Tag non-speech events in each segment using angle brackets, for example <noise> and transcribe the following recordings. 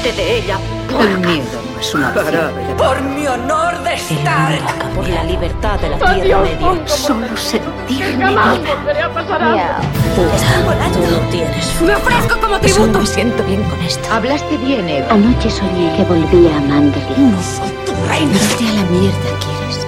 Olvídate de ella. El miedo no es una opción. Por mi honor de estar. Por la libertad de la Tierra Media. Solo sentirme viva. volveré a pasar hambre. Tú no tienes Me ofrezco como Solo tributo. me siento bien con esto. Hablaste bien, Eva. Anoche soñé que volvía a Manderley. No soy tu reina. Irte a la mierda, ¿quieres?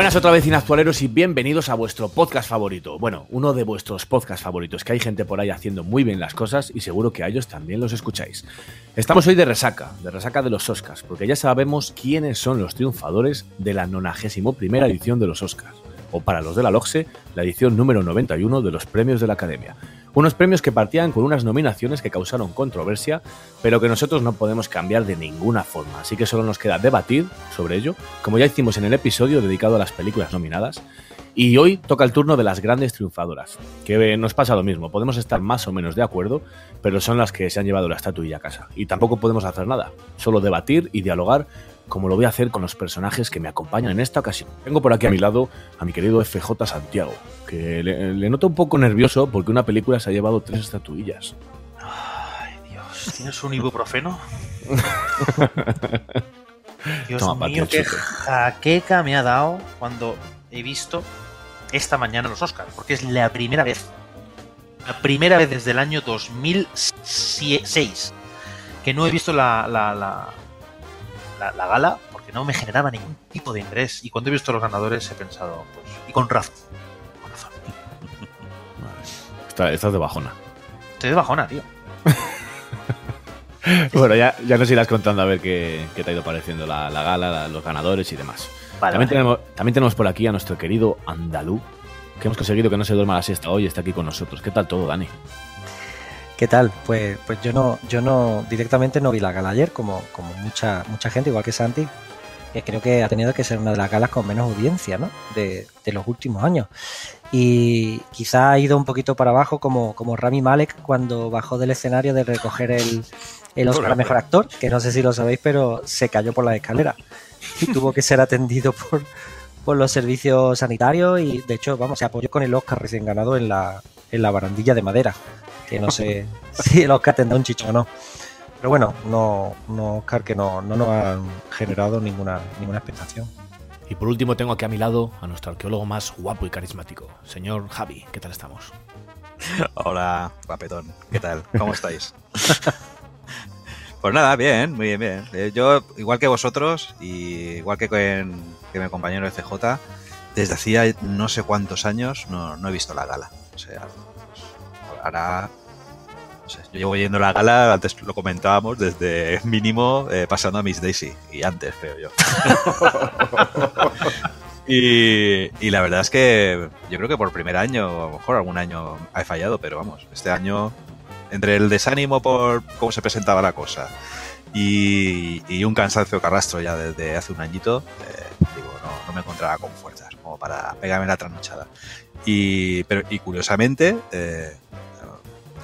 Buenas otra vez, inactualeros, y bienvenidos a vuestro podcast favorito. Bueno, uno de vuestros podcasts favoritos, que hay gente por ahí haciendo muy bien las cosas y seguro que a ellos también los escucháis. Estamos hoy de resaca, de resaca de los Oscars, porque ya sabemos quiénes son los triunfadores de la 91 primera edición de los Oscars, o para los de la LOGSE, la edición número 91 de los premios de la Academia. Unos premios que partían con unas nominaciones que causaron controversia, pero que nosotros no podemos cambiar de ninguna forma, así que solo nos queda debatir sobre ello, como ya hicimos en el episodio dedicado a las películas nominadas. Y hoy toca el turno de las grandes triunfadoras, que nos pasa lo mismo, podemos estar más o menos de acuerdo, pero son las que se han llevado la estatuilla a casa. Y tampoco podemos hacer nada, solo debatir y dialogar como lo voy a hacer con los personajes que me acompañan en esta ocasión. Tengo por aquí a mi lado a mi querido FJ Santiago, que le, le noto un poco nervioso porque una película se ha llevado tres estatuillas. Ay, Dios, ¿tienes un ibuprofeno? <laughs> Dios Toma, mío, qué jaqueca me ha dado cuando he visto esta mañana los Oscars, porque es la primera vez, la primera vez desde el año 2006 que no he visto la, la, la, la- la gala porque no me generaba ningún tipo de interés. Y cuando he visto los ganadores he pensado, pues, y con razón. Estás de bajona. Estoy de bajona, tío. <laughs> Bueno, ya, ya nos irás contando a ver qué, qué te ha ido pareciendo la, la gala, la- los ganadores y demás. Vale, también, vale. Tenemos, también tenemos por aquí a nuestro querido Andalú, que hemos conseguido que no se duerma la siesta hoy y está aquí con nosotros. ¿Qué tal todo, Dani? ¿Qué tal? Pues, pues yo no, yo no directamente no vi la gala ayer, como, como mucha, mucha gente, igual que Santi, que creo que ha tenido que ser una de las galas con menos audiencia, ¿no? De, de los últimos años. Y quizá ha ido un poquito para abajo como, como Rami Malek cuando bajó del escenario de recoger el, el Oscar a Mejor Actor, que no sé si lo sabéis, pero se cayó por las escaleras y <laughs> tuvo que ser atendido por, por los servicios sanitarios y de hecho, vamos, se apoyó con el Oscar recién ganado en la, en la barandilla de madera, que no sé <laughs> si el Oscar tendrá un chicho o no. Pero bueno, no, no Oscar que no, no nos han generado ninguna, ninguna expectación. Y por último tengo aquí a mi lado a nuestro arqueólogo más guapo y carismático, señor Javi. ¿Qué tal estamos? <laughs> Hola, guapetón. ¿Qué tal? ¿Cómo estáis? <laughs> pues nada, bien, muy bien, bien. Eh, yo, igual que vosotros, y igual que, con, mi compañero de CJ, desde hacía no sé cuántos años no, he visto la gala. O sea, pues, ahora... yo llevo yendo a la gala, antes lo comentábamos, desde mínimo eh, pasando a Miss Daisy, y antes, creo yo. <laughs> Y, y la verdad es que yo creo que por primer año, a lo mejor algún año he fallado, pero vamos, este año, entre el desánimo por cómo se presentaba la cosa y, y un cansancio que arrastro ya desde hace un añito, eh, digo, no, no me encontraba con fuerzas como para pegarme la trasnochada. Y, pero, y curiosamente, eh,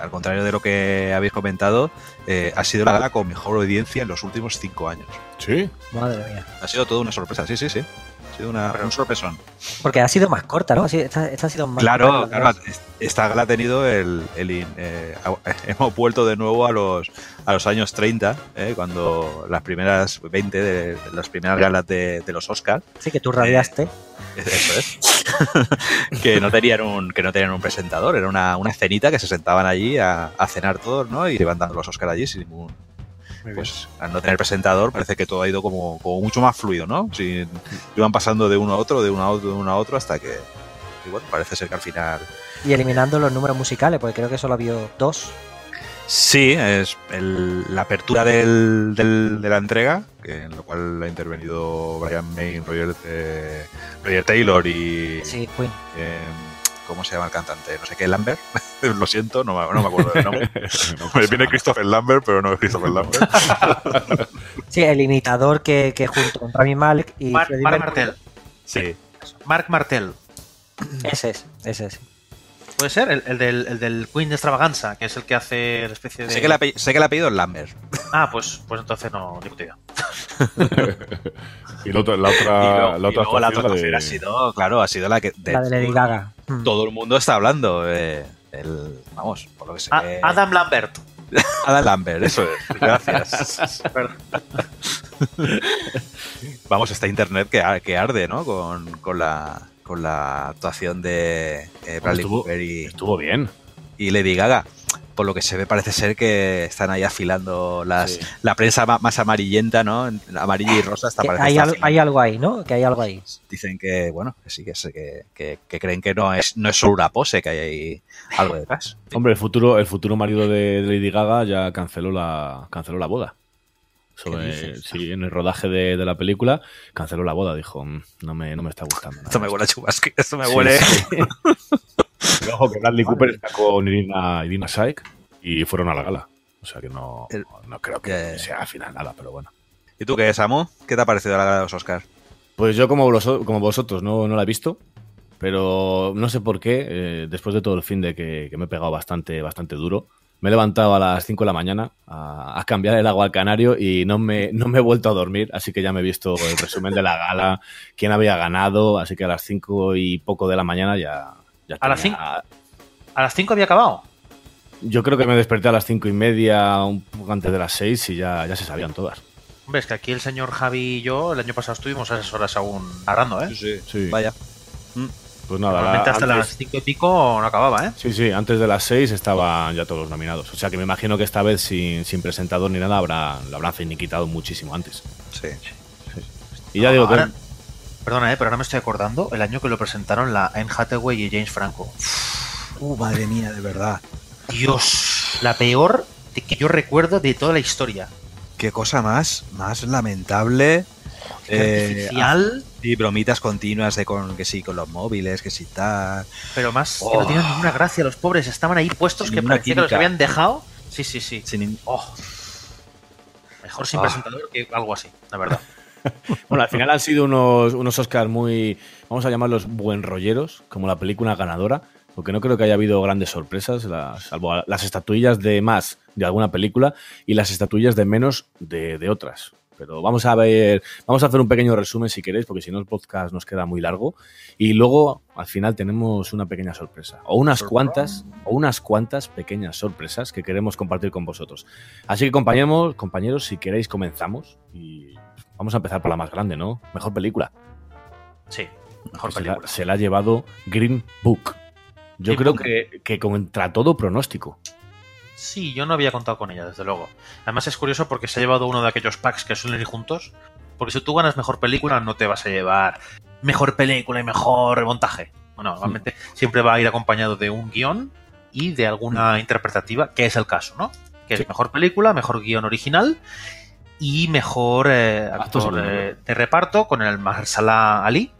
al contrario de lo que habéis comentado, eh, ha sido la gala con mejor audiencia en los últimos cinco años. Sí. Madre mía. Ha sido toda una sorpresa, sí, sí, sí. Ha sido una, un sorpresón. Porque ha sido más corta, ¿no? Esta, esta ha sido más Claro, corta, claro, es- esta gala ha tenido el. eh, <laughs> hemos vuelto de nuevo a los, a los años 30, eh, cuando las primeras 20 de, de las primeras galas de, de los Oscars, Sí, que tú rabiaste. eso es, <laughs> que, no tenían un, que no tenían un presentador, era una, una cenita que se sentaban allí a, a cenar todos, ¿no? Y iban dando los Oscars allí sin ningún. Pues al no tener presentador parece que todo ha ido como, como mucho más fluido, ¿no? Sin- iban pasando de uno a otro, de uno a otro, de uno a otro, hasta que. Y bueno, parece ser que al final Y eliminando los números musicales, porque creo que solo había dos. Sí, es el- la apertura del, del- de la entrega, en lo cual ha intervenido Brian May, Roger, eh, Roger Taylor y Sí, Queen. eh, ¿Cómo se llama el cantante? No sé qué, Lambert. <laughs> Lo siento, no me, no me acuerdo del nombre. <laughs> me viene Christopher Lambert, pero no es Christopher Lambert. <laughs> Sí, el imitador que, que junto con Rami Malek y Mark, Martel. Sí. Mark Martel. Ese es, ese es. ¿Puede ser? El, el del, el del Queen de Extravaganza, que es el que hace la especie de. Sé que, el ape- sé que el apellido es Lambert. Ah, pues, pues entonces no, ni puta idea. <laughs> Y la otra, la Y otra, luego- la y otra luego la actuación, otra la de- ha sido, claro, ha sido la que de- La de Lady Gaga. Todo el mundo está hablando. eh, el, vamos, por lo que se ve. Adam Lambert. <laughs> Adam Lambert, eso es. Gracias. <laughs> Vamos, está internet que, ar- que arde, ¿no? Con, con la, con la actuación de eh, Bradley Estuvo- Cooper y, Estuvo bien. y Lady Gaga. Por lo que se ve, parece ser que están ahí afilando las, Sí. la prensa más amarillenta, ¿no? Amarilla y rosa. Hasta Que parece que hay, al- hay algo ahí, ¿no? Que hay algo ahí. Dicen que, bueno, que sí, que, sé que, que, que creen que no es, no es solo una pose, que hay ahí algo detrás. Hombre, el futuro, el futuro marido de de Lady Gaga ya canceló la, canceló la boda. Sobre, sí, en el rodaje de, de la película canceló la boda. Dijo, "Mm, no me, no me está gustando. nada Esto me esto". huele a chubasque, esto me Sí, huele. sí. <laughs> Ojo, que Bradley Cooper está con Irina, Irina Shayk y fueron a la gala. O sea que no, El- no creo que sea al final nada, pero bueno. ¿Y tú qué, Samu? ¿Qué te ha parecido la gala de los Oscars? Pues yo como, los- como vosotros no, no la he visto, pero no sé por qué, eh, después de todo el fin de que, que me he pegado bastante, bastante duro, me he levantado a las 5 de la mañana a, a cambiar el agua al canario y no me, no me he vuelto a dormir, así que ya me he visto el resumen de la gala, quién había ganado, así que a las 5 y poco de la mañana ya... ya ¿A las tenía- ¿A las 5 había acabado? Yo creo que me desperté a las cinco y media, un poco antes de las 6 y ya, ya se sabían todas. Hombre, es que aquí el señor Javi y yo el año pasado estuvimos a esas horas aún narrando, ¿eh? Sí, Sí. Vaya. Pues nada, la- hasta antes- las 5 y pico no acababa, ¿eh? Sí, sí, antes de las 6 estaban ya todos los nominados. O sea que me imagino que esta vez sin, sin presentador ni nada habrá, lo habrán finiquitado muchísimo antes. Sí. Y ya digo Ahora- que. Perdona, ¿eh? pero ahora me estoy acordando el año que lo presentaron la Anne Hathaway y James Franco. Uh, madre mía, de verdad. Dios, la peor de que yo recuerdo de toda la historia. Qué cosa más, más lamentable. Eh, Artificial, y bromitas continuas de con que sí, con los móviles, que sí tal. pero más que Oh. no tienen ninguna gracia. Los pobres estaban ahí puestos Sin que parecía que los química. habían dejado. Sí, sí, sí. Sin Oh. Mejor sin Ah. presentador que algo así, la verdad. <laughs> Bueno, al final han sido unos, unos Oscars muy. Vamos a llamarlos buen rolleros, como la película ganadora. Porque no creo que haya habido grandes sorpresas, las- salvo las estatuillas de más de alguna película y las estatuillas de menos de, de otras. Pero vamos a ver, vamos a hacer un pequeño resumen si queréis, porque si no el podcast nos queda muy largo. Y luego al final tenemos una pequeña sorpresa, o unas cuantas, o unas cuantas pequeñas sorpresas que queremos compartir con vosotros. Así que compañeros, compañeros, si queréis comenzamos y vamos a empezar por la más grande, ¿no? Mejor película. Sí, mejor se, la, película. se la ha llevado Green Book. Yo Green creo Book. que, que contra todo pronóstico. Sí, yo no había contado con ella, desde luego. Además es curioso porque se ha llevado uno de aquellos packs que suelen ir juntos. Porque si tú ganas mejor película, no te vas a llevar mejor película y mejor montaje. Bueno, normalmente siempre va a ir acompañado de un guion y de alguna interpretativa, que es el caso, ¿no? Que Sí. es mejor película, mejor guion original y mejor eh, Actor eh, de reparto con el Mahershala Ali,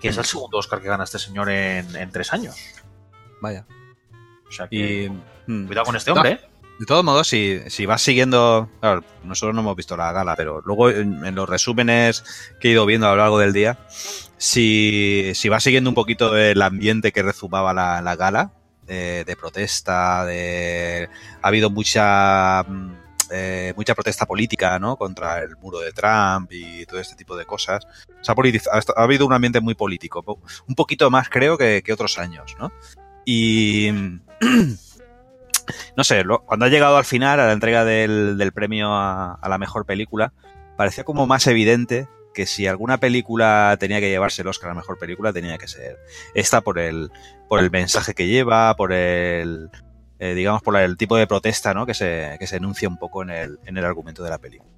que es Mm. el segundo Oscar que gana este señor en, en tres años. Vaya. O sea que, Y. mm, cuidado con este hombre, ¿eh? De todos modos, si, si vas siguiendo. Claro, nosotros no hemos visto la gala, pero luego en, en los resúmenes que he ido viendo a lo largo del día, si, si vas siguiendo un poquito el ambiente que rezumaba la, la gala, eh, de protesta, de. Ha habido mucha. mm, eh, mucha protesta política, ¿no? Contra el muro de Trump y todo este tipo de cosas. Se ha, politiz- ha, ha habido un ambiente muy político. po- Un poquito más, creo, que, que otros años, ¿no? Y. no sé, lo- cuando ha llegado al final, a la entrega del, del premio a, a la mejor película, parecía como más evidente que si alguna película tenía que llevarse el Oscar a la mejor película, tenía que ser esta por el, por el mensaje que lleva, por el, eh, digamos, por el tipo de protesta ¿no? que, se, que se enuncia un poco en el, en el argumento de la película.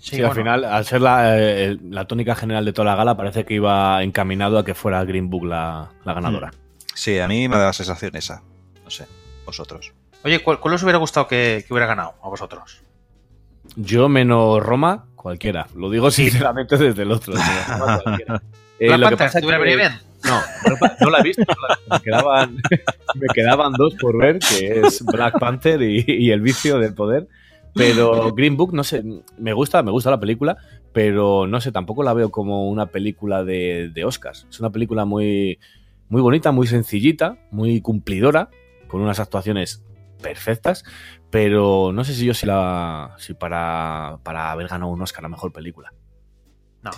Sí, bueno. al final, al ser la, eh, la tónica general de toda la gala, parece que iba encaminado a que fuera Green Book la, la ganadora. Sí, a mí me da la sensación esa. No sé, vosotros. Oye, ¿cuál, cuál os hubiera gustado que, que hubiera ganado a vosotros? Yo menos Roma, cualquiera. Lo digo <laughs> sinceramente desde el otro. <laughs> Eh, que Panther, pasa ¿te hubiera que- venido bien? No, no la he visto. no la he visto. Me, quedaban, me quedaban dos por ver, que es Black Panther y, y El vicio del poder. Pero Green Book, no sé, me gusta, me gusta la película, pero no sé, tampoco la veo como una película de, de Oscars. Es una película muy, muy bonita, muy sencillita, muy cumplidora, con unas actuaciones perfectas, pero no sé si yo si la si para, para haber ganado un Oscar a mejor película. No.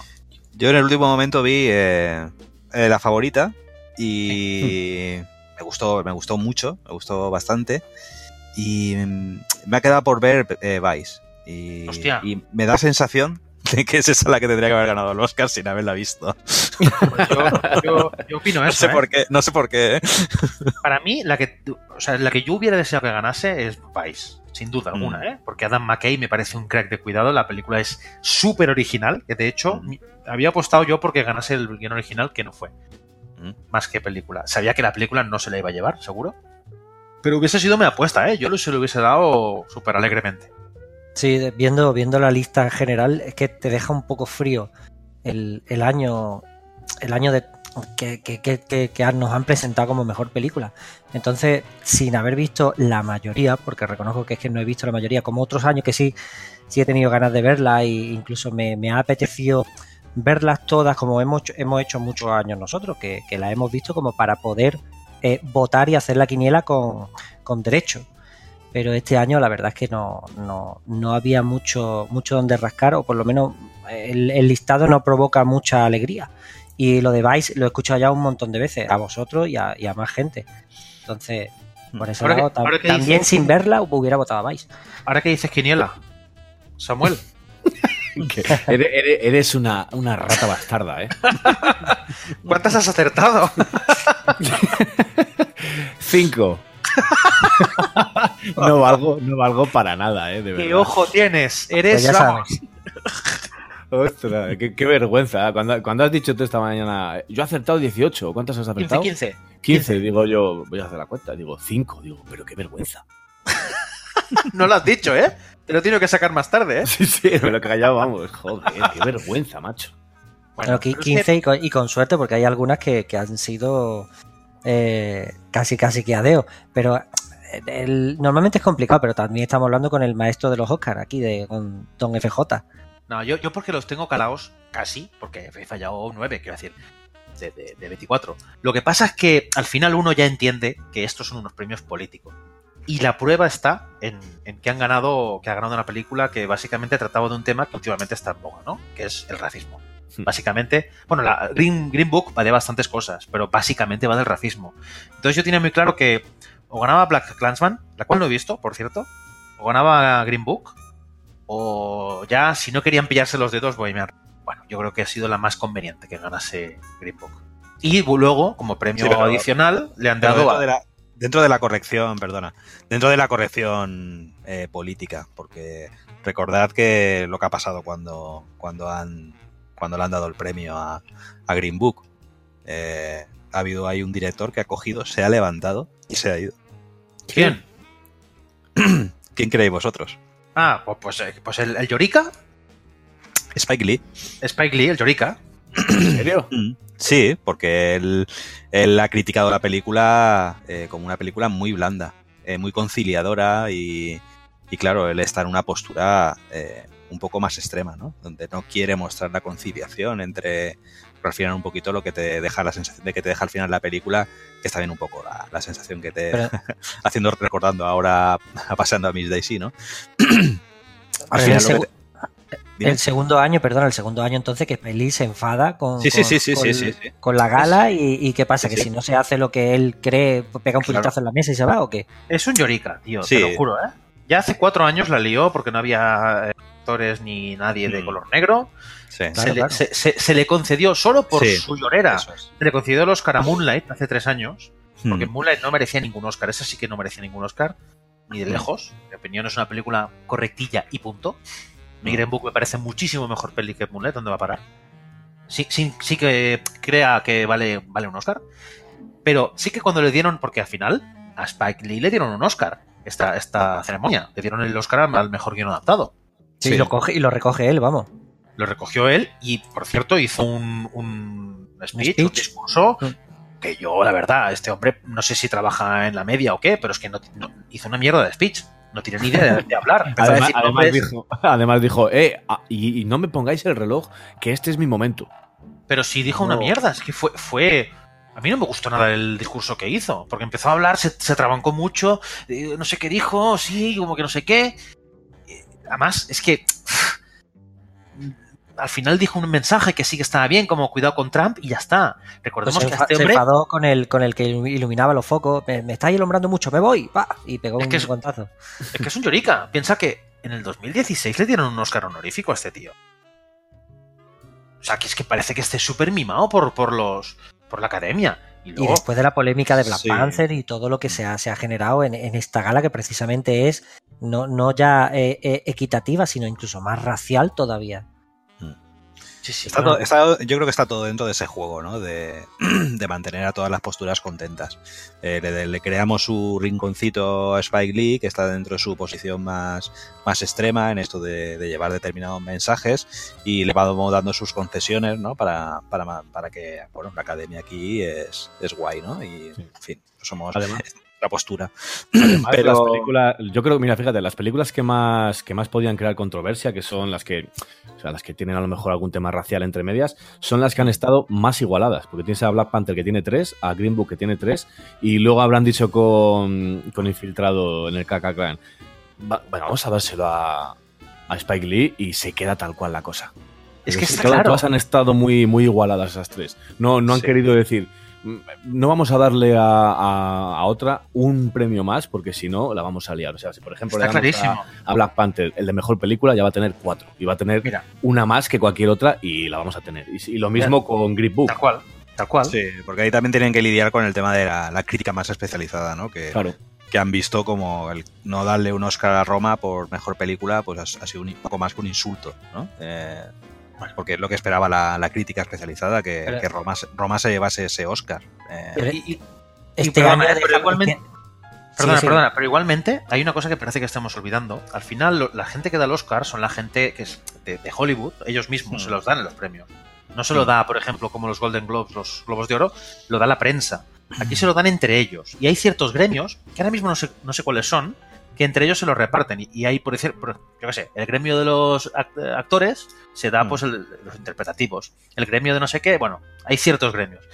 Yo en el último momento vi eh, eh, la favorita y <laughs> me gustó, me gustó mucho, me gustó bastante. Y mm, me ha quedado por ver eh, Vice. Y, Hostia. y me da sensación <laughs> que es esa la que tendría que haber ganado el Oscar sin haberla visto. Pues yo, yo- yo opino <laughs> No eso. sé ¿eh? por qué, no sé por qué. ¿eh? <laughs> Para mí, la que, o sea, la que yo hubiera deseado que ganase es Vice, sin duda alguna, Mm. ¿eh? Porque Adam McKay me parece un crack de cuidado. La película es súper original, que de hecho Mm. había apostado yo porque ganase el guion original, que no fue. Mm. Más que película. Sabía que la película no se la iba a llevar, seguro. Pero hubiese sido mi apuesta, ¿eh? Yo se lo hubiese dado súper alegremente. Sí, viendo, viendo la lista en general, es que te deja un poco frío el, el año. El año de. Que, que- que- nos han presentado como mejor película. Entonces, sin haber visto la mayoría, porque reconozco que es que no he visto la mayoría, como otros años que sí, sí he tenido ganas de verla e incluso me, me ha apetecido verlas todas como hemos, hemos hecho muchos años nosotros, que, que las hemos visto como para poder eh, votar y hacer la quiniela con, con derecho pero este año la verdad es que no, no, no había mucho, mucho donde rascar, o por lo menos el, el listado no provoca mucha alegría. Y lo de Vice lo he escuchado ya un montón de veces, a vosotros y a, y a más gente. Entonces, por ese Ahora que- lado, ahora también dices- sin verla hubiera votado a Vice. Ahora que dices Quiniela, Samuel, <laughs> Que eres, eres- eres una, una rata bastarda, ¿eh? <laughs> ¿cuántas has acertado? <laughs> Cinco. <laughs> no valgo, no valgo para nada, ¿eh? De ¿Qué verdad. ojo tienes? Eres Pues vamos. <laughs> Ostras, qué, qué vergüenza. Cuando, cuando has dicho tú esta mañana, yo he acertado 18, ¿cuántas has 15, acertado? 15. 15, digo yo, voy a hacer la cuenta, digo 5, digo, pero qué vergüenza. <laughs> No lo has dicho, ¿eh? Te lo tengo que sacar más tarde, ¿eh? Sí, sí, me lo he callado, vamos, joder, qué vergüenza, macho. Bueno, qui- pero es que- 15 y con, y con suerte, porque hay algunas que, que han sido eh, casi casi que adeo. Pero eh, normalmente es complicado, pero también estamos hablando con el maestro de los Oscars aquí, de, con Don FJ. No, yo, yo porque los tengo calados casi, porque he fallado 9, quiero decir, de, de- de 24. Lo que pasa es que al final uno ya entiende que estos son unos premios políticos. Y la prueba está en, en que han ganado, que ha ganado una película que básicamente trataba de un tema que últimamente está en boga, ¿no? Que es el racismo. Hmm. Básicamente, bueno, la Green, Green Book va de bastantes cosas, pero básicamente va del racismo. Entonces yo tenía muy claro que o ganaba Black Clansman, la cual no he visto, por cierto, o ganaba Green Book, o ya si no querían pillarse los dedos, Bohemian. Bueno, yo creo que ha sido la más conveniente que ganase Green Book. Y luego, como premio Sí, pero- adicional, le han dado dentro, a... de la, dentro de la corrección, perdona, dentro de la corrección eh, política, porque recordad que lo que ha pasado cuando, cuando, han, cuando le han dado el premio a, a Green Book, eh, ha habido ahí un director que ha cogido, se ha levantado y se ha ido. ¿Quién? <clears throat> ¿Quién creéis vosotros? Ah, pues, pues, eh, pues el, el Yorika, Spike Lee. Spike Lee, el Yorika. ¿En serio? <clears throat> Sí, porque él, él ha criticado la película eh, como una película muy blanda, eh, muy conciliadora y, y claro, él está en una postura eh, un poco más extrema, ¿no? Donde no quiere mostrar la conciliación entre, pero al final un poquito lo que te deja la sensación de que te deja al final la película, que está bien un poco la, la sensación que te... Pero- <laughs> haciendo, recordando ahora, <laughs> pasando a Miss Daisy, ¿no? <clears throat> al final el, lo que segu- te- Dime. el segundo año, perdón, el segundo año entonces que Spike se enfada con, Sí, sí, con- sí, sí, con- sí, sí, sí. con la gala y, y ¿qué pasa? Sí, que sí. si no se hace lo que él cree, pues pega un Claro. puñetazo en la mesa y se va o qué? Es un Yorika, tío, Sí. te lo juro, ¿eh? Ya hace cuatro años la lió porque no había eh, actores ni nadie de Mm. color negro. Sí, Claro, se, le, claro. se- se- se le concedió solo por Sí, su llorera. es. Se le concedió el Oscar a Moonlight hace tres años. Porque Hmm. Moonlight no merecía ningún Oscar. Esa sí que no merecía ningún Oscar. Ni de Mm. lejos. En mi opinión es una película correctilla y punto. Mi Mm. Green Book me parece muchísimo mejor peli que Moonlight. ¿Dónde va a parar? Sí, sí, sí que crea que vale, vale un Oscar. Pero sí que cuando le dieron, porque al final a Spike Lee le dieron un Oscar esta, esta ceremonia. Le dieron el Oscar al mejor guion adaptado. Sí, Sí. Y, lo coge, y lo recoge él, vamos. lo recogió él y, por cierto, hizo un, un speech, un speech. discurso Mm. que yo, la verdad, este hombre, no sé si trabaja en la media o qué, pero es que no, no- hizo una mierda de speech. No tiene ni idea de, de hablar. <laughs> Además, decir además dijo, además dijo, eh, ah, y, y no me pongáis el reloj, que este es mi momento. pero sí dijo una mierda. Es que fue, fue. A mí no me gustó nada el discurso que hizo, porque empezó a hablar, se, se trabancó mucho, eh, no sé qué dijo, sí, como que no sé qué. Eh, Además, es que. <sighs> Al final dijo un mensaje que sí que estaba bien, como cuidado con Trump, y ya está. Pues Recordemos se, que este se hombre. enfadó con el, con el que iluminaba los focos. Me, me estáis alumbrando mucho, me voy. ¡pa! Y pegó Es un que es- guantazo. <laughs> Es que es un llorica. Piensa que en el 2016 le dieron un Oscar honorífico a este tío. O sea, que es que parece que esté súper mimado por, por los. Por la academia. Y Y luego. después de la polémica de Black Sí. Panther y todo lo que se ha, se ha generado en, en esta gala, que precisamente es no, no ya eh, eh, equitativa, sino incluso más racial todavía. Sí, sí, Está bueno, todo- está- yo creo que está todo dentro de ese juego, ¿no? De, <clears throat> de mantener a todas las posturas contentas. Eh, le, le creamos su rinconcito a Spike Lee, que está dentro de su posición más, más extrema en esto de, de llevar determinados mensajes, y le vamos dando sus concesiones, ¿no? Para, para, para que, bueno, la academia aquí es, es guay, ¿no? Y, Sí. en fin, somos Además- la postura. <clears throat> Además, Pero- las películas, yo creo, mira, fíjate, las películas que más, que más podían crear controversia, que son las que, o sea, las que tienen a lo mejor algún tema racial entre medias, son las que han estado más igualadas, porque tienes a Black Panther que tiene tres, a Green Book que tiene tres, y luego habrán dicho con, con Infiltrado en el KK Clan, "Va- bueno, vamos a dárselo a, a Spike Lee y se queda tal cual la cosa. es que está todas- claro. Todas han estado muy, muy igualadas esas tres. No, no han Sí. querido decir, "Mm, no vamos a darle a, a- a otra un premio más porque si no la vamos a liar. O sea, si por ejemplo Está le damos clarísimo. a, a Black Panther el de mejor película, ya va a tener cuatro. Y va a tener Mira. una más que cualquier otra y la vamos a tener. Y, y lo mismo con Grip Book. Tal cual. Tal cual. Sí, porque ahí también tienen que lidiar con el tema de la, la crítica más especializada, ¿no? Que, Claro. que han visto como el no darle un Oscar a Roma por mejor película, pues ha, ha sido un poco más que un insulto, ¿no? Eh, porque es lo que esperaba la, la crítica especializada, que, Pero- que Roma, se- Roma se llevase ese Oscar. Eh, Pero Y- y- este perdona, año eh, pero igualmente- que- Perdona, Sí, sí. perdona, pero igualmente hay una cosa que parece que estamos olvidando. Al final, lo- la gente que da el Oscar son la gente que es de, de Hollywood, ellos mismos Hmm. se los dan en los premios. No se lo da, por ejemplo, como los Golden Globes, los Globos de Oro, lo da la prensa. Aquí se lo dan entre ellos. Y hay ciertos gremios, que ahora mismo no sé, no sé cuáles son, que entre ellos se lo reparten. Y, y hay, por decir, por- yo qué sé, el gremio de los act- actores se da Mm. pues el- los interpretativos. El gremio de no sé qué, bueno, hay ciertos gremios.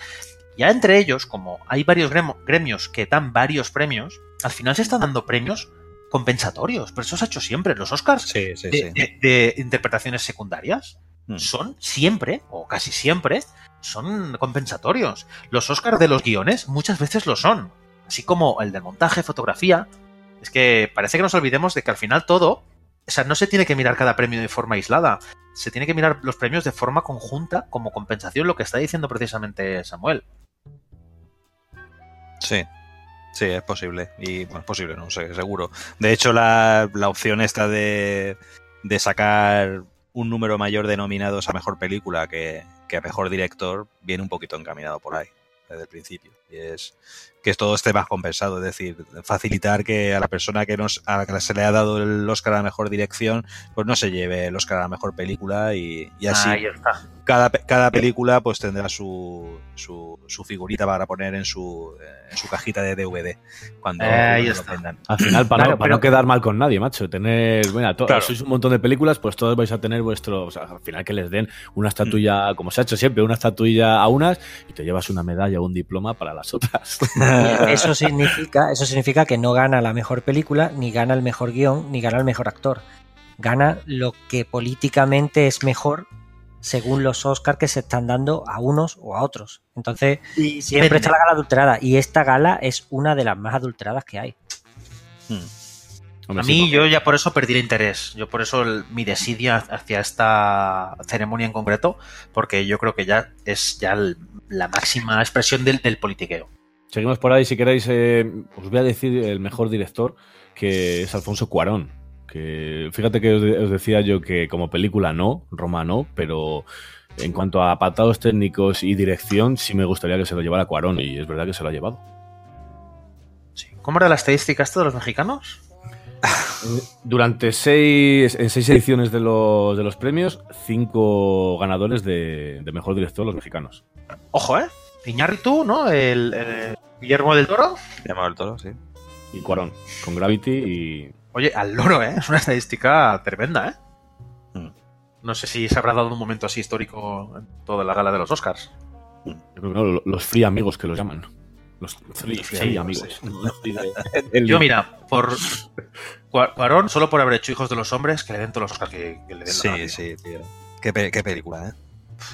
Ya entre ellos, como hay varios gremios que dan varios premios, al final se están dando premios compensatorios. Pero eso se ha hecho siempre. Los Oscars sí, sí, de, sí. de- de interpretaciones secundarias Mm. son siempre, o casi siempre, son compensatorios. Los Oscars de los guiones muchas veces lo son. Así como el del montaje, fotografía. Es que parece que nos olvidemos de que al final todo. O sea, no se tiene que mirar cada premio de forma aislada. Se tiene que mirar los premios de forma conjunta como compensación, lo que está diciendo precisamente Samuel. Sí. Sí, es posible. Y bueno, es posible, no sé, seguro. De hecho, la, la opción esta de, de sacar un número mayor de nominados a mejor película que, que a mejor director viene un poquito encaminado por ahí, desde el principio. Y es que todo esté más compensado, es decir, facilitar que a la persona que nos a la que se le ha dado el Oscar a la mejor dirección, pues no se lleve el Oscar a la mejor película y, y así Ahí está. cada, pe- cada película pues tendrá su, su, su figurita para poner en su, eh, en su cajita de DVD cuando, Eh, ahí cuando está. vendan. Al final, para, Claro, no, para pero- no quedar mal con nadie, macho. Tener, bueno, Claro. sois un montón de películas, pues todos vais a tener vuestro. O sea, al final que les den una estatuilla, como se ha hecho siempre, una estatuilla a unas y te llevas una medalla o un diploma para las otras. <laughs> <laughs> Eso significa, eso significa que no gana la mejor película, ni gana el mejor guion, ni gana el mejor actor. Gana lo que políticamente es mejor según los Oscars que se están dando a unos o a otros. Entonces, siempre está la gala adulterada. Y esta gala es una de las más adulteradas que hay. Hmm. A mí yo ya por eso perdí el interés. Yo por eso el- mi desidia hacia esta ceremonia en concreto, porque yo creo que ya es ya el- la máxima expresión del, del politiqueo. Seguimos por ahí, si queréis, eh, os voy a decir el mejor director, que es Alfonso Cuarón. Que fíjate que os, de- os decía yo que como película no, Roma no, pero en cuanto a apartados técnicos y dirección, sí me gustaría que se lo llevara Cuarón, y es verdad que se lo ha llevado. Sí. ¿Cómo era la estadística esto de los mexicanos? <laughs> Durante seis, en seis ediciones de los, de los premios, cinco ganadores de, de mejor director, los mexicanos. Ojo, ¿eh? Iñárritu, ¿no? El, el Guillermo del Toro. Llamado el toro, sí. Y Cuarón, con Gravity y. Oye, al loro, ¿eh? Es una estadística tremenda, ¿eh? Mm. No sé si se habrá dado un momento así histórico en toda la gala de los Oscars. Yo creo que no, los free amigos que los llaman. Los free, Free free amigos. <laughs> Yo, mira, por Cua- Cuarón, solo por haber hecho Hijos de los Hombres, que le den todos los Oscars que, que le den. la. Sí, sí, tío. Qué, pe- qué película, ¿eh?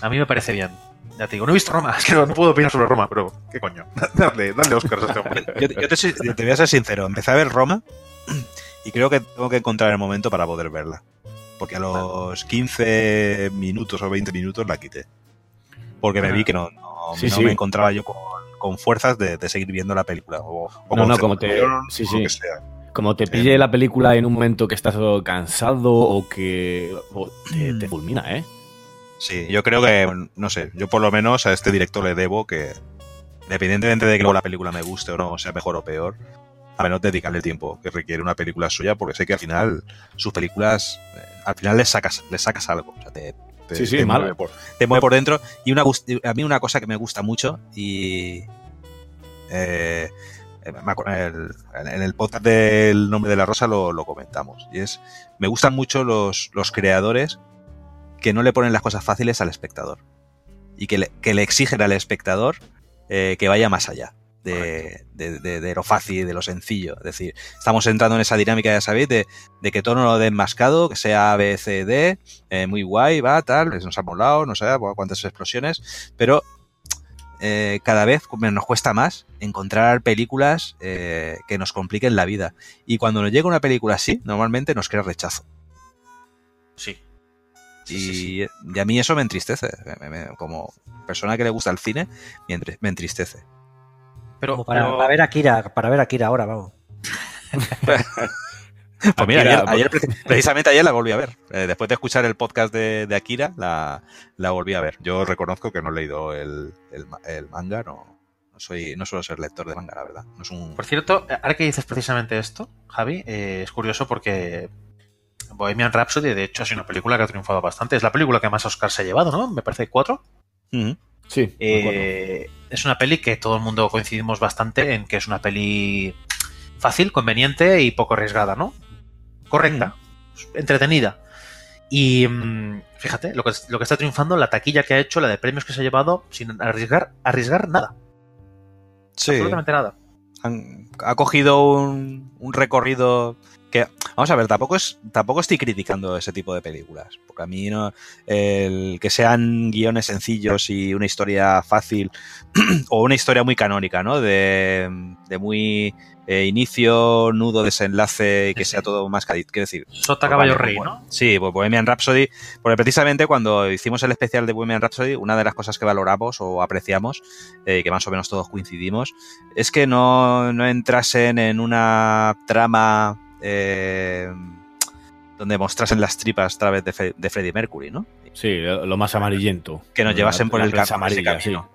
A mí me parece bien. Ya te digo, no he visto Roma, <laughs> es que no, no puedo opinar sobre Roma, pero ¿qué coño? <laughs> Dale, dale Oscars a este hombre. Yo, yo te, voy a ser sincero. Empecé a ver Roma y creo que tengo que encontrar el momento para poder verla. Porque a los 15 minutos o 20 minutos la quité. Porque me vi que no, no, Sí, no sí. me encontraba yo con, con fuerzas de, de seguir viendo la película. O, o No, no, como te- celebración, sí, o sí. lo que sea. Como te pille la película en un momento que estás cansado o que o te, te fulmina, ¿eh? Sí, yo creo que, no sé, yo por lo menos a este director le debo que, independientemente de que luego la película me guste o no, sea mejor o peor, a menos dedicarle el tiempo que requiere una película suya, porque sé que al final sus películas, eh, al final les sacas, les sacas algo. O sea, te, te- Sí, sí, te mueve por, te mueve por dentro. Y una, a mí una cosa que me gusta mucho y... eh, en el podcast del nombre de la rosa lo, lo comentamos. Y es, me gustan mucho los, los creadores que no le ponen las cosas fáciles al espectador. Y que le, que le exigen al espectador eh, que vaya más allá de, de- de- de lo fácil, de lo sencillo. Es decir, estamos entrando en esa dinámica, ya sabéis, de, de que todo no lo den mascado, que sea A, B, C, D, eh, muy guay, va, tal, nos ha molado, no sé cuántas explosiones, pero eh, cada vez nos cuesta más encontrar películas eh, que nos compliquen la vida. Y cuando nos llega una película así, normalmente nos crea rechazo. Sí. Y, Sí, sí, sí. y a mí eso me entristece. Me- me- como persona que le gusta el cine, me, entre- me entristece. Pero, Como para, pero- para ver a Kira, para ver a Kira ahora, vamos. <laughs> Pues mira, Akira, ayer, ayer pre- precisamente ayer la volví a ver. Eh, después de escuchar el podcast de, de Akira, la, la volví a ver. Yo reconozco que no he leído el, el ma- el manga, no, no soy, no suelo ser lector de manga, la verdad. No es un. Por cierto, ahora que dices precisamente esto, Javi, eh, es curioso porque Bohemian Rhapsody, de hecho, es una película que ha triunfado bastante. Es la película que más Oscar se ha llevado, ¿no? Me parece cuatro. Sí. Eh, es una peli que todo el mundo coincidimos bastante en que es una peli fácil, conveniente y poco arriesgada, ¿no? Correcta, entretenida. Y mm, fíjate, lo que, lo que está triunfando, la taquilla que ha hecho, la de premios que se ha llevado, sin arriesgar, arriesgar nada, Sí. absolutamente nada. han- ha cogido un, un recorrido que vamos a ver tampoco es tampoco estoy criticando ese tipo de películas porque a mí no el que sean guiones sencillos y una historia fácil <clears throat> o una historia muy canónica no de, de muy eh, inicio nudo desenlace y que sea todo más cadi- quiero decir Sota pues caballo vale, rey, pues, ¿no? Sí, pues Bohemian Rhapsody, porque precisamente cuando hicimos el especial de Bohemian Rhapsody, una de las cosas que valoramos o apreciamos, eh, que más o menos todos coincidimos, es que no, no entrasen en una trama eh, donde mostrasen las tripas a través de, Fe- de Freddie Mercury, ¿no? Sí, lo más amarillento. Que nos llevasen por La el campo, ese amarilla, sí. camino.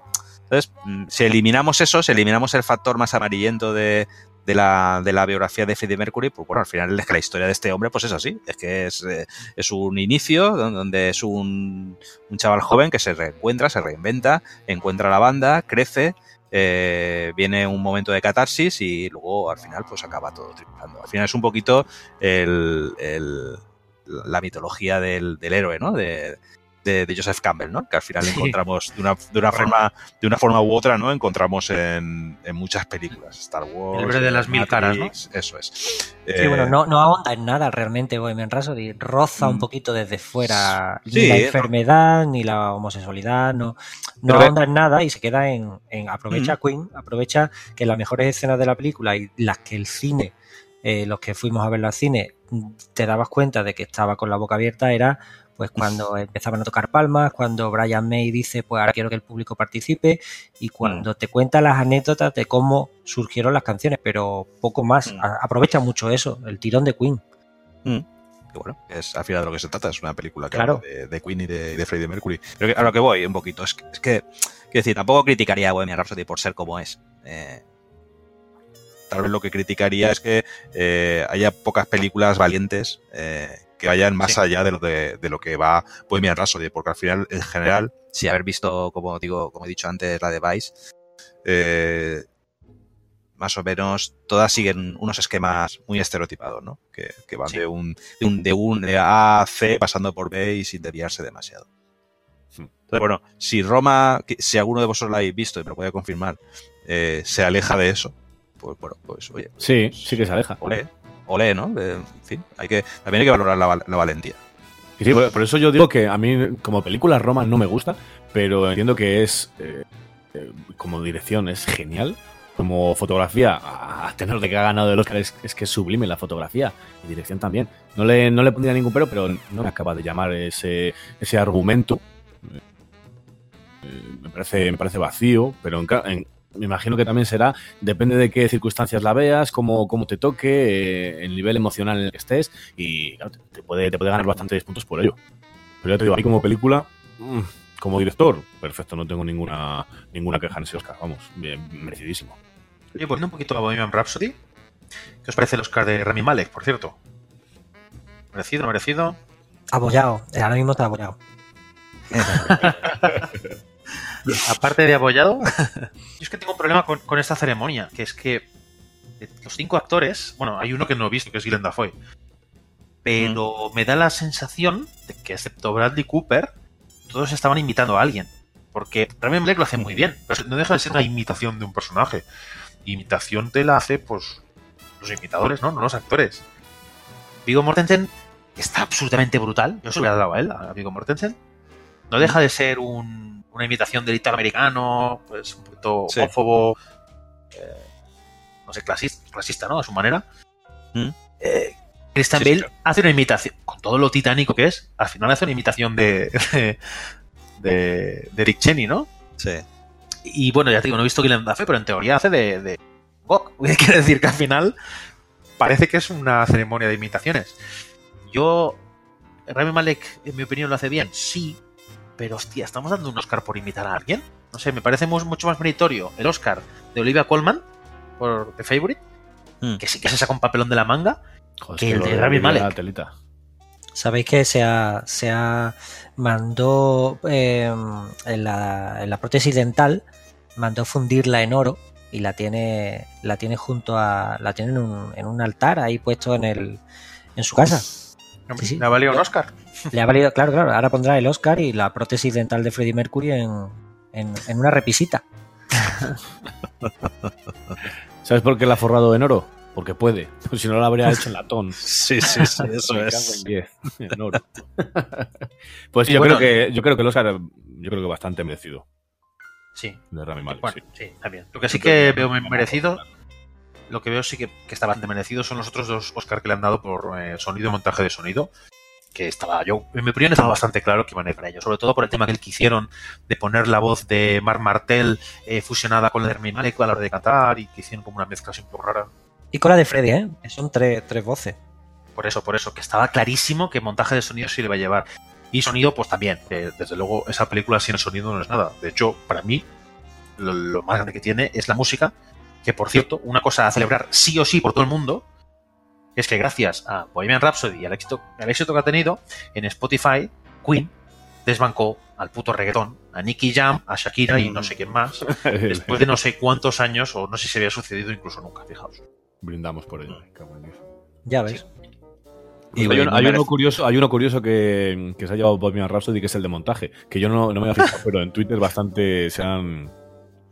Entonces, mm, si eliminamos eso, si eliminamos el factor más amarillento de, de la, de la biografía de Freddie Mercury, pues bueno, al final es que la historia de este hombre pues es así, es que es, eh, es un inicio don- donde es un, un chaval joven que se reencuentra, se reinventa, encuentra la banda, crece, eh, viene un momento de catarsis y luego al final pues acaba todo triunfando. Al final es un poquito el, el- la mitología del, del héroe, ¿no? De, de, de Joseph Campbell, ¿no? Que al final Sí. encontramos de una, de una forma de una forma u otra, ¿no? Encontramos en, en muchas películas. Star Wars. El héroe de las mil caras, ¿no? Eso es. Sí, Eh, bueno, no, no ahonda en nada realmente Bohemian Rhapsody. Roza un Mm. poquito desde fuera ni la no. enfermedad, ni la homosexualidad, no, no Pero ahonda en nada y se queda en, en aprovecha Queen, aprovecha que las mejores escenas de la película y las que el cine, eh, los que fuimos a verlo al cine, mm, te dabas cuenta de que estaba con la boca abierta, era pues cuando <laughs> empezaban a tocar palmas, cuando Brian May dice, pues ahora quiero que el público participe, y cuando te cuenta las anécdotas de cómo surgieron las canciones, pero poco más. Mm. Aprovecha mucho eso, el tirón de Queen. que bueno, es al final de lo que se trata, es una película que Claro. de, de Queen y de, de Freddie Mercury. Pero que- a lo que voy un poquito, es que, es que quiero decir, tampoco criticaría a Bohemian Rhapsody por ser como es. Eh, tal vez lo que criticaría es que eh, haya pocas películas valientes eh, que vayan más Sí. allá de lo, de, de lo que va Bohemian Rhapsody, porque al final, en general, si haber visto, como digo, como he dicho antes, la de Vice, eh, más o menos todas siguen unos esquemas muy estereotipados, ¿no? Que, que van Sí. de un de un de un de A a C pasando por B y sin desviarse demasiado. Hmm. Entonces, bueno, si Roma, si alguno de vosotros la habéis visto y me lo puede confirmar, eh, se aleja de eso, pues bueno, pues oye, Sí, sí que se aleja. olé, olé, ¿no? Eh, en fin, hay que, también hay que valorar la, val- la valentía. Y sí, por, eso yo digo que a mí como película Roma no me gusta, pero entiendo que es, eh, eh, como dirección, es genial. Como fotografía, a tenor de que ha ganado el Oscar, es, es que es sublime la fotografía y dirección también. No le, no le pondría ningún pero, pero no me acaba de llamar ese, ese argumento. Eh, me, parece, me parece vacío, pero en en- me imagino que también será, depende de qué circunstancias la veas, cómo, cómo te toque, eh, el nivel emocional en el que estés, y claro, te, te puede, te puede ganar bastantes puntos por ello. Pero ya te digo, a mí como película, mm, como director, perfecto, no tengo ninguna, ninguna queja en ese Oscar, vamos, bien, merecidísimo. Oye, volviendo un poquito a Bohemian Rhapsody, ¿qué os parece el Oscar de Rami Malek, por cierto? ¿Merecido, no merecido? Abollado. Eh, Ahora mismo está abollado. <laughs> Aparte de apoyado, <laughs> yo es que tengo un problema con, con esta ceremonia, que es que de los cinco actores, bueno, hay uno que no he visto, que es Glenn Dafoe, pero me da la sensación de que excepto Bradley Cooper, todos estaban imitando a alguien. Porque Rami Malek lo hace muy bien, pero no deja de ser una imitación de un personaje. Imitación te la hace, pues, los imitadores, ¿no? No los actores. Vigo Mortensen está absolutamente brutal. Yo se lo hubiera dado a él, a Vigo Mortensen. No deja de ser un- una imitación del italoamericano, pues un poquito Sí. homófobo, eh, no sé, clasista, clasista, ¿no? A su manera. Mm. Eh, Christian Sí, sí, Bale hace una imitación, con todo lo titánico que es, al final hace una imitación de, de, de, de Dick Cheney, ¿no? Sí. Y bueno, ya te digo, no he visto Glenn Dafoe, pero en teoría hace de, de Gok. <laughs> Quiere decir que al final parece que es una ceremonia de imitaciones. Yo, Rami Malek, en mi opinión, lo hace bien, sí, pero hostia, ¿estamos dando un Oscar por imitar a alguien? No sé, me parece mu- mucho más meritorio el Oscar de Olivia Colman por The Favorite, Mm. que sí que se saca un papelón de la manga. Joder, Que el de Rami Malek. Sabéis que se ha, se ha mandó eh, en, la, en la prótesis dental, mandó fundirla en oro y la tiene, la tiene junto a, la tiene en un, en un altar ahí puesto en el, en su casa. Sí, sí. ¿Le ha valido un Oscar? Le ha valido, claro, claro, ahora pondrá el Oscar y la prótesis dental de Freddie Mercury en, en, en una repisita. ¿Sabes por qué la ha forrado en oro? Porque puede. Pues si no lo habría hecho en latón. <laughs> Sí, sí, sí, <laughs> eso es. en 10, en oro. <laughs> pues Y yo, bueno- creo que, yo creo que el Oscar, yo creo que bastante merecido Sí. de Rami Malek. Bueno, sí. sí, también. Lo que sí que veo merecido, lo que veo sí que, que está bastante merecido son los otros dos Oscar que le han dado por eh, sonido y montaje de sonido. Que estaba yo, en mi opinión, estaba bastante claro que iban a ir para ello. Sobre todo por el tema que que hicieron de poner la voz de Marc Martel eh, fusionada con la de Malek a la hora de cantar y que hicieron como una mezcla así un poco rara. Y con la de Freddie, ¿eh? Son tres, tres voces. Por eso, por eso, que estaba clarísimo que montaje de sonido sí le va a llevar. Y sonido, pues también. Eh, desde luego, esa película sin el sonido no es nada. De hecho, para mí, lo, lo más grande que tiene es la música. Que por cierto, una cosa a celebrar sí o sí por todo el mundo es que gracias a Bohemian Rhapsody y al éxito, al éxito que ha tenido, en Spotify, Queen desbancó al puto reggaetón, a Nicky Jam, a Shakira y no sé quién más, <laughs> después de no sé cuántos años, o no sé si se había sucedido incluso nunca, fijaos. Brindamos por ello. Ya ves. Y hay, bueno, un- hay merece- uno curioso, hay uno curioso que, que se ha llevado Bohemian Rhapsody, que es el de montaje. Que yo no, no me había fijado, <laughs> pero en Twitter bastante se han,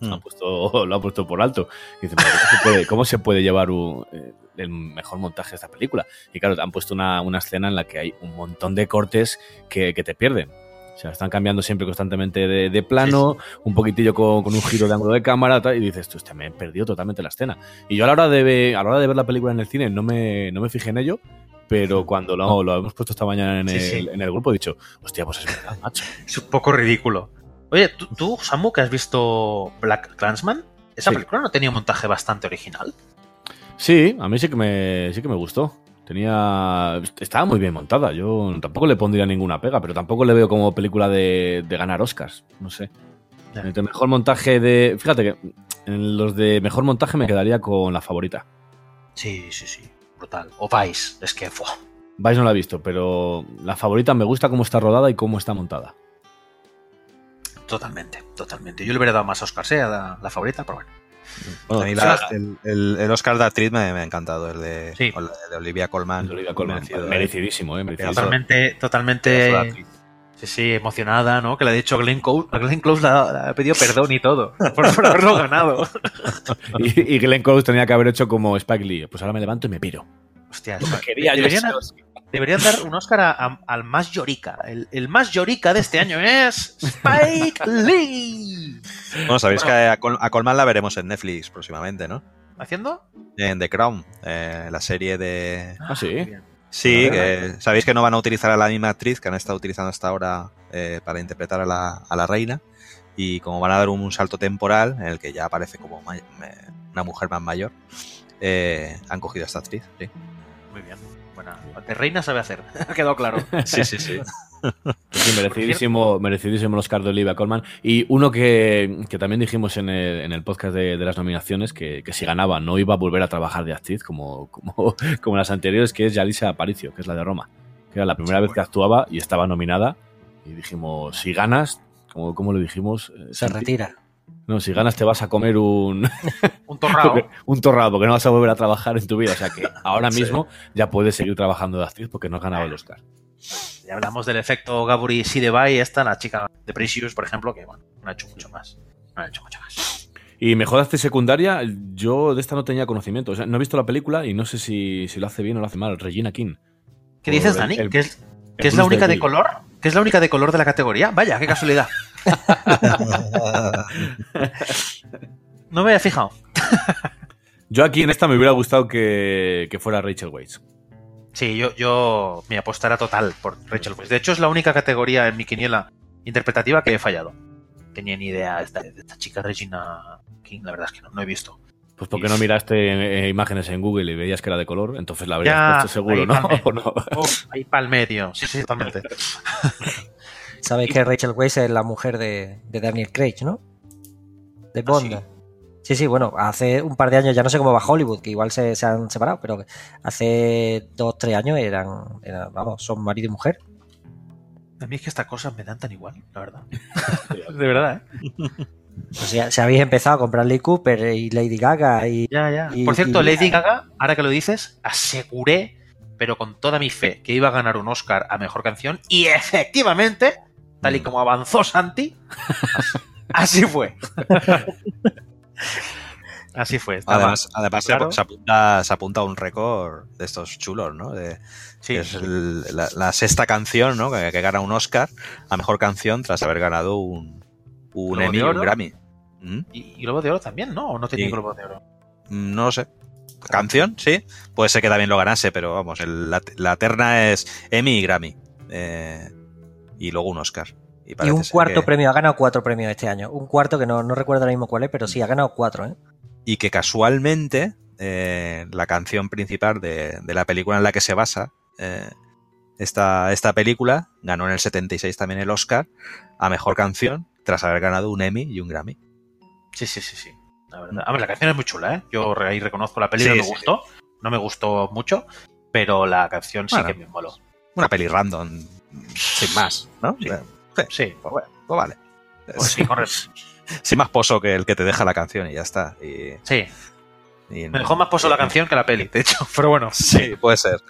Mm. han puesto, lo han puesto por alto. Y dicen, "¿Pero ¿cómo, se puede, cómo se puede llevar un- eh, el mejor montaje de esta película? Y claro, han puesto una, una escena en la que hay un montón de cortes que, que te pierden. O sea, están cambiando siempre constantemente de, de plano, un poquitillo con, con un giro de ángulo de cámara, tal, y dices, tú, hostia, me he perdido totalmente la escena. Y yo a la hora de, ve- a la hora de ver la película en el cine no me, no me fijé en ello, pero cuando lo, lo hemos puesto esta mañana en, Sí, el, sí. en el grupo he dicho, hostia, pues es verdad, macho. <laughs> Es un poco ridículo. Oye, ¿tú, tú, Samu, que has visto Black Clansman? Esa película no tenía un montaje bastante original. Sí, a mí sí que me, sí que me gustó. Tenía. Estaba muy bien montada. Yo tampoco le pondría ninguna pega, pero tampoco le veo como película de, de ganar Oscars. No sé. Ya. Entre mejor montaje de. Fíjate que En los de mejor montaje me quedaría con la favorita. Sí, sí, sí. Brutal. O Vice. Es que, ¡fua! Vice no la he visto, pero la favorita me gusta cómo está rodada y cómo está montada. Totalmente, totalmente. Yo le hubiera dado más a Oscar Sea, la, la favorita, pero bueno. Bueno, a mí la- el, el- el Oscar de actriz me, me ha encantado, el de, Sí. o el de Olivia Colman. De Olivia Colman. Merecido, ¿eh? Merecidísimo, ¿eh? Merecidísimo. Totalmente. Sí, sí, emocionada, ¿no? Que le ha dicho a Glenn Close. A Glenn Close le ha, pedido perdón y todo. <laughs> Por, por haberlo ganado. <laughs> Y, y Glenn Close tenía que haber hecho como Spike Lee. Pues ahora me levanto y me piro. Hostia, quería yo deberían. Deberían dar un Oscar a- a- al más llorica. El, el más llorica de este año es Spike <laughs> Lee. Bueno, sabéis que a, Col- a Colman la veremos en Netflix próximamente, ¿no? ¿Haciendo? En The Crown, eh, la serie de... Ah, sí. Sí, Ah. que sabéis que no van a utilizar a la misma actriz que han estado utilizando hasta ahora eh, para interpretar a la, a la reina. Y como van a dar un salto temporal en el que ya aparece como una mujer más mayor, eh, han cogido a esta actriz. Sí, Muy bien. Buena. De reina sabe hacer. <laughs> ha quedado claro. sí, sí. sí. Sí, merecidísimo, merecidísimo el Oscar de Olivia Colman. Y uno que, que también dijimos en el, en el podcast de, de las nominaciones, que, que si ganaba no iba a volver a trabajar de actriz como, como, <laughs> como las anteriores, que es Yalisa Aparicio, que es la de Roma. Que era la primera vez que actuaba y estaba nominada. Y dijimos, si ganas, como, como lo dijimos, eh, Se retira. No, si ganas te vas a comer un, <laughs> Un torrao. <laughs> porque- un torrado, porque no vas a volver a trabajar en tu vida. O sea que ahora <laughs> Sí. mismo ya puedes seguir trabajando de actriz porque no has ganado el Oscar. Ya hablamos del efecto Gaburi Sidebay, esta, la chica de Precious, por ejemplo, que bueno, no ha hecho mucho más. No ha hecho mucho más. Y mejor actriz secundaria, yo de esta no tenía conocimiento. O sea, no he visto la película y no sé si, si lo hace bien o lo hace mal. Regina King. ¿Qué dices, Dani? el- ¿Que es, que es la única de Willis. color? ¿Que es la única de color de la categoría? Vaya, qué casualidad. <laughs> No me había fijado. Yo aquí en esta me hubiera gustado que, que fuera Rachel Weisz. Sí, yo, yo mi apuesta era total por Rachel Weisz. De hecho, es la única categoría en mi quiniela interpretativa que he fallado. Tenía ni idea de esta, de esta chica Regina King, la verdad es que no, no he visto. Pues porque no miraste eh, imágenes en Google y veías que era de color, entonces la habrías Ya, puesto seguro, ¿no? <laughs> ¿O no? Uf, ahí para el medio. Sí, sí, totalmente. <laughs> Sabéis que Rachel Weisz es la mujer de, de Daniel Craig, ¿no? De Bond. ¿Ah, sí? sí, bueno, hace un par de años, ya no sé cómo va Hollywood, que igual se, se han separado, pero hace dos, tres años eran, eran, vamos, son marido y mujer. A mí es que estas cosas me dan tan igual, la verdad. <laughs> de verdad, ¿eh? O sea, si habéis empezado a comprar Lee Cooper y Lady Gaga y Ya, ya. Y- Por cierto, y- Lady Gaga, ahora que lo dices, aseguré, pero con toda mi fe, que iba a ganar un Oscar a Mejor Canción y efectivamente, tal y como avanzó Santi, así, <laughs> así fue. así fue. Además, además se- claro. se, apunta, se apunta a un récord de estos chulos, ¿no? De, Sí, es el- la, la sexta canción, ¿no? Que, que gana un Oscar a mejor canción tras haber ganado un, un Emmy y un. Grammy. ¿Mm? y, y Globo de Oro también, ¿no? ¿O no tenía Sí. Globo de Oro? Mm, No lo sé. ¿Canción? Sí. Puede ser que también lo ganase, pero vamos, el- la, la terna es Emmy y Grammy. Eh, y luego un Oscar. Y, un cuarto que- premio, ha ganado cuatro premios este año. Un cuarto que no, no recuerdo ahora mismo cuál es, pero sí, ha ganado cuatro, ¿eh? y que casualmente eh, la canción principal de, de la película en la que se basa eh, esta, esta película ganó en el 76 también el Oscar a mejor canción tras haber ganado un Emmy y un Grammy. Sí, sí, sí, sí. La verdad. A ver, la canción es muy chula, ¿eh? Yo ahí reconozco la peli, Sí, no me sí, gustó. No me gustó mucho, pero la canción sí Bueno. que me moló. Una peli random, sin más, ¿no? Sí. Sí, Sí, pues bueno, pues vale. pues sí, correcto. <laughs> Sin más pozo que el que te deja la canción y ya está. Y, Sí, y- me dejó más poso la canción que la peli, de hecho. Pero bueno, <laughs> Sí, puede ser.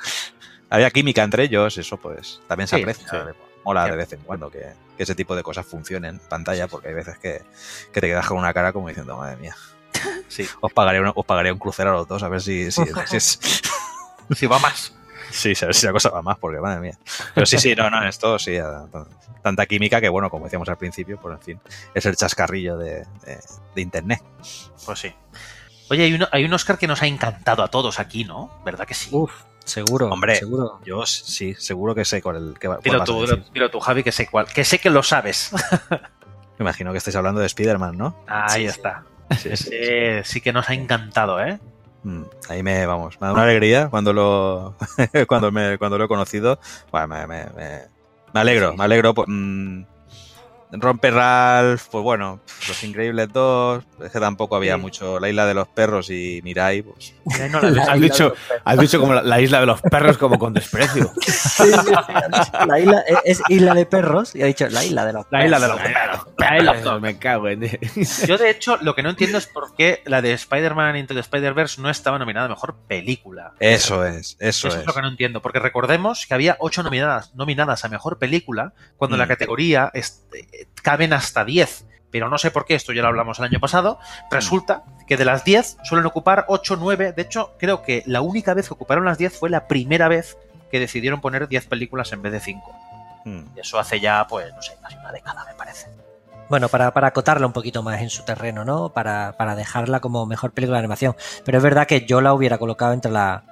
Había química entre ellos, eso pues también se Sí, aprecia. sí. Mola de vez en cuando que, que ese tipo de cosas funcionen en pantalla, porque hay veces que, que te quedas con una cara como diciendo, madre mía, <laughs> sí. os pagaré, una- os pagaré un crucero a los dos a ver si, si, si, es- Si va más. Sí, a ver si la cosa va más, porque madre mía. Pero sí, sí, no, no, esto sí, tanta química que bueno, como decíamos al principio, pues en fin, es el chascarrillo de, de- de internet. Pues sí. Oye, hay, uno, hay un Oscar que nos ha encantado a todos aquí, ¿no? ¿Verdad que sí? Uf, seguro. Hombre. Seguro. Yo sí, seguro que sé cuál, el, que va- cuál Dilo vas a tú, decir. dilo, tú, Javi, que sé cuál. Que sé que lo sabes. Me imagino que estáis hablando de Spider-Man, ¿no? Ahí Sí, está. Sí, sí, Ese sí que nos ha encantado, ¿eh? Mm, Ahí me, vamos, me da una alegría cuando lo, <laughs> cuando me, cuando lo he conocido. Bueno, me, me- me- me alegro, me alegro. por- mm, Rompe Ralph, pues bueno, Los Increíbles 2, es que tampoco había mucho. La isla de los perros y Mirai, pues. Mirai no la ves. <laughs> Has dicho, has dicho como la, la isla de los perros, como con desprecio. <laughs> Sí, sí, sí, La isla es, es isla de perros y ha dicho la isla de los La isla de los perros. perros. La isla de los- Me cago en. Yo, de hecho, lo que no entiendo es por qué la de Spider-Man Into the Spider-Verse no estaba nominada a mejor película. Eso es, eso, Eso es es. lo que no entiendo, porque recordemos que había ocho nominadas, nominadas a mejor película, cuando la Mm. categoría es- caben hasta 10. Pero no sé por qué, esto ya lo hablamos el año pasado. Resulta que de las 10 suelen ocupar 8 9. De hecho, creo que la única vez que ocuparon las 10 fue la primera vez que decidieron poner 10 películas en vez de 5. Mm. Y eso hace ya, pues, no sé, casi una década, me parece. Bueno, para, para acotarla un poquito más en su terreno, ¿no? Para, para dejarla como mejor película de animación. Pero es verdad que yo la hubiera colocado entre la.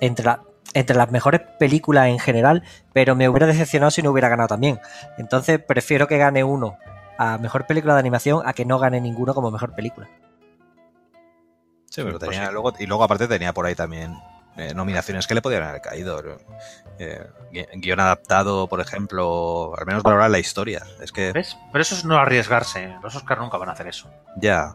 entre la. Entre las mejores películas en general, pero me hubiera decepcionado si no hubiera ganado también. Entonces prefiero que gane uno a mejor película de animación a que no gane ninguno como mejor película. Sí, pero Pues tenía sí. luego, y luego aparte tenía por ahí también eh, nominaciones que le podían haber caído. Eh, gui- guion adaptado, por ejemplo, al menos valorar la historia. Es que ¿Ves? Pero eso es no arriesgarse. Los Oscars nunca van a hacer eso. ya,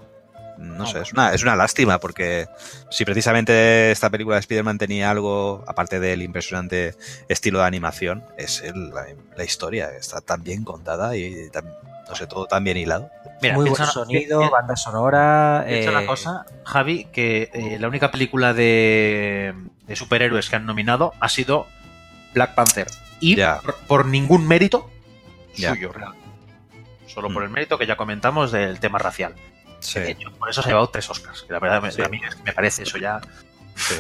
no sé, es una, es una lástima porque si precisamente esta película de Spider-Man tenía algo, aparte del impresionante estilo de animación, es el- la, la historia, está tan bien contada y tan- no sé, todo tan bien hilado. Mira, Muy buen sonido, banda sonora. Piensa eh, una cosa, Javi, que eh, la única película de, de superhéroes que han nominado ha sido Black Panther. Y por, por ningún mérito Ya. suyo, real. Solo por Mm. el mérito que ya comentamos del tema racial. Sí, por eso se ha llevado tres Oscars. Que la verdad, Sí. a mí es que me parece eso ya. sí,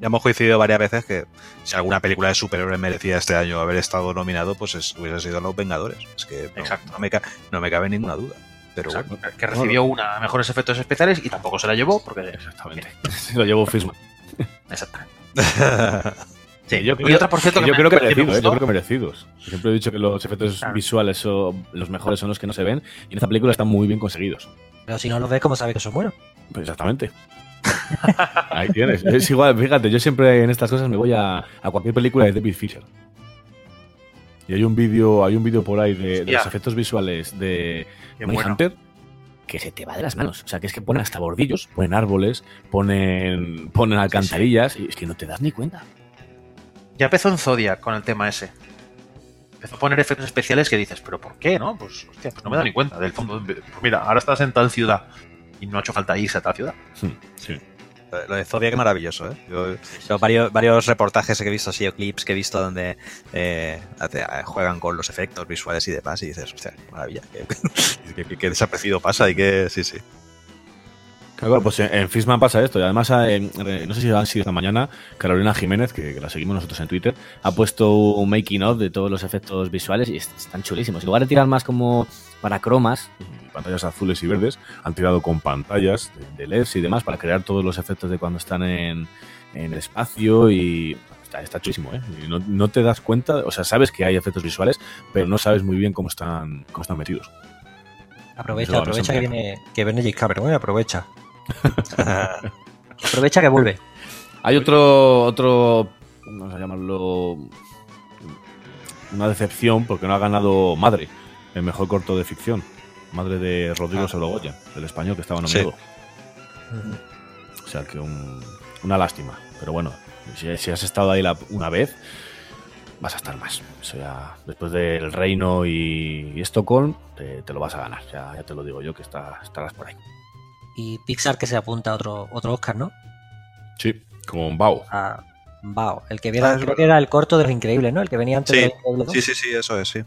ya hemos coincidido varias veces que si alguna película de superhéroes merecía este año haber estado nominado, pues es- hubiese sido Los Vengadores. Es que no, Exacto. no me, ca- no me cabe ninguna duda. Pero bueno, que recibió una a mejores efectos especiales y tampoco se la llevó porque. Exactamente. <laughs> Se lo llevo Fisman. Exactamente. <laughs> Sí, yo creo, y otra, por cierto, que yo me- creo que ¿eh? yo creo que merecidos. Siempre he dicho que los efectos Claro. visuales son los mejores son los que no se ven y en esta película están muy bien conseguidos. Pero si no los ves, ¿cómo sabes que son buenos? Pues exactamente. <laughs> Ahí tienes. Es igual, fíjate, yo siempre en estas cosas me voy a, a cualquier película de David Fisher. Y hay un vídeo, hay un vídeo por ahí de, los efectos visuales de Money bueno. Hunter que se te va de las manos. O sea, que es que ponen hasta bordillos, ponen árboles, ponen, ponen alcantarillas y es que no te das ni cuenta. Ya empezó en Zodiac con el tema ese. Empezó a poner efectos especiales que dices, ¿pero por qué? ¿No? Pues, hostia, pues no me da ni cuenta. Del fondo, pues mira, ahora estás en tal ciudad y no ha hecho falta irse a tal ciudad. Sí. Lo de Zodiac maravilloso, ¿eh? Yo, yo varios, varios reportajes que he visto, así, o clips que he visto donde eh, eh, juegan con los efectos visuales y demás, y dices, hostia, qué maravilla, qué, <laughs> qué- qué- qué desaparecido pasa y que sí, sí. Claro, pues en, en Fishman pasa esto. Y además, eh, no sé si ha sido esta mañana, Carolina Jiménez, que, que la seguimos nosotros en Twitter, ha puesto un making of de todos los efectos visuales y est- están chulísimos. En lugar de tirar más como para cromas, pantallas azules y verdes, han tirado con pantallas de, LEDs y demás para crear todos los efectos de cuando están en, en el espacio y está, está chulísimo, ¿eh? No, no te das cuenta, o sea, sabes que hay efectos visuales, pero no sabes muy bien cómo están, cómo están metidos. Aprovecha, aprovecha que viene, que viene James Cameron, ¿eh? aprovecha. <laughs> aprovecha que vuelve. Hay otro, otro, vamos a llamarlo, una decepción porque no ha ganado Madre, el mejor corto de ficción. Madre de Rodrigo Ah. El español que estaba Sí. nominado. O sea que un- una lástima. Pero bueno, si, si has estado ahí la- una vez, vas a estar más. O sea, después del Reino y, y Estocolm, te, te lo vas a ganar. Ya, ya te lo digo yo que está- estarás por ahí. Y Pixar que se apunta a otro, otro Oscar, ¿no? Sí, como un Bao. A Bao, el que viera, Ah, creo que era el corto de los increíbles, ¿no? El que venía antes Sí, de los Increíbles dos. Sí, sí, sí, eso es, sí.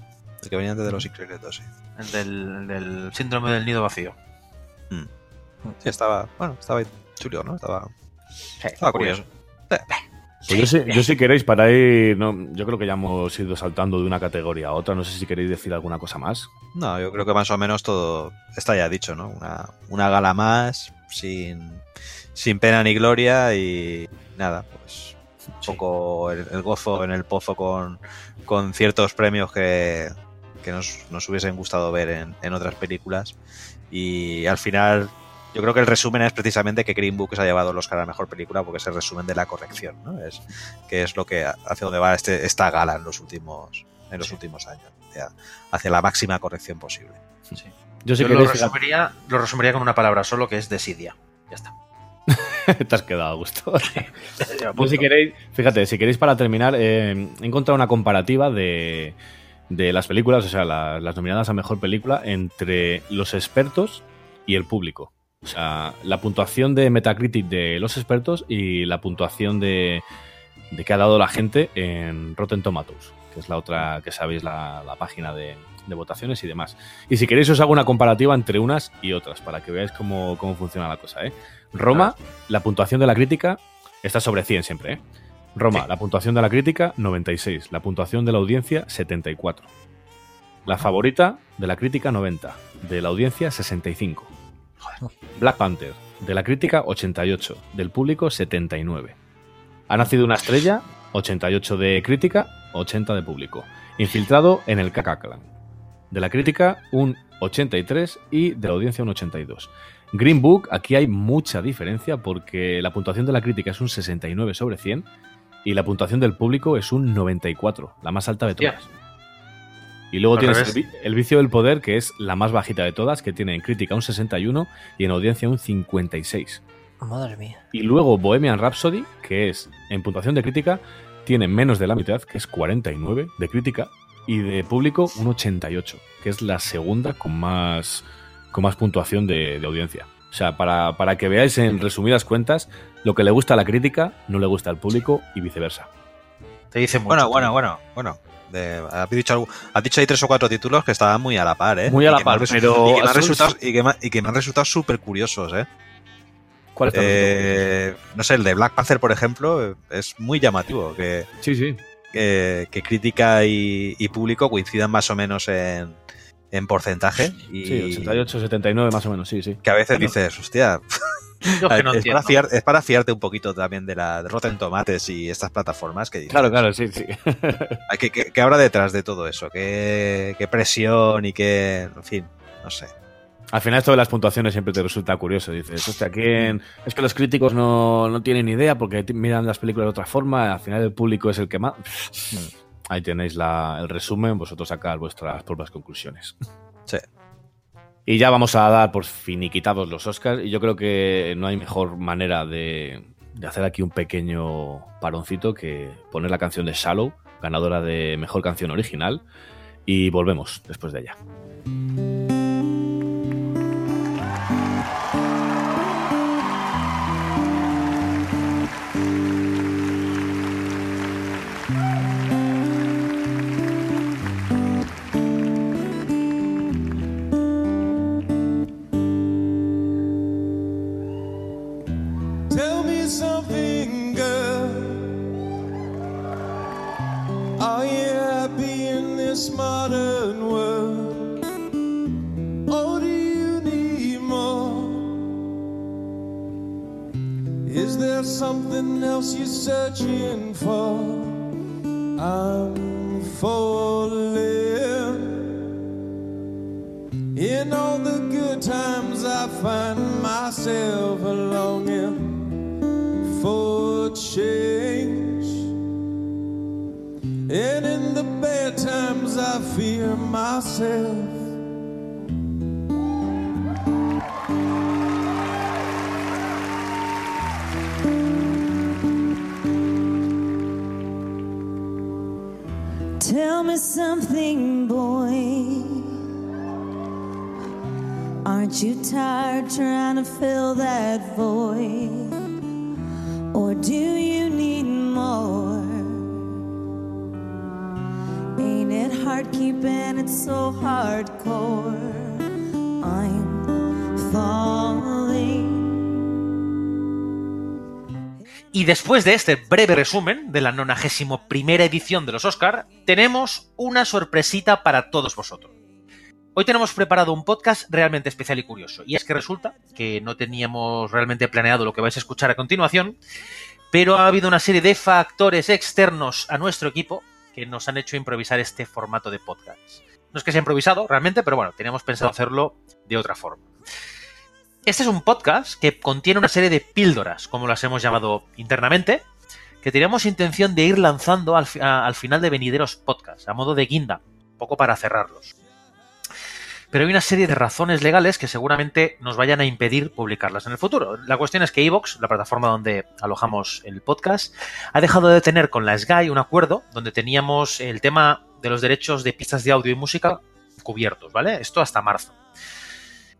El que venía antes de los Increíbles sí. El del, el del síndrome del nido vacío. Sí, estaba, bueno, estaba chulo, ¿no? Estaba, Sí, estaba curioso. Pues yo, yo si queréis, para ir, no, yo creo que ya hemos ido saltando de una categoría a otra. No sé si queréis decir alguna cosa más. No, yo creo que más o menos todo está ya dicho, ¿no? Una, una gala más, sin, sin pena ni gloria y nada, pues un poco el, el gozo en el pozo con, con ciertos premios que, que nos, nos hubiesen gustado ver en, en otras películas. Y al final, yo creo que el resumen es precisamente que Green Book se ha llevado el Oscar a la mejor película porque es el resumen de la corrección, ¿no? Es, que es lo que hace donde va este, esta gala en los últimos, en los últimos años. hacia, hacia la máxima corrección posible. Yo si Yo lo resumiría, lo resumiría con una palabra solo, que es desidia. Ya está. <laughs> te has quedado a gusto. Yo si queréis, fíjate, si queréis para terminar, eh, he encontrado una comparativa de, de las películas, o sea, la- las nominadas a mejor película, entre los expertos y el público. O sea, la puntuación de Metacritic de los expertos y la puntuación de, de que ha dado la gente en Rotten Tomatoes, que es la otra que sabéis, la, la página de, de votaciones y demás. Y si queréis os hago una comparativa entre unas y otras, para que veáis cómo, cómo funciona la cosa. ¿eh? Roma, la puntuación de la crítica está sobre 100 siempre. ¿eh? Roma, Sí. la puntuación de la crítica 96, la puntuación de la audiencia 74. La favorita de la crítica 90, de la audiencia 65. Black Panther, de la crítica 88, del público 79. Ha nacido una estrella, 88 de crítica, 80 de público. Infiltrado en el Kaka Clan. De la crítica un 83 y de la audiencia un 82. Green Book, aquí hay mucha diferencia porque la puntuación de la crítica es un 69 sobre 100 y la puntuación del público es un 94, la más alta de todas. Y luego Al tienes el, revés. vi- el vicio del poder, que es la más bajita de todas, que tiene en crítica un 61 y en audiencia un 56. Madre mía. Y luego Bohemian Rhapsody, que es en puntuación de crítica, tiene menos de la mitad, que es 49 de crítica, y de público un 88, que es la segunda con más, con más puntuación de, de audiencia. O sea, para, para que veáis en resumidas cuentas, lo que le gusta a la crítica no le gusta al público y viceversa. Te dice mucho. Bueno, bueno, bueno, bueno. De- has, dicho, algo- has dicho ahí tres o cuatro títulos que estaban muy a la par, ¿eh? Muy a la par, pero Y que resultado, y que me, y que me han resultado súper curiosos, ¿eh? ¿Cuál está Eh, no sé, el de Black Panther, por ejemplo, es muy llamativo. Que, Sí, sí. que, que crítica y, y público coincidan más o menos en, en porcentaje. Y Sí, 88, 79 más o menos, sí, sí. que a veces Bueno. dices, hostia, <laughs> Yo que no es, para fiar- es para fiarte un poquito también de la de Rotten Tomates y estas plataformas que dices, Claro, claro, sí, sí. <laughs> "Ay, ¿qué, qué, qué habrá detrás de todo eso? ¿Qué, qué presión y qué, en fin, no sé. Al final esto de las puntuaciones siempre te resulta curioso. Dices, hostia, ¿quién? Es que los críticos no, no tienen idea porque miran las películas de otra forma. Al final el público es el que más... Ahí tenéis la- el resumen, vosotros sacad vuestras propias conclusiones. Sí. Y ya vamos a dar por finiquitados los Oscars. Y yo creo que no hay mejor manera de, hacer aquí un pequeño paroncito que poner la canción de Shallow, ganadora de mejor canción original. Y volvemos después de ella. Searching después de este breve resumen de la 91 primera edición de los Oscar, tenemos una sorpresita para todos vosotros. Hoy tenemos preparado un podcast realmente especial y curioso, y es que resulta que no teníamos realmente planeado lo que vais a escuchar a continuación, pero ha habido una serie de factores externos a nuestro equipo que nos han hecho improvisar este formato de podcast. No es que sea improvisado realmente, pero bueno, teníamos pensado hacerlo de otra forma. Este es un podcast que contiene una serie de píldoras, como las hemos llamado internamente, que teníamos intención de ir lanzando al, final de venideros podcasts, a modo de guinda, un poco para cerrarlos. Pero hay una serie de razones legales que seguramente nos vayan a impedir publicarlas en el futuro. La cuestión es que Evox, la plataforma donde alojamos el podcast, ha dejado de tener con la Sky un acuerdo donde teníamos el tema de los derechos de pistas de audio y música cubiertos, ¿vale? Esto hasta marzo.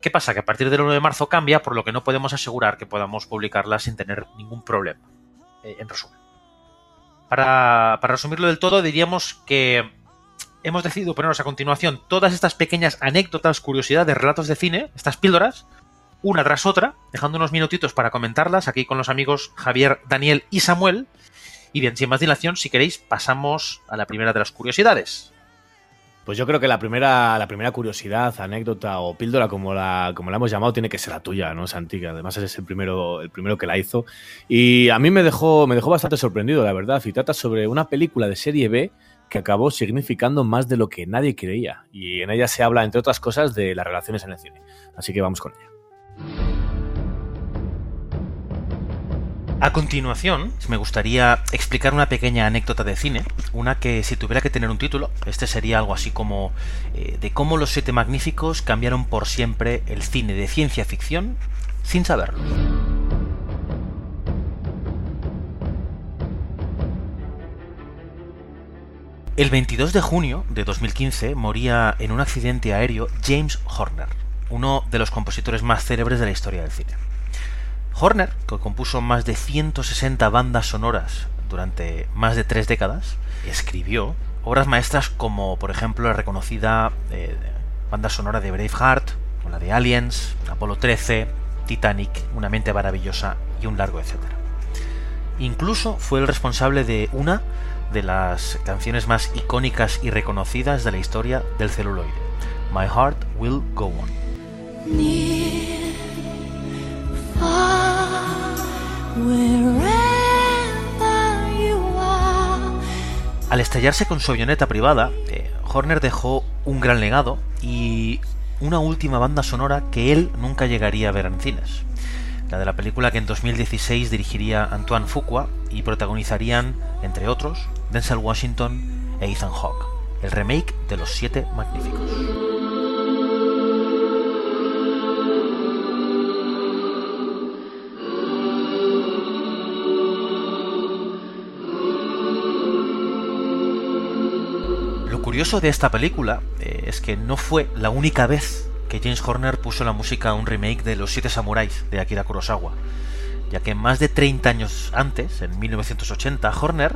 ¿Qué pasa? Que a partir del 1 de marzo cambia, por lo que no podemos asegurar que podamos publicarlas sin tener ningún problema. Eh, en resumen. Para, para resumirlo del todo, diríamos que hemos decidido ponernos a continuación todas estas pequeñas anécdotas, curiosidades, relatos de cine, estas píldoras, una tras otra, dejando unos minutitos para comentarlas aquí con los amigos Javier, Daniel y Samuel. Y bien, sin más dilación, si queréis, pasamos a la primera de las curiosidades. Pues yo creo que la primera, la primera curiosidad, anécdota o píldora, como la, como la hemos llamado, tiene que ser la tuya, ¿no, Santi? Que además es el primero, el primero que la hizo. Y a mí me dejó, me dejó bastante sorprendido, la verdad. Y trata sobre una película de serie B que acabó significando más de lo que nadie creía. Y en ella se habla, entre otras cosas, de las relaciones en el cine. Así que vamos con ella. A continuación, me gustaría explicar una pequeña anécdota de cine, una que si tuviera que tener un título, este sería algo así como eh, de cómo los siete magníficos cambiaron por siempre el cine de ciencia ficción sin saberlo. El 22 de junio de 2015 moría en un accidente aéreo James Horner, uno de los compositores más célebres de la historia del cine. Horner, que compuso más de 160 bandas sonoras durante más de tres décadas, escribió obras maestras como, por ejemplo, la reconocida eh, banda sonora de Braveheart, la de Aliens, Apolo 13, Titanic, Una mente maravillosa y un largo etcétera. Incluso fue el responsable de una de las canciones más icónicas y reconocidas de la historia del celuloide, My Heart Will Go On. Al estallarse con su avioneta privada, eh, Horner dejó un gran legado y una última banda sonora que él nunca llegaría a ver en cines. La de la película que en 2016 dirigiría Antoine Fuqua y protagonizarían, entre otros, Denzel Washington e Ethan Hawke, el remake de Los Siete Magníficos. Curioso de esta película eh, es que no fue la única vez que James Horner puso la música a un remake de Los Siete Samuráis de Akira Kurosawa, ya que más de 30 años antes, en 1980, Horner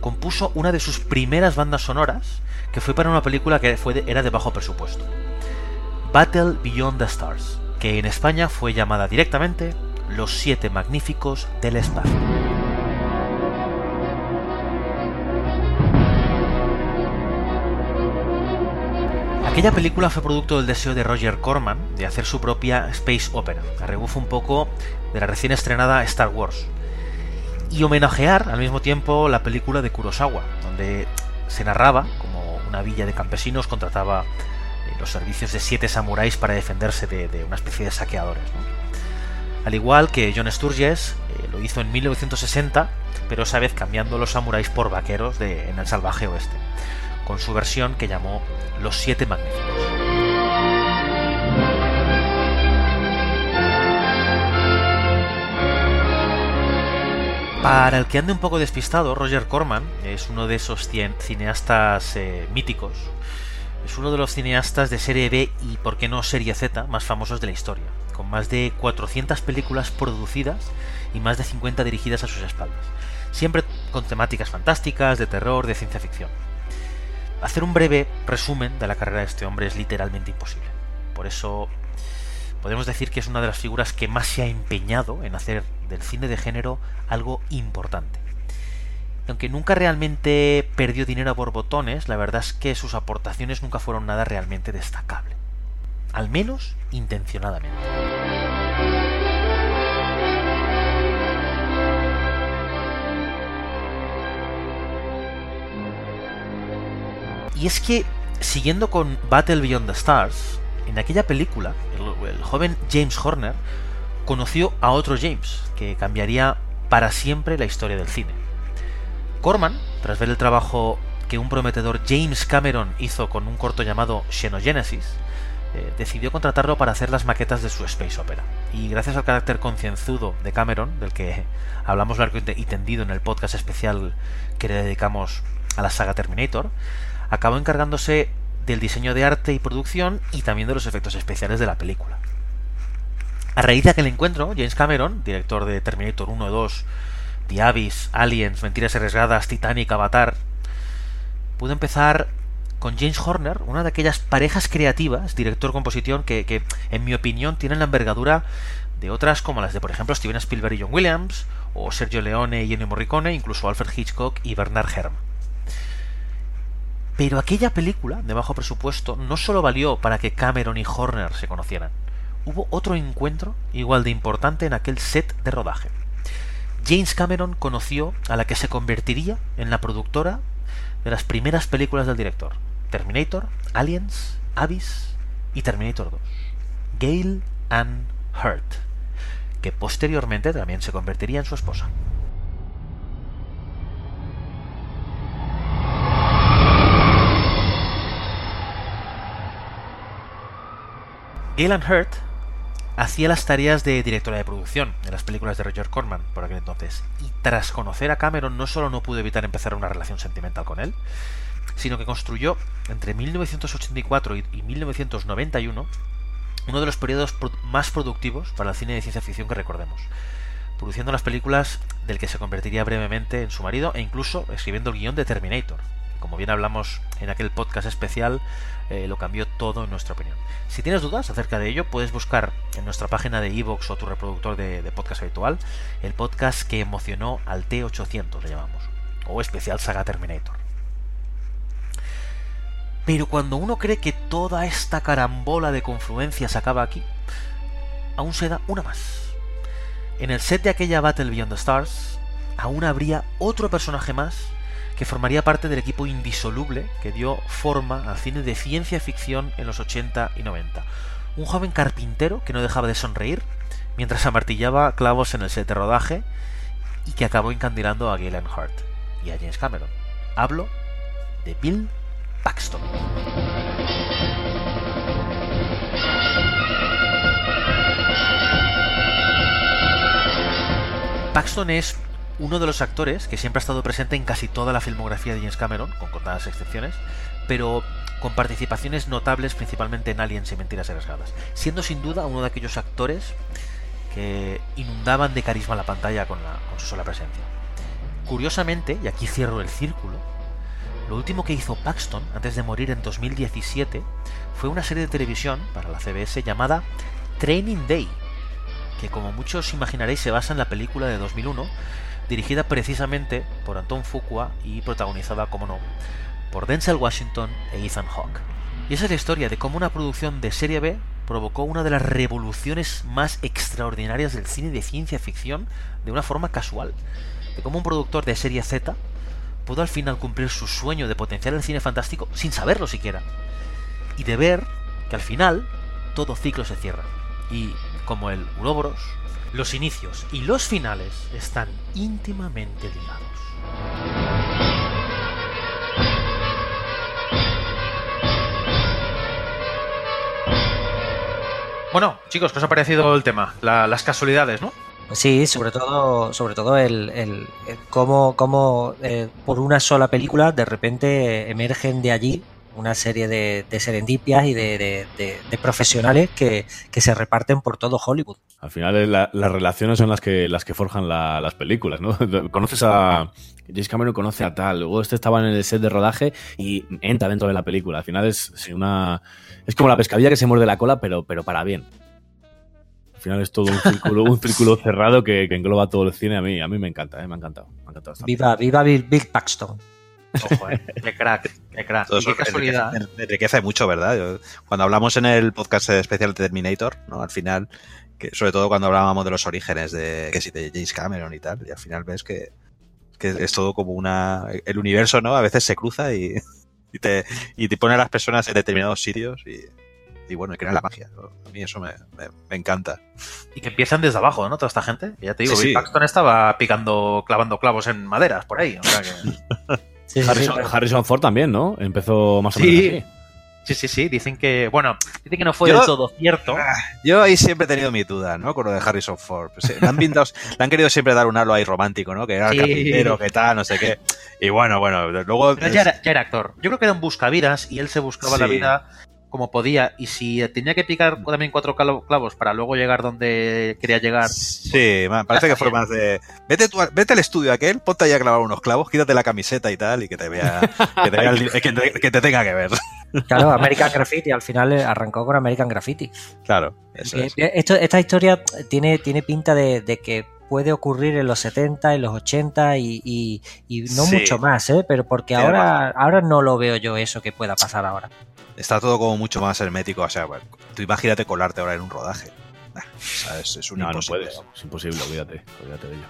compuso una de sus primeras bandas sonoras que fue para una película que fue era de bajo presupuesto. Battle Beyond the Stars, que en España fue llamada directamente Los Siete Magníficos del Espacio. Aquella película fue producto del deseo de Roger Corman de hacer su propia space opera, a rebufo un poco de la recién estrenada Star Wars, y homenajear al mismo tiempo la película de Kurosawa, donde se narraba como una villa de campesinos contrataba eh, los servicios de siete samuráis para defenderse de, una especie de saqueadores. Al igual que John Sturges eh, lo hizo en 1960, pero esa vez cambiando los samuráis por vaqueros de, en el salvaje oeste, con su versión que llamó Los Siete Magníficos. Para el que ande un poco despistado, Roger Corman es uno de esos cineastas eh, míticos. Es uno de los cineastas de serie B y, por qué no, serie Z más famosos de la historia, con más de 400 películas producidas y más de 50 dirigidas a sus espaldas, siempre con temáticas fantásticas, de terror, de ciencia ficción. Hacer un breve resumen de la carrera de este hombre es literalmente imposible. Por eso podemos decir que es una de las figuras que más se ha empeñado en hacer del cine de género algo importante. aunque nunca realmente perdió dinero por botones, la verdad es que sus aportaciones nunca fueron nada realmente destacable. Al menos intencionadamente. Y es que, siguiendo con Battle Beyond the Stars, en aquella película, el, joven James Horner conoció a otro James, que cambiaría para siempre la historia del cine. Corman, tras ver el trabajo que un prometedor James Cameron hizo con un corto llamado Xenogenesis, eh, decidió contratarlo para hacer las maquetas de su space opera. Y gracias al carácter concienzudo de Cameron, del que hablamos largo y tendido en el podcast especial que le dedicamos a la saga Terminator, acabó encargándose del diseño de arte y producción y también de los efectos especiales de la película. A raíz de aquel encuentro, James Cameron, director de Terminator 1, 2, The Abyss, Aliens, Mentiras Arriesgadas, Titanic, Avatar, pudo empezar con James Horner, una de aquellas parejas creativas, director-composición, que, que, en mi opinión tienen la envergadura de otras como las de, por ejemplo, Steven Spielberg y John Williams, o Sergio Leone y Ennio Morricone, incluso Alfred Hitchcock y Bernard Herrmann. Pero aquella película, de bajo presupuesto, no solo valió para que Cameron y Horner se conocieran, hubo otro encuentro igual de importante en aquel set de rodaje. James Cameron conoció a la que se convertiría en la productora de las primeras películas del director, Terminator, Aliens, Abyss y Terminator 2, Gail Ann Hurt, que posteriormente también se convertiría en su esposa. Gail Ann Hurt hacía las tareas de directora de producción en las películas de Roger Corman por aquel entonces. Y tras conocer a Cameron no solo no pudo evitar empezar una relación sentimental con él, sino que construyó entre 1984 y 1991 uno de los periodos más productivos para el cine de ciencia ficción que recordemos, produciendo las películas del que se convertiría brevemente en su marido e incluso escribiendo el guion de Terminator. Como bien hablamos en aquel podcast especial, eh, lo cambió todo en nuestra opinión. Si tienes dudas acerca de ello, puedes buscar en nuestra página de Evox o tu reproductor de, de, podcast habitual el podcast que emocionó al T800, le llamamos, o especial saga Terminator. Pero cuando uno cree que toda esta carambola de confluencias acaba aquí, aún se da una más. En el set de aquella Battle Beyond the Stars, aún habría otro personaje más que formaría parte del equipo indisoluble que dio forma al cine de ciencia ficción en los 80 y 90. Un joven carpintero que no dejaba de sonreír mientras amartillaba clavos en el set de rodaje y que acabó encandilando a Galen Hart y a James Cameron. Hablo de Bill Paxton. Paxton es uno de los actores que siempre ha estado presente en casi toda la filmografía de James Cameron, con contadas excepciones, pero con participaciones notables principalmente en Aliens y Mentiras Arriesgadas, siendo sin duda uno de aquellos actores que inundaban de carisma la pantalla con, con su sola presencia. Curiosamente, y aquí cierro el círculo, lo último que hizo Paxton antes de morir en 2017 fue una serie de televisión para la CBS llamada Training Day, que como muchos imaginaréis se basa en la película de 2001 dirigida precisamente por Anton Fuqua y protagonizada, como no, por Denzel Washington e Ethan Hawke. Y esa es la historia de cómo una producción de serie B provocó una de las revoluciones más extraordinarias del cine de ciencia ficción de una forma casual. De cómo un productor de serie Z pudo al final cumplir su sueño de potenciar el cine fantástico sin saberlo siquiera. Y de ver que al final todo ciclo se cierra. Y como el Uroboros, los inicios y los finales están íntimamente ligados. Bueno, chicos, ¿qué os ha parecido el tema? La, las casualidades, ¿no? Sí, sobre todo, sobre todo el, el, el cómo, cómo eh, por una sola película de repente emergen de allí una serie de, de serendipias y de, de, de profesionales que, que, se reparten por todo Hollywood. Al final la, las relaciones son las que las que forjan la, las películas, ¿no? <laughs> Conoces a James Cameron conoce a tal, luego este estaba en el set de rodaje y entra dentro de la película. Al final es una es como la pescadilla que se muerde la cola, pero pero para bien. Al final es todo un círculo, un círculo <laughs> cerrado que, que, engloba todo el cine. A mí, a mí me encanta, ¿eh? me ha encantado. Me ha encantado viva, viva Bill, Bill Paxton. Ojo, eh. qué crack, qué crack. Todo eso qué casualidad. Enriquece, enriquece, mucho, ¿verdad? Yo, cuando hablamos en el podcast especial de Terminator, ¿no? Al final, que sobre todo cuando hablábamos de los orígenes de, que sí, de James Cameron y tal, y al final ves que, que es todo como una... El universo, ¿no? A veces se cruza y, y, te, y te pone a las personas en determinados sitios y, y bueno, y crean la magia. A mí eso me, me, me, encanta. Y que empiezan desde abajo, ¿no? Toda esta gente. Ya te digo, sí, Bill sí. Paxton estaba picando, clavando clavos en maderas por ahí. O sea que... <laughs> Sí, sí, Harrison, sí, pero- Harrison Ford también, ¿no? Empezó más o menos Sí. así. Sí, sí, sí. Dicen que, bueno, dicen que no fue Yo- del todo cierto. Yo ahí siempre he tenido mi duda, ¿no? Con lo de Harrison Ford. Pues, le, han pintado- <laughs> le han querido siempre dar un halo ahí romántico, ¿no? Que era el Sí. carpintero, que tal, no sé qué. Y bueno, bueno, luego... Pero ya era, ya era actor. Yo creo que era un buscavidas y él se buscaba la vida como podía. Y si tenía que picar también cuatro clavos para luego llegar donde quería llegar. Sí, man, parece que fue <laughs> más de. Vete, vete al estudio aquel, ponte ahí a clavar unos clavos, quítate la camiseta y tal, y que te vea. Que te, vea el- <laughs> que te- que te tenga que ver. Claro, American Graffiti, al final eh, arrancó con American Graffiti. Claro, eso es. esto- esta historia tiene, tiene pinta de, de que puede ocurrir en los 70, en los 80 y, y- y no Sí. mucho más, ¿eh? Pero porque ahora, ahora no lo veo yo eso que pueda pasar ahora. Está todo como mucho más hermético. O sea, bueno, tú imagínate colarte ahora en un rodaje. Nah, o sea, es, es un No, no imposible. puedes. Es imposible, olvídate. Olvídate de ello.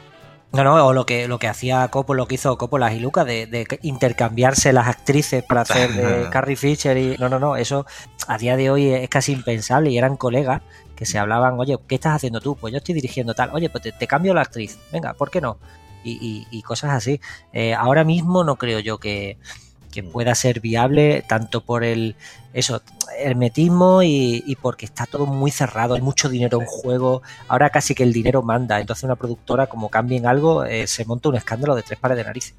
No, no, o lo que, lo que hacía Coppola, lo que hizo Coppola y Lucas, de, de intercambiarse las actrices para hacer de <laughs> Carrie Fisher y. No, no, no, eso a día de hoy es casi impensable y eran colegas que se hablaban, oye, ¿qué estás haciendo tú? Pues yo estoy dirigiendo tal, oye, pues te, te cambio la actriz, venga, ¿por qué no? Y, y- y cosas así. Eh, ahora mismo no creo yo que, que pueda ser viable tanto por el eso hermetismo y, y porque está todo muy cerrado hay mucho dinero en juego ahora casi que el dinero manda entonces una productora como cambien algo eh, se monta un escándalo de tres pares de narices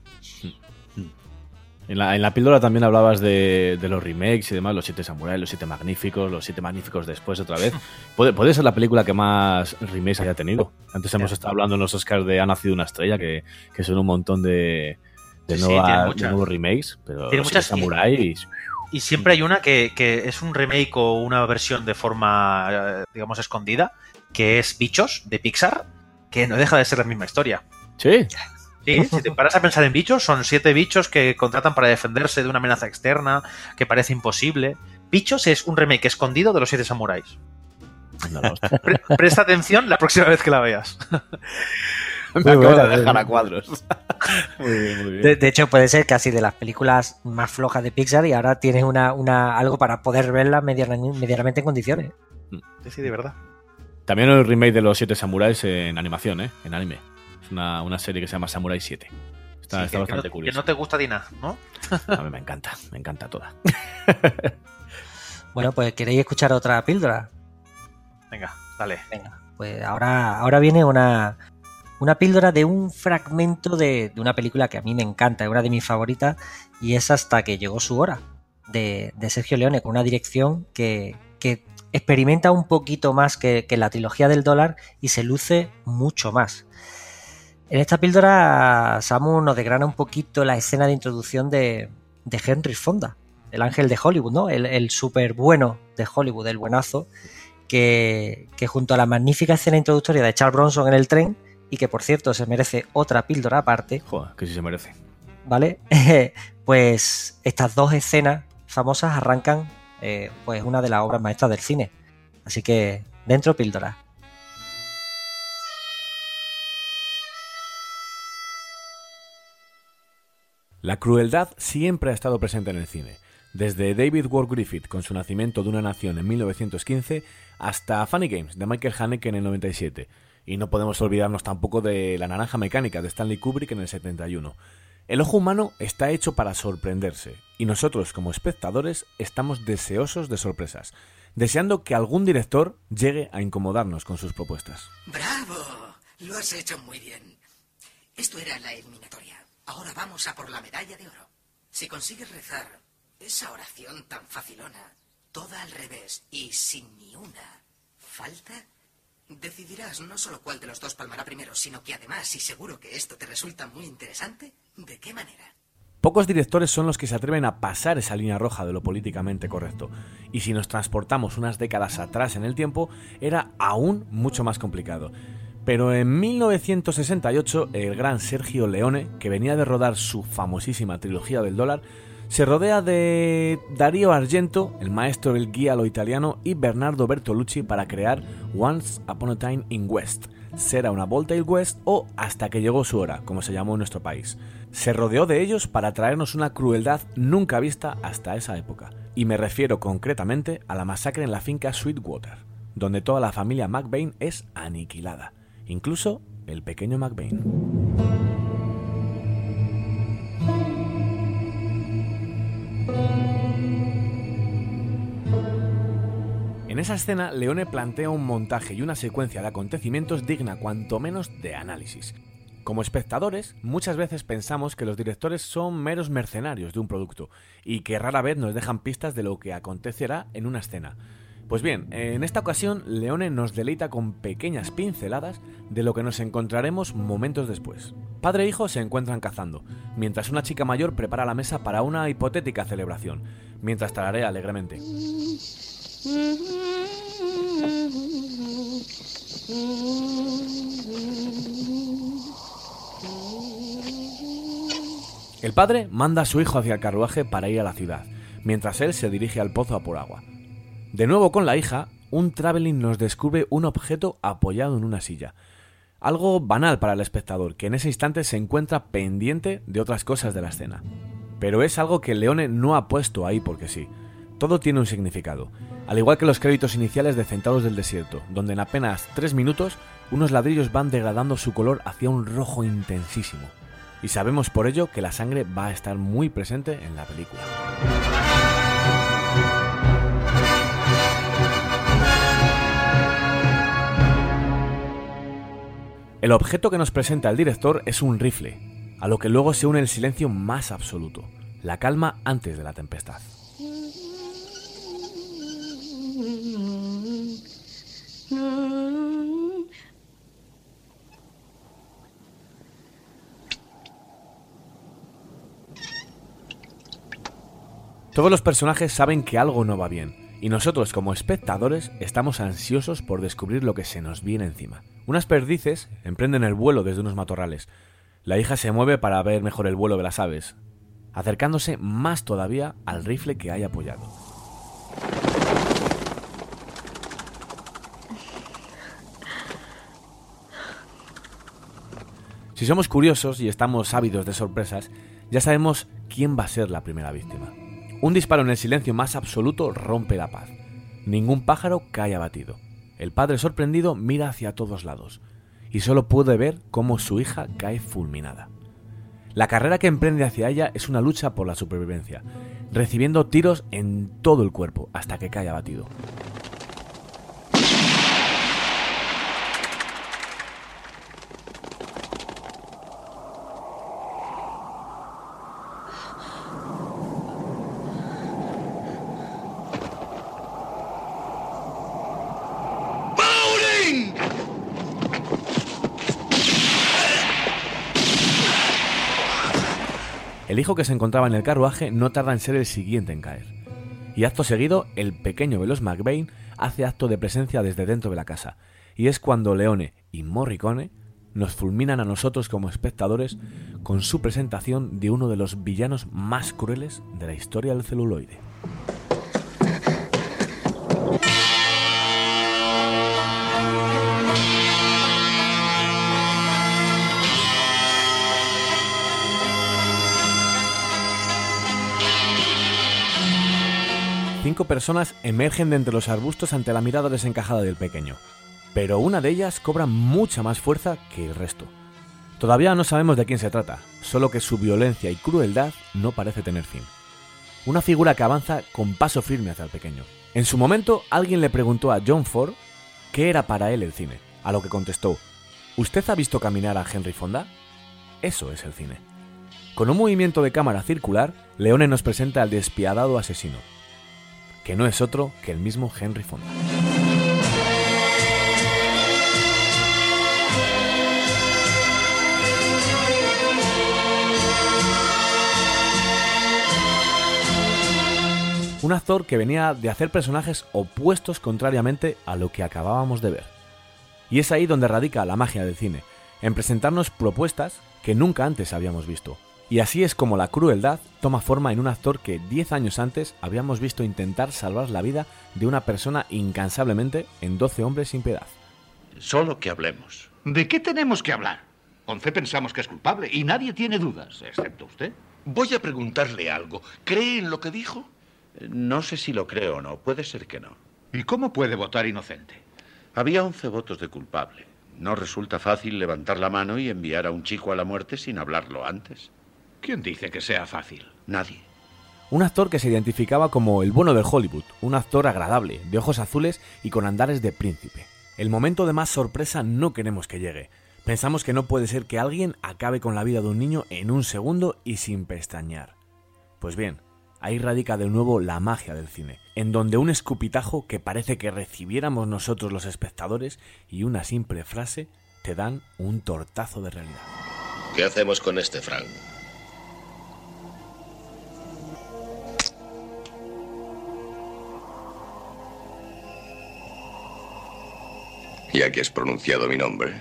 En la, en la píldora también hablabas de, de los remakes y demás, los siete samuráis, los siete magníficos, los siete magníficos después otra vez. <laughs> Puede, puede ser la película que más remakes haya tenido. <laughs> Antes hemos estado hablando en los Oscars de Ha nacido una estrella, que, que son un montón de, de, Sí, sí, nuevas- tiene de nuevos remakes, pero Tiene muchas- samuráis... Y siempre hay una que, que es un remake o una versión de forma, eh, digamos, escondida, que es Bichos de Pixar, que no deja de ser la misma historia. Sí, Sí, si te paras a pensar en bichos, son siete bichos que contratan para defenderse de una amenaza externa que parece imposible. Bichos es un remake escondido de los siete samuráis. la hostia. Pre- presta atención la próxima vez que la veas. Me buena, de dejar buena. a cuadros. <laughs> Muy bien, muy bien. de, de hecho puede ser casi de las películas más flojas de Pixar y ahora tienes una, una algo para poder verla mediana- medianamente en condiciones Sí, sí, de verdad. También el remake de los siete samuráis en animación, ¿eh? En anime. Es una, una serie que se llama Samurai 7. Está, Sí, está que- que, bastante no, curioso. que no te gusta Dina, ¿no? <laughs> A mí me encanta, me encanta toda. <laughs> bueno pues queréis escuchar otra píldora Venga, dale. Venga, pues ahora, ahora viene una, una píldora de un fragmento de, una película que a mí me encanta, es una de mis favoritas, y es Hasta que llegó su hora, de, Sergio Leone, con una dirección que, experimenta un poquito más que, la trilogía del dólar y se luce mucho más. En esta píldora, Samu nos desgrana un poquito la escena de introducción de, de Henry Fonda, el ángel de Hollywood, ¿no? El, el bueno de Hollywood, el buenazo, que, que junto a la magnífica escena introductoria de Charles Bronson en el tren, y que por cierto se merece otra píldora aparte, Joder, que sí se merece. ¿vale? <laughs> pues estas dos escenas famosas arrancan eh, pues una de las obras maestras del cine. Así que dentro píldora. La crueldad siempre ha estado presente en el cine, desde David Ward Griffith con su nacimiento de una nación en 1915 hasta Funny Games de Michael Haneke en el 97. Y no podemos olvidarnos tampoco de La Naranja Mecánica de Stanley Kubrick en el 71. El ojo humano está hecho para sorprenderse, y nosotros como espectadores estamos deseosos de sorpresas, deseando que algún director llegue a incomodarnos con sus propuestas. ¡Bravo! Lo has hecho muy bien. Esto era la eliminatoria. Ahora vamos a por la medalla de oro. Si consigues rezar esa oración tan facilona, toda al revés y sin ni una falta, decidirás no solo cuál de los dos palmará primero, sino que además, y seguro que esto te resulta muy interesante, ¿de qué manera? Pocos directores son los que se atreven a pasar esa línea roja de lo políticamente correcto, y si nos transportamos unas décadas atrás en el tiempo, era aún mucho más complicado. Pero en 1968, el gran Sergio Leone, que venía de rodar su famosísima trilogía del dólar, se rodea de Darío Argento, el maestro del guía lo italiano, y Bernardo Bertolucci para crear Once Upon a Time in West, Será una Volta il West o Hasta que llegó su hora, como se llamó en nuestro país. Se rodeó de ellos para traernos una crueldad nunca vista hasta esa época, y me refiero concretamente a la masacre en la finca Sweetwater, donde toda la familia McBain es aniquilada, incluso el pequeño McBain. En esa escena, Leone plantea un montaje y una secuencia de acontecimientos digna cuanto menos de análisis. Como espectadores, muchas veces pensamos que los directores son meros mercenarios de un producto y que rara vez nos dejan pistas de lo que acontecerá en una escena. Pues bien, en esta ocasión Leone nos deleita con pequeñas pinceladas de lo que nos encontraremos momentos después. Padre e hijo se encuentran cazando, mientras una chica mayor prepara la mesa para una hipotética celebración, mientras tararea alegremente. El padre manda a su hijo hacia el carruaje para ir a la ciudad, mientras él se dirige al pozo a por agua. De nuevo con la hija, un traveling nos descubre un objeto apoyado en una silla. Algo banal para el espectador, que en ese instante se encuentra pendiente de otras cosas de la escena. Pero es algo que Leone no ha puesto ahí porque sí. Todo tiene un significado, al igual que los créditos iniciales de Centauros del Desierto, donde en apenas tres minutos unos ladrillos van degradando su color hacia un rojo intensísimo. Y sabemos por ello que la sangre va a estar muy presente en la película. El objeto que nos presenta el director es un rifle, a lo que luego se une el silencio más absoluto, la calma antes de la tempestad. Todos los personajes saben que algo no va bien, y nosotros como espectadores estamos ansiosos por descubrir lo que se nos viene encima. Unas perdices emprenden el vuelo desde unos matorrales. La hija se mueve para ver mejor el vuelo de las aves, acercándose más todavía al rifle que hay apoyado. Si somos curiosos y estamos ávidos de sorpresas, ya sabemos quién va a ser la primera víctima. Un disparo en el silencio más absoluto rompe la paz. Ningún pájaro cae abatido. El padre sorprendido mira hacia todos lados y solo puede ver cómo su hija cae fulminada. La carrera que emprende hacia ella es una lucha por la supervivencia, recibiendo tiros en todo el cuerpo hasta que cae abatido. Hijo que se encontraba en el carruaje no tarda en ser el siguiente en caer. Y acto seguido, el pequeño Veloz McBain hace acto de presencia desde dentro de la casa. Y es cuando Leone y Morricone nos fulminan a nosotros como espectadores con su presentación de uno de los villanos más crueles de la historia del celuloide. Cinco personas emergen de entre los arbustos ante la mirada desencajada del pequeño, pero una de ellas cobra mucha más fuerza que el resto. Todavía no sabemos de quién se trata, solo que su violencia y crueldad no parece tener fin. Una figura que avanza con paso firme hacia el pequeño. En su momento, alguien le preguntó a John Ford qué era para él el cine, a lo que contestó, ¿Usted ha visto caminar a Henry Fonda? Eso es el cine. Con un movimiento de cámara circular, Leone nos presenta al despiadado asesino, que no es otro que el mismo Henry Fonda. Un actor que venía de hacer personajes opuestos contrariamente a lo que acabábamos de ver. Y es ahí donde radica la magia del cine, en presentarnos propuestas que nunca antes habíamos visto. Y así es como la crueldad toma forma en un actor que 10 años antes habíamos visto intentar salvar la vida de una persona incansablemente en 12 hombres sin piedad. Solo que hablemos. ¿De qué tenemos que hablar? Once pensamos que es culpable y nadie tiene dudas, excepto usted. Voy a preguntarle algo. ¿Cree en lo que dijo? No sé si lo creo o no. Puede ser que no. ¿Y cómo puede votar inocente? Había 11 votos de culpable. No resulta fácil levantar la mano y enviar a un chico a la muerte sin hablarlo antes. ¿Quién dice que sea fácil? Nadie. Un actor que se identificaba como el bueno de Hollywood, un actor agradable, de ojos azules y con andares de príncipe. El momento de más sorpresa no queremos que llegue. Pensamos que no puede ser que alguien acabe con la vida de un niño en un segundo y sin pestañear. Pues bien, ahí radica de nuevo la magia del cine, en donde un escupitajo que parece que recibiéramos nosotros los espectadores y una simple frase te dan un tortazo de realidad. ¿Qué hacemos con este, Frank? Ya que has pronunciado mi nombre.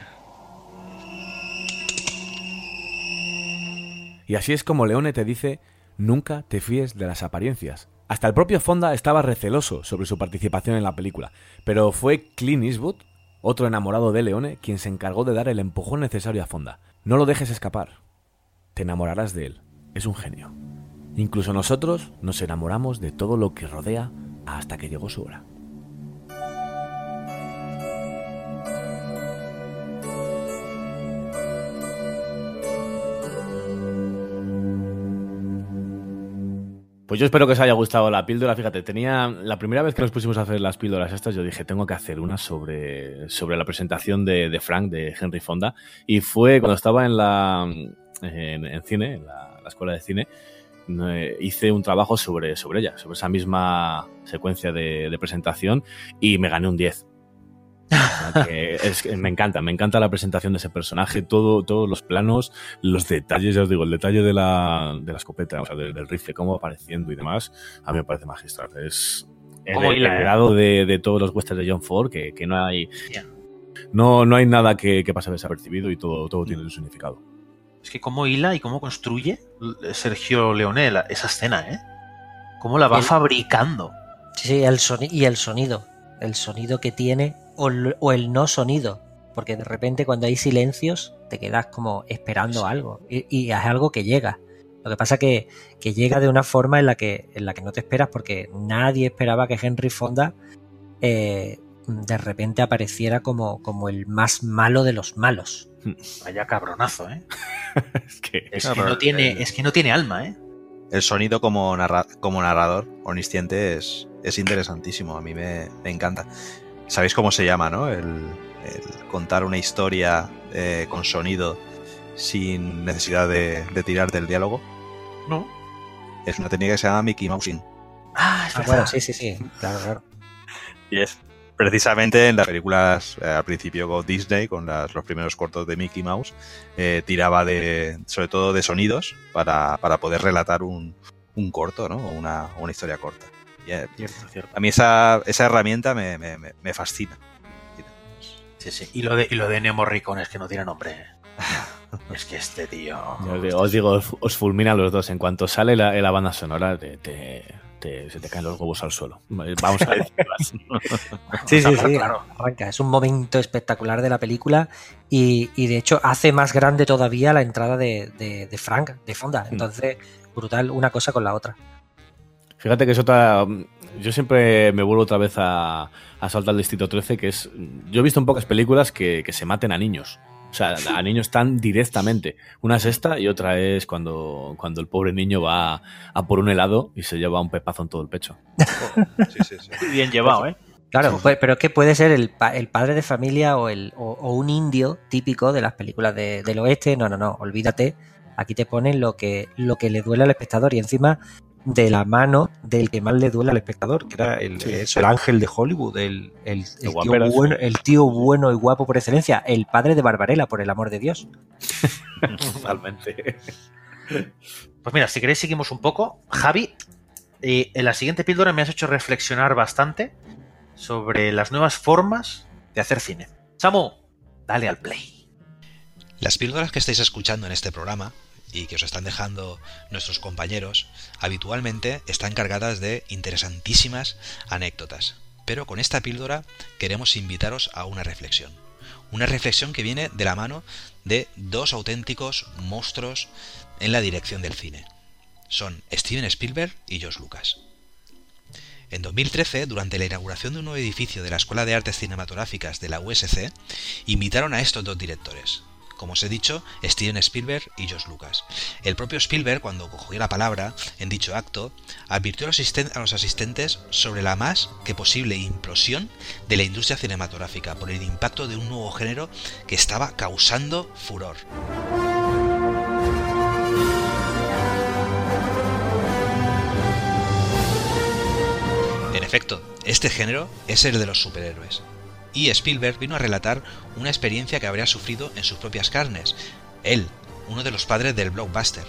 Y así es como Leone te dice, nunca te fíes de las apariencias. Hasta el propio Fonda estaba receloso sobre su participación en la película, pero fue Clint Eastwood, otro enamorado de Leone, quien se encargó de dar el empujón necesario a Fonda. No lo dejes escapar. Te enamorarás de él. Es un genio. Incluso nosotros nos enamoramos de todo lo que rodea hasta que llegó su hora. Pues yo espero que os haya gustado la píldora. Fíjate, tenía la primera vez que nos pusimos a hacer las píldoras estas, yo dije, tengo que hacer una sobre, sobre la presentación de, de Frank, de Henry Fonda. Y fue cuando estaba en la en, cine, en la, la, escuela de cine, eh, hice un trabajo sobre, sobre ella, sobre esa misma secuencia de, de presentación y me gané un 10. Que es, me encanta, me encanta la presentación de ese personaje, todo, todos los planos, los detalles, ya os digo, el detalle de la, de la escopeta, o sea, del, del rifle, cómo va apareciendo y demás, a mí me parece magistral. Es el, el grado de, de, todos los westerns de John Ford, que, que no hay no, no hay nada que, que pase desapercibido y todo, todo tiene su significado. Es que cómo hila y cómo construye Sergio Leone esa escena, ¿eh? Cómo la va el, fabricando. Sí, el sonido y el sonido. El sonido que tiene o el, o el, no sonido. Porque de repente cuando hay silencios te quedas como esperando sí. algo. Y, y, es algo que llega. Lo que pasa que, que llega de una forma en la que, en la que no te esperas porque nadie esperaba que Henry Fonda eh, de repente apareciera como, como el más malo de los malos. <laughs> Vaya cabronazo, ¿eh? <laughs> es que, es que no tiene, es que no tiene alma, ¿eh? El sonido como, narra como narrador omnisciente es, es interesantísimo, a mí me, me, encanta. Sabéis cómo se llama, ¿no? El, el contar una historia eh, con sonido sin necesidad de, de, tirar del diálogo. No. Es una técnica que se llama Mickey Mousing. Ah, es verdad. Bueno, sí, sí, sí, claro, claro. Y es precisamente en las películas eh, al principio con Disney, con las, los primeros cortos de Mickey Mouse, eh, tiraba de, sobre todo de sonidos para, para poder relatar un, un corto, ¿no? Una, una historia corta. Eh, cierto, cierto. A mí esa, esa herramienta me, me, me, fascina. Sí, sí. Y lo de, y lo de es que no tiene nombre. <laughs> es que este tío. Os digo, os, os fulmina los dos. En cuanto sale la, la banda sonora, te, te, te, se te caen los huevos al suelo. Vamos a así. <laughs> sí, sí, sí, claro. Arranca. Es un momento espectacular de la película y, y, de hecho hace más grande todavía la entrada de, de, de Frank, de Fonda. Entonces, brutal una cosa con la otra. Fíjate que es otra. Yo siempre me vuelvo otra vez a, a saltar al Distrito 13, que es. Yo he visto en pocas películas que, que se maten a niños. O sea, a niños tan directamente. Una es esta y otra es cuando, cuando el pobre niño va a por un helado y se lleva un pepazo en todo el pecho. sí, sí, sí. Bien llevado, ¿eh? Claro, pues, pero es que puede ser el, el padre de familia o, el, o, o, un indio típico de las películas de, del oeste. No, no, no, olvídate. Aquí te ponen lo que, lo que le duele al espectador y encima de la mano del que más le duele al espectador, que era el, sí. el ángel de Hollywood, el, el, el, tío bueno, el, tío bueno, y guapo por excelencia, el padre de Barbarella, por el amor de Dios. <laughs> Totalmente. Pues mira, si queréis seguimos un poco. Javi, eh, en la siguiente píldora me has hecho reflexionar bastante sobre las nuevas formas de hacer cine. Samu, dale al play. Las píldoras que estáis escuchando en este programa y que os están dejando nuestros compañeros, habitualmente están cargadas de interesantísimas anécdotas. Pero con esta píldora queremos invitaros a una reflexión. Una reflexión que viene de la mano de dos auténticos monstruos en la dirección del cine. Son Steven Spielberg y George Lucas. En 2013, durante la inauguración de un nuevo edificio de la Escuela de Artes Cinematográficas de la USC, invitaron a estos dos directores, como os he dicho, Steven Spielberg y George Lucas. El propio Spielberg, cuando cogió la palabra en dicho acto, advirtió a los, asistentes sobre la más que posible implosión de la industria cinematográfica por el impacto de un nuevo género que estaba causando furor. En efecto, este género es el de los superhéroes. Y Spielberg vino a relatar una experiencia que habría sufrido en sus propias carnes, él, uno de los padres del blockbuster.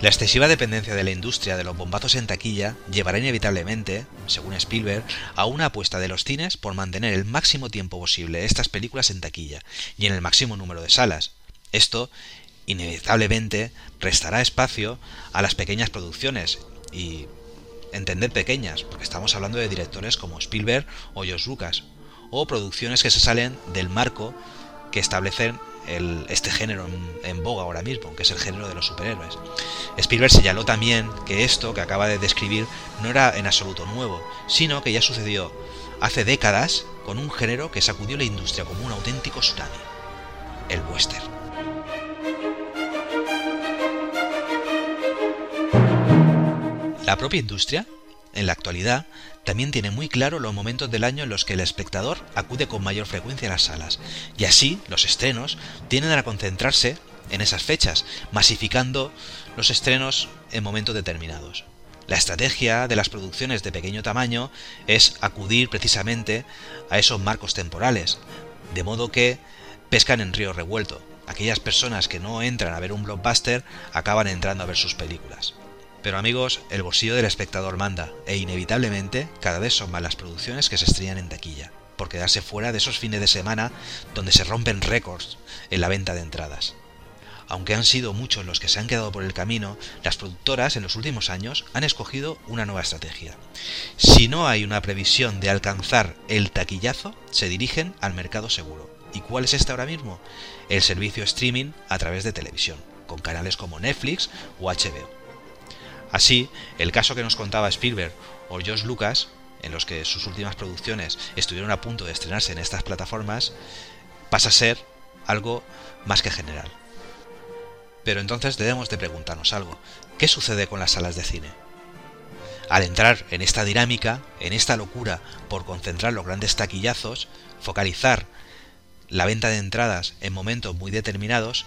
La excesiva dependencia de la industria de los bombazos en taquilla llevará inevitablemente, según Spielberg, a una apuesta de los cines por mantener el máximo tiempo posible estas películas en taquilla y en el máximo número de salas. Esto, inevitablemente, restará espacio a las pequeñas producciones y entender pequeñas, porque estamos hablando de directores como Spielberg o George Lucas, o producciones que se salen del marco que establecen el- este género en, en boga ahora mismo, que es el género de los superhéroes. Spielberg señaló también que esto que acaba de describir no era en absoluto nuevo, sino que ya sucedió hace décadas con un género que sacudió la industria como un auténtico tsunami, el western. La propia industria, en la actualidad, también tiene muy claro los momentos del año en los que el espectador acude con mayor frecuencia a las salas, y así los estrenos tienden a concentrarse en esas fechas, masificando los estrenos en momentos determinados. La estrategia de las producciones de pequeño tamaño es acudir precisamente a esos marcos temporales, de modo que pescan en río revuelto. Aquellas personas que no entran a ver un blockbuster acaban entrando a ver sus películas. Pero amigos, el bolsillo del espectador manda, e inevitablemente cada vez son más las producciones que se estrellan en taquilla, por quedarse fuera de esos fines de semana donde se rompen récords en la venta de entradas. Aunque han sido muchos los que se han quedado por el camino, las productoras en los últimos años han escogido una nueva estrategia. Si no hay una previsión de alcanzar el taquillazo, se dirigen al mercado seguro. ¿Y cuál es este ahora mismo? El servicio streaming a través de televisión, con canales como Netflix o HBO. Así, el caso que nos contaba Spielberg o George Lucas, en los que sus últimas producciones estuvieron a punto de estrenarse en estas plataformas, pasa a ser algo más que general. Pero entonces debemos de preguntarnos algo. ¿Qué sucede con las salas de cine? Al entrar en esta dinámica, en esta locura por concentrar los grandes taquillazos, focalizar la venta de entradas en momentos muy determinados,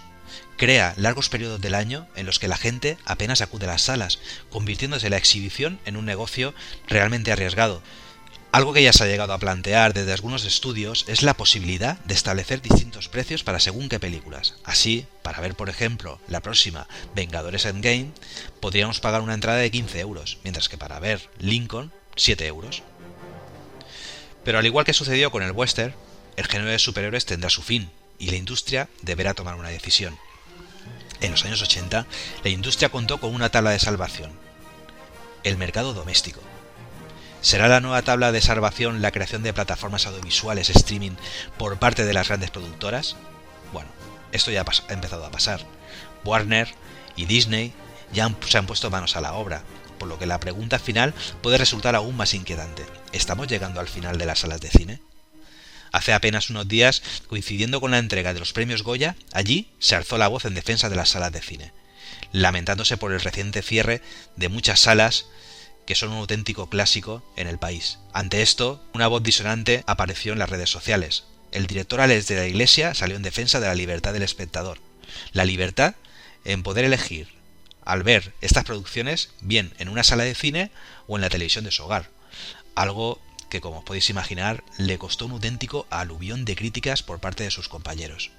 crea largos periodos del año en los que la gente apenas acude a las salas, convirtiéndose la exhibición en un negocio realmente arriesgado. Algo que ya se ha llegado a plantear desde algunos estudios es la posibilidad de establecer distintos precios para según qué películas. Así, para ver por ejemplo la próxima Vengadores Endgame, podríamos pagar una entrada de 15 euros, mientras que para ver Lincoln, 7 euros. Pero al igual que sucedió con el western, el género de superhéroes tendrá su fin, y la industria deberá tomar una decisión. En los años 80, la industria contó con una tabla de salvación, el mercado doméstico. ¿Será la nueva tabla de salvación la creación de plataformas audiovisuales streaming por parte de las grandes productoras? Bueno, esto ya ha empezado a pasar. Warner y Disney ya se han puesto manos a la obra, por lo que la pregunta final puede resultar aún más inquietante. ¿Estamos llegando al final de las salas de cine? Hace apenas unos días, coincidiendo con la entrega de los premios Goya, allí se alzó la voz en defensa de las salas de cine, lamentándose por el reciente cierre de muchas salas que son un auténtico clásico en el país. Ante esto, una voz disonante apareció en las redes sociales. El director Alex de la Iglesia salió en defensa de la libertad del espectador. La libertad en poder elegir al ver estas producciones bien en una sala de cine o en la televisión de su hogar. Algo que, como podéis imaginar, le costó un auténtico aluvión de críticas por parte de sus compañeros.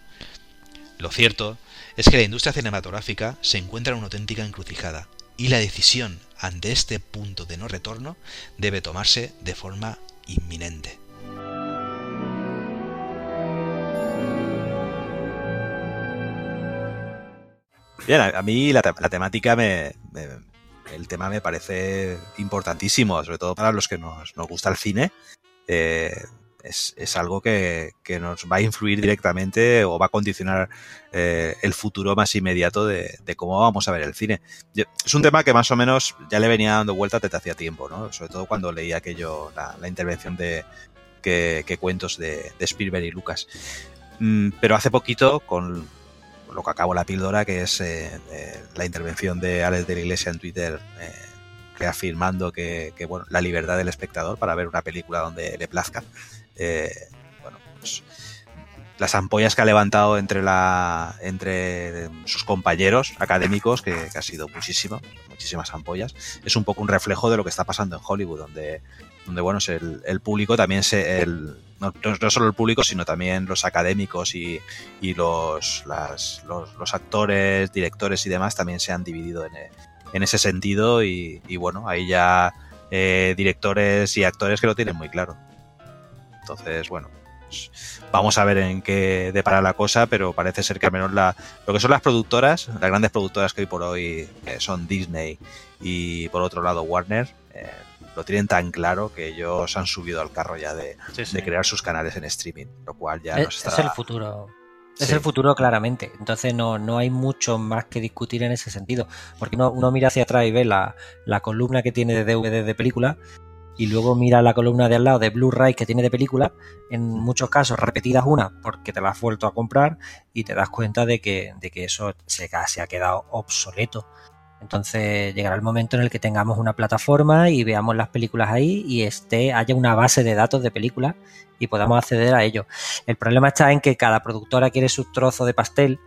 Lo cierto es que la industria cinematográfica se encuentra en una auténtica encrucijada y la decisión ante este punto de no retorno debe tomarse de forma inminente. Bien, a, mí la, te- la temática me- el tema me parece importantísimo, sobre todo para los que nos, gusta el cine. Eh, es, algo que, nos va a influir directamente o va a condicionar eh, el futuro más inmediato de, cómo vamos a ver el cine. Es un tema que más o menos ya le venía dando vueltas desde hacía tiempo, ¿no? Sobre todo cuando leí aquello, la, intervención de que, cuentos de, de Spielberg y Lucas. Mm, pero hace poquito, con lo que acabo la píldora, que es eh, eh, la intervención de Alex de la Iglesia en Twitter, eh, reafirmando que, bueno, la libertad del espectador para ver una película donde le plazca. Bueno, pues, las ampollas que ha levantado entre la entre sus compañeros académicos, que, que, ha sido muchísimo, muchísimas ampollas, es un poco un reflejo de lo que está pasando en Hollywood, donde, donde bueno, el, el público también se. El, no, solo el público, sino también los académicos y, y los, los, los, actores, directores y demás también se han dividido en, en ese sentido y, y bueno, hay ya eh, directores y actores que lo tienen muy claro. Entonces, bueno, pues vamos a ver en qué depara la cosa, pero parece ser que al menos la, lo que son las productoras, las grandes productoras que hoy por hoy eh, son Disney y por otro lado Warner, eh, lo tienen tan claro que ellos han subido al carro ya de, sí, sí. de crear sus canales en streaming, lo cual ya es, nos está... es el futuro. Es sí. el futuro claramente. Entonces no, no hay mucho más que discutir en ese sentido. Porque uno, uno mira hacia atrás y ve la, la columna que tiene de DVD de película y luego mira la columna de al lado de Blu-ray que tiene de película, en muchos casos repetidas una porque te la has vuelto a comprar y te das cuenta de que, de que eso se, se ha quedado obsoleto. Entonces llegará el momento en el que tengamos una plataforma y veamos las películas ahí y esté, haya una base de datos de películas y podamos acceder a ello. El problema está en que cada productora quiere su trozo de pastel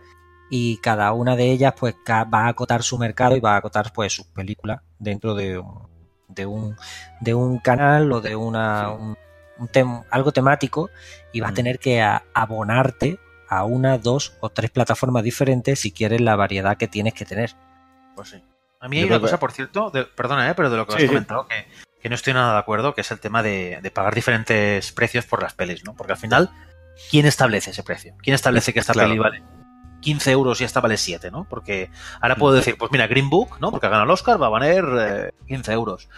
y cada una de ellas pues va a acotar su mercado y va a acotar pues sus películas dentro de, de, un, de un canal o de una, un, un tem, algo temático y vas a tener que a, abonarte a una, dos o tres plataformas diferentes si quieres la variedad que tienes que tener. Pues sí. A mí hay una cosa, por cierto, de, perdona, ¿eh? pero de lo que sí, has comentado, sí. que, que, no estoy nada de acuerdo, que es el tema de, de, pagar diferentes precios por las pelis, ¿no? Porque al final, ¿quién establece ese precio? ¿Quién establece que esta claro. peli vale 15 euros y esta vale 7, ¿no? Porque ahora puedo decir, pues mira, Green Book, ¿no? Porque ha ganado el Oscar, va a valer eh, 15 euros.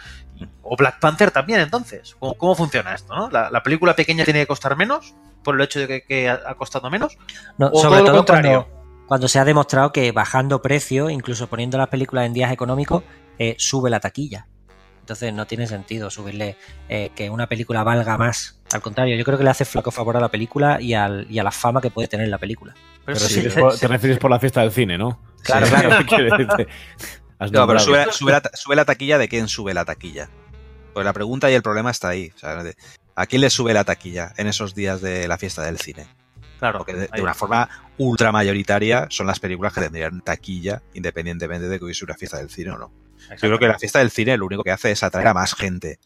O Black Panther también, entonces. ¿Cómo, cómo funciona esto, no? ¿La, ¿La, película pequeña tiene que costar menos por el hecho de que, que ha costado menos? No, ¿O sobre todo, todo lo contrario? Cuando cuando se ha demostrado que bajando precio, incluso poniendo las películas en días económicos, eh, sube la taquilla. Entonces no tiene sentido subirle eh, que una película valga más. Al contrario, yo creo que le hace flaco favor a la película y, al, y a la fama que puede tener la película. Pero, pero sí, te, te refieres por la fiesta del cine, ¿no? Claro, sí. claro. <laughs> no, pero sube, sube, la, sube, la, taquilla de quién sube la taquilla. Pues la pregunta y el problema está ahí. O sea, ¿A quién le sube la taquilla en esos días de la fiesta del cine? Claro, que de, de, una forma ultra mayoritaria son las películas que tendrían taquilla independientemente de que hubiese una fiesta del cine o no. Yo creo que la fiesta del cine lo único que hace es atraer a más gente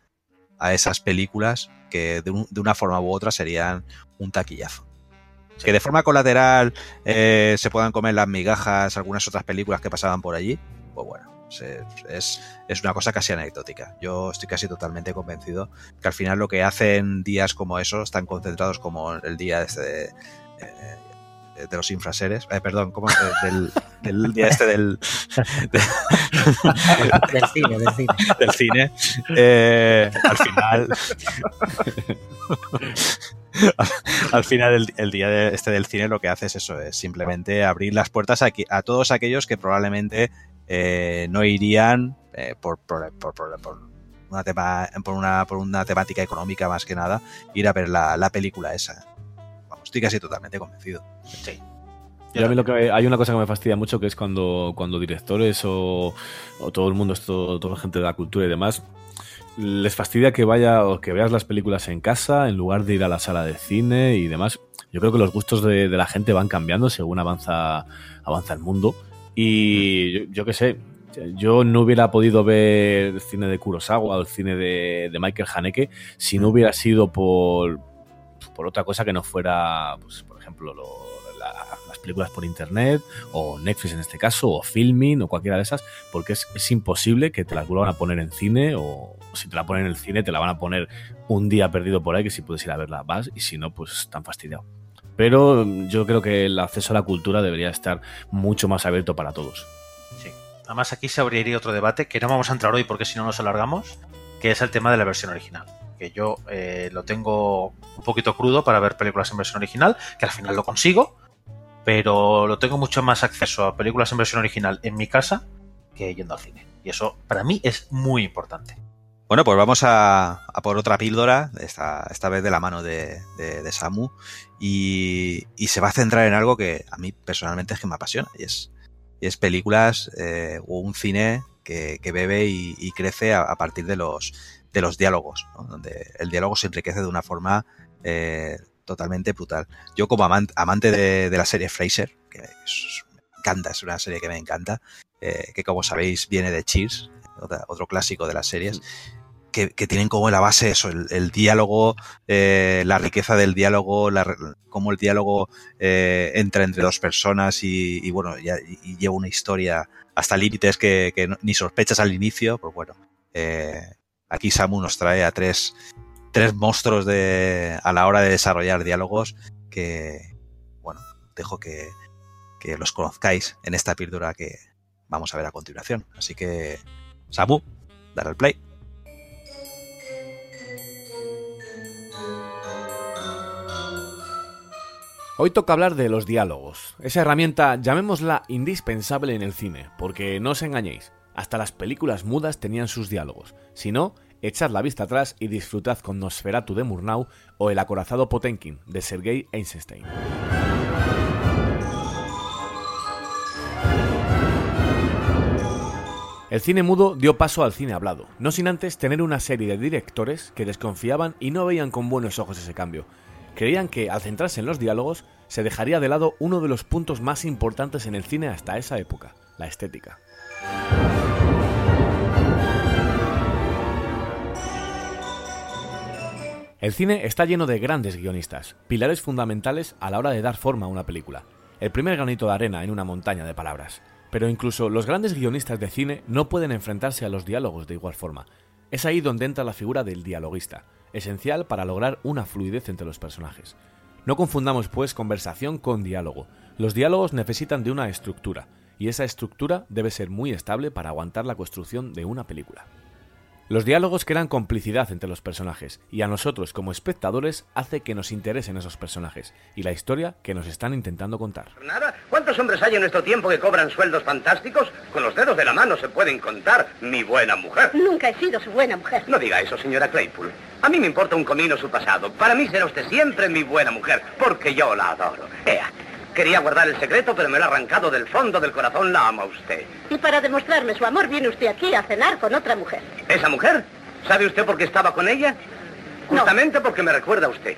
a esas películas que de, un, de una forma u otra serían un taquillazo. Sí. Que de forma colateral eh, se puedan comer las migajas algunas otras películas que pasaban por allí, pues bueno, es, es, una cosa casi anecdótica. Yo estoy casi totalmente convencido que al final lo que hacen días como esos, están concentrados como el día este de, eh, de los infraseres, eh, perdón, ¿cómo es? Del, del, <laughs> día este del, de, <laughs> del cine, del cine. Del cine. Eh, al final. al, <laughs> al, final, el, el, día de este del cine lo que hace es eso, es simplemente abrir las puertas a, a todos aquellos que probablemente eh, no irían eh, por, por, por, por, una tema, por, una, por una temática económica más que nada, ir a ver la, la película esa estoy casi totalmente convencido. Sí. Y a mí lo que hay una cosa que me fastidia mucho que es cuando, cuando directores o, o todo el mundo, esto, toda la gente de la cultura y demás, les fastidia que vaya o que veas las películas en casa en lugar de ir a la sala de cine y demás. Yo creo que los gustos de, de la gente van cambiando según avanza, avanza el mundo. Y yo, yo qué sé, yo no hubiera podido ver el cine de Kurosawa o el cine de, de Michael Haneke si no hubiera sido por, por otra cosa que no fuera, pues, por ejemplo, lo, la, las películas por internet, o Netflix en este caso, o Filming, o cualquiera de esas, porque es, es, imposible que te la vuelvan a poner en cine, o si te la ponen en el cine, te la van a poner un día perdido por ahí, que si puedes ir a verla vas, y si no, pues tan fastidiado. Pero yo creo que el acceso a la cultura debería estar mucho más abierto para todos. Sí. Además, aquí se abriría otro debate que no vamos a entrar hoy porque si no nos alargamos, que es el tema de la versión original yo eh, lo tengo un poquito crudo para ver películas en versión original, que al final lo consigo, pero lo tengo mucho más acceso a películas en versión original en mi casa que yendo al cine. Y eso para mí es muy importante. Bueno, pues vamos a, por otra píldora, esta, esta vez de la mano de, de- Samu, y, y se va a centrar en algo que a mí personalmente es que me apasiona, y es, es películas eh, o un cine que, bebe y, crece a partir de los, de los diálogos, ¿no? donde el diálogo se enriquece de una forma eh, totalmente brutal. Yo como amante, de, la serie Fraser, que es- me encanta, es una serie que me encanta, eh, que como sabéis viene de Cheers, otro clásico de las series, que, tienen como la base eso, el, diálogo, eh, la riqueza del diálogo, la, cómo el diálogo eh, entra entre dos personas y, bueno, ya- y, lleva una historia hasta límites que, ni sospechas al inicio, pues bueno, aquí Samu nos trae a tres, tres monstruos de, a la hora de desarrollar diálogos que, bueno, dejo que, que los conozcáis en esta píldora que vamos a ver a continuación. Así que, Samu, dar al play. Hoy toca hablar de los diálogos, esa herramienta llamémosla indispensable en el cine, porque no os engañéis, hasta las películas mudas tenían sus diálogos, si no, echad la vista atrás y disfrutad con Nosferatu de Murnau o El acorazado Potenkin de Sergei Eisenstein. El cine mudo dio paso al cine hablado, no sin antes tener una serie de directores que desconfiaban y no veían con buenos ojos ese cambio. Creían que, al centrarse en los diálogos, se dejaría de lado uno de los puntos más importantes en el cine hasta esa época, la estética. El cine está lleno de grandes guionistas, pilares fundamentales a la hora de dar forma a una película. El primer granito de arena en una montaña de palabras. Pero incluso los grandes guionistas de cine no pueden enfrentarse a los diálogos de igual forma. Es ahí donde entra la figura del dialoguista, esencial para lograr una fluidez entre los personajes. No confundamos pues conversación con diálogo. Los diálogos necesitan de una estructura, y esa estructura debe ser muy estable para aguantar la construcción de una película. Los diálogos crean complicidad entre los personajes, y a nosotros como espectadores hace que nos interesen esos personajes y la historia que nos están intentando contar. Nada. ¿Cuántos hombres hay en nuestro tiempo que cobran sueldos fantásticos? Con los dedos de la mano se pueden contar. Mi buena mujer. Nunca he sido su buena mujer. No diga eso, señora Claypool. A mí me importa un comino su pasado. Para mí será usted siempre mi buena mujer, porque yo la adoro. Ea, quería guardar el secreto, pero me lo ha arrancado del fondo del corazón. La ama usted. Y para demostrarme su amor viene usted aquí a cenar con otra mujer. ¿Esa mujer? ¿Sabe usted por qué estaba con ella? Justamente porque me recuerda a usted.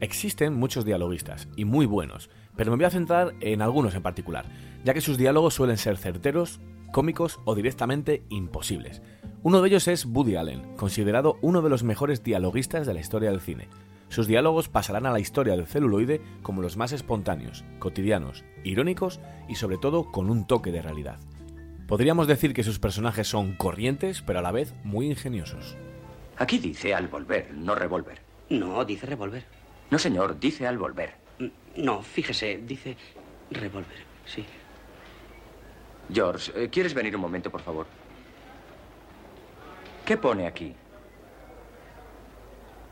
Existen muchos dialoguistas, y muy buenos, pero me voy a centrar en algunos en particular, ya que sus diálogos suelen ser certeros, cómicos o directamente imposibles. Uno de ellos es Woody Allen, considerado uno de los mejores dialoguistas de la historia del cine. Sus diálogos pasarán a la historia del celuloide como los más espontáneos, cotidianos, irónicos y sobre todo con un toque de realidad. Podríamos decir que sus personajes son corrientes, pero a la vez muy ingeniosos. Aquí dice al volver, no revólver. No, dice revólver. No, señor, dice al volver. No, fíjese, dice revólver, sí. George, eh, ¿quieres venir un momento, por favor? ¿Qué pone aquí?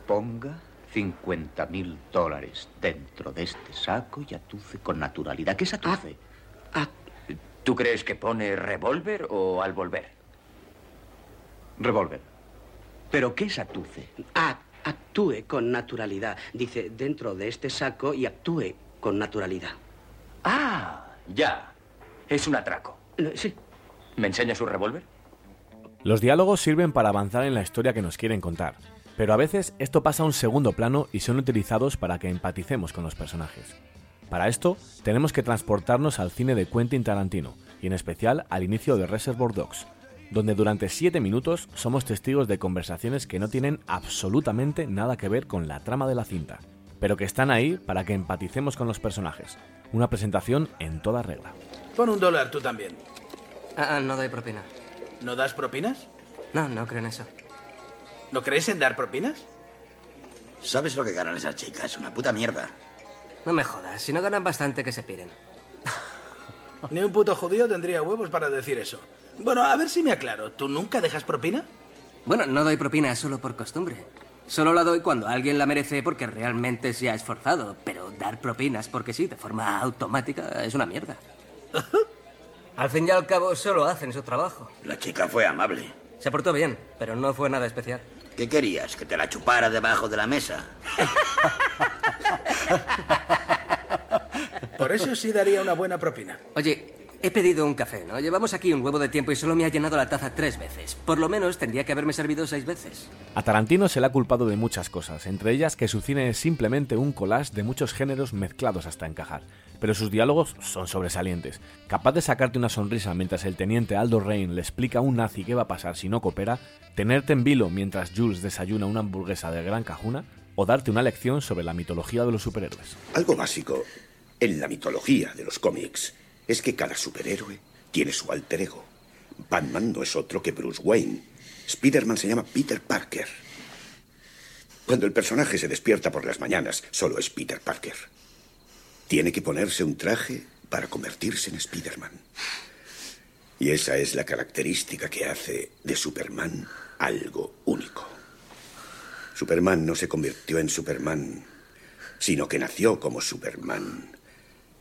Ponga 50 mil dólares dentro de este saco y atuce con naturalidad. ¿Qué es atuce? ¿Tú crees que pone revólver o al volver? Revólver. ¿Pero qué es atuce? Ah, actúe con naturalidad. Dice dentro de este saco y actúe con naturalidad. Ah, ya. Es un atraco. Sí. ¿Me enseña su revólver? Los diálogos sirven para avanzar en la historia que nos quieren contar, pero a veces esto pasa a un segundo plano y son utilizados para que empaticemos con los personajes. Para esto, tenemos que transportarnos al cine de Quentin Tarantino, y en especial al inicio de Reservoir Dogs, donde durante 7 minutos somos testigos de conversaciones que no tienen absolutamente nada que ver con la trama de la cinta, pero que están ahí para que empaticemos con los personajes. Una presentación en toda regla. Pon un dólar tú también. Ah, no doy propina. ¿No das propinas? No, no creo en eso. ¿No crees en dar propinas? ¿Sabes lo que ganan esas chicas? Una puta mierda. No me jodas, si no ganan bastante que se piren. <laughs> Ni un puto judío tendría huevos para decir eso. Bueno, a ver si me aclaro. ¿Tú nunca dejas propina? Bueno, no doy propina solo por costumbre. Solo la doy cuando alguien la merece porque realmente se ha esforzado. Pero dar propinas porque sí, de forma automática, es una mierda. <laughs> al fin y al cabo, solo hacen su trabajo. La chica fue amable. Se portó bien, pero no fue nada especial. ¿Qué querías? ¿Que te la chupara debajo de la mesa? <laughs> Por eso sí daría una buena propina. Oye, he pedido un café, ¿no? Llevamos aquí un huevo de tiempo y solo me ha llenado la taza tres veces. Por lo menos tendría que haberme servido seis veces. A Tarantino se le ha culpado de muchas cosas, entre ellas que su cine es simplemente un collage de muchos géneros mezclados hasta encajar. Pero sus diálogos son sobresalientes. Capaz de sacarte una sonrisa mientras el teniente Aldo Rain le explica a un nazi qué va a pasar si no coopera, tenerte en vilo mientras Jules desayuna una hamburguesa de gran cajuna, o darte una lección sobre la mitología de los superhéroes. Algo básico en la mitología de los cómics es que cada superhéroe tiene su alter ego. Batman no es otro que Bruce Wayne. Spider-Man se llama Peter Parker. Cuando el personaje se despierta por las mañanas, solo es Peter Parker. Tiene que ponerse un traje para convertirse en Spider-Man. Y esa es la característica que hace de Superman algo único. Superman no se convirtió en Superman, sino que nació como Superman.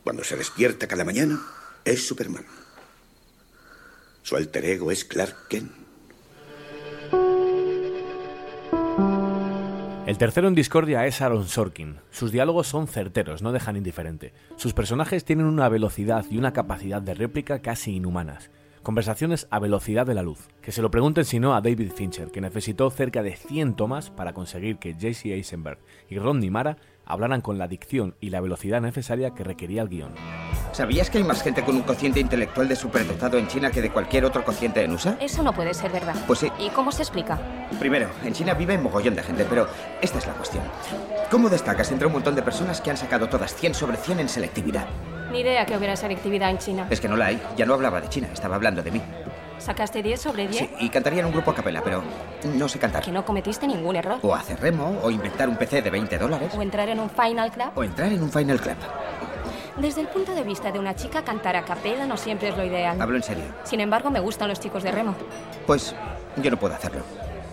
Cuando se despierta cada mañana, es Superman. Su alter ego es Clark Kent. El tercero en discordia es Aaron Sorkin. Sus diálogos son certeros, no dejan indiferente. Sus personajes tienen una velocidad y una capacidad de réplica casi inhumanas. Conversaciones a velocidad de la luz. Que se lo pregunten si no a David Fincher, que necesitó cerca de 100 tomas para conseguir que J.C. Eisenberg y Rodney Mara hablaran con la dicción y la velocidad necesaria que requería el guion. ¿Sabías que hay más gente con un cociente intelectual de superdotado en China que de cualquier otro cociente en USA? Eso no puede ser verdad. Pues sí. ¿Y cómo se explica? Primero, en China vive un mogollón de gente, pero esta es la cuestión. ¿Cómo destacas entre un montón de personas que han sacado todas 100 sobre 100 en selectividad? Ni idea que hubiera selectividad en China. Es que no la hay. Ya no hablaba de China, estaba hablando de mí. ¿Sacaste 10 sobre 10? Sí, y cantaría en un grupo a capela, pero no sé cantar. Que no cometiste ningún error. O hacer remo, o inventar un PC de 20 dólares. O entrar en un Final Club. O entrar en un Final Club. Desde el punto de vista de una chica, cantar a capela no siempre es lo ideal. Hablo en serio. Sin embargo, me gustan los chicos de remo. Pues yo no puedo hacerlo.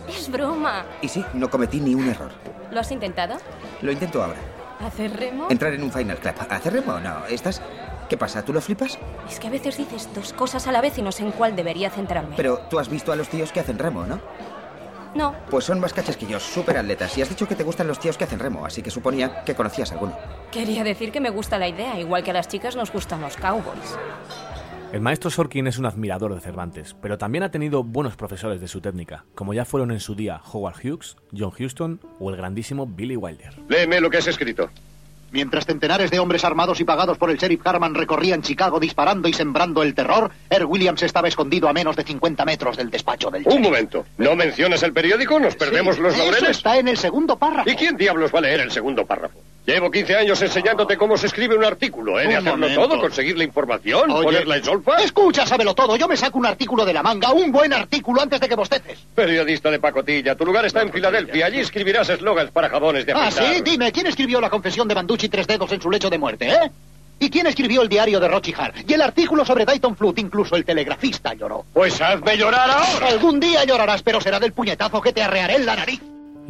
Es broma. Y sí, no cometí ni un error. ¿Lo has intentado? Lo intento ahora. ¿Hacer remo? Entrar en un Final Club. ¿Hacer remo? No, estás... ¿Qué pasa? ¿Tú lo flipas? Es que a veces dices dos cosas a la vez y no sé en cuál debería centrarme. Pero tú has visto a los tíos que hacen remo, ¿no? No. Pues son más cachas que yo, súper atletas. Y has dicho que te gustan los tíos que hacen remo, así que suponía que conocías alguno. Quería decir que me gusta la idea, igual que a las chicas nos gustan los cowboys. El maestro Sorkin es un admirador de Cervantes, pero también ha tenido buenos profesores de su técnica, como ya fueron en su día Howard Hughes, John Huston o el grandísimo Billy Wilder. Léeme lo que has escrito. Mientras centenares de hombres armados y pagados por el sheriff Harman recorrían Chicago disparando y sembrando el terror, Earl Williams estaba escondido a menos de 50 metros del despacho del Un momento. ¿No mencionas el periódico? ¿Nos perdemos los Eso laureles? está en el segundo párrafo. ¿Y quién diablos va a leer el segundo párrafo? Llevo 15 años enseñándote cómo se escribe un artículo. He de Un hacerlo momento. todo, conseguir la información, Oye, ponerla en solfa. Escucha, sábelo todo. Yo me saco un artículo de la manga, un buen artículo antes de que bosteces. Periodista de pacotilla, tu lugar está en Filadelfia. Allí escribirás eslogans para jabones de Ah, afeitar. sí, dime, ¿quién escribió la confesión de Banducci tres dedos en su lecho de muerte, eh? ¿Y quién escribió el diario de Rochihar? Y el artículo sobre Dayton Flood, incluso el telegrafista lloró. Pues hazme llorar ahora. Algún día llorarás, pero será del puñetazo que te arrearé en la nariz.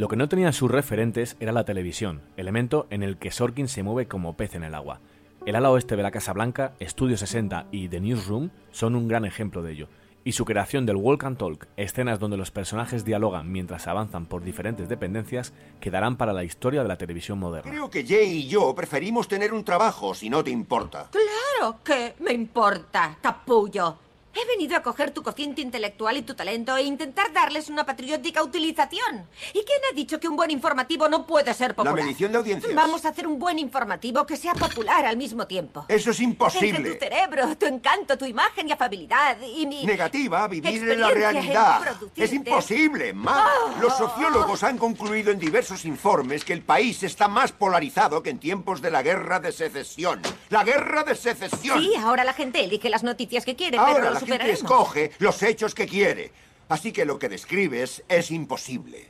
Lo que no tenían sus referentes era la televisión, elemento en el que Sorkin se mueve como pez en el agua. El ala oeste de la Casa Blanca, Estudio 60 y The Newsroom son un gran ejemplo de ello. Y su creación del Walk and Talk, escenas donde los personajes dialogan mientras avanzan por diferentes dependencias, quedarán para la historia de la televisión moderna. Creo que Jay y yo preferimos tener un trabajo, si no te importa. Claro que me importa, capullo. He venido a coger tu cociente intelectual y tu talento e intentar darles una patriótica utilización. ¿Y quién ha dicho que un buen informativo no puede ser La popular? medición de audiencias. Vamos a hacer un buen informativo que sea popular al mismo tiempo. Eso es Entre imposible. tu cerebro, tu encanto, tu imagen y afabilidad y mi... Negativa, vivir en la realidad. en. Es imposible, Ma. Los sociólogos han concluido en diversos informes que el país está más polarizado que en tiempos de la guerra de secesión. ¡La guerra de secesión! Sí, ahora la gente elige las noticias que quiere, pero Ahora la gente escoge los hechos que quiere. Así que lo que describes es imposible.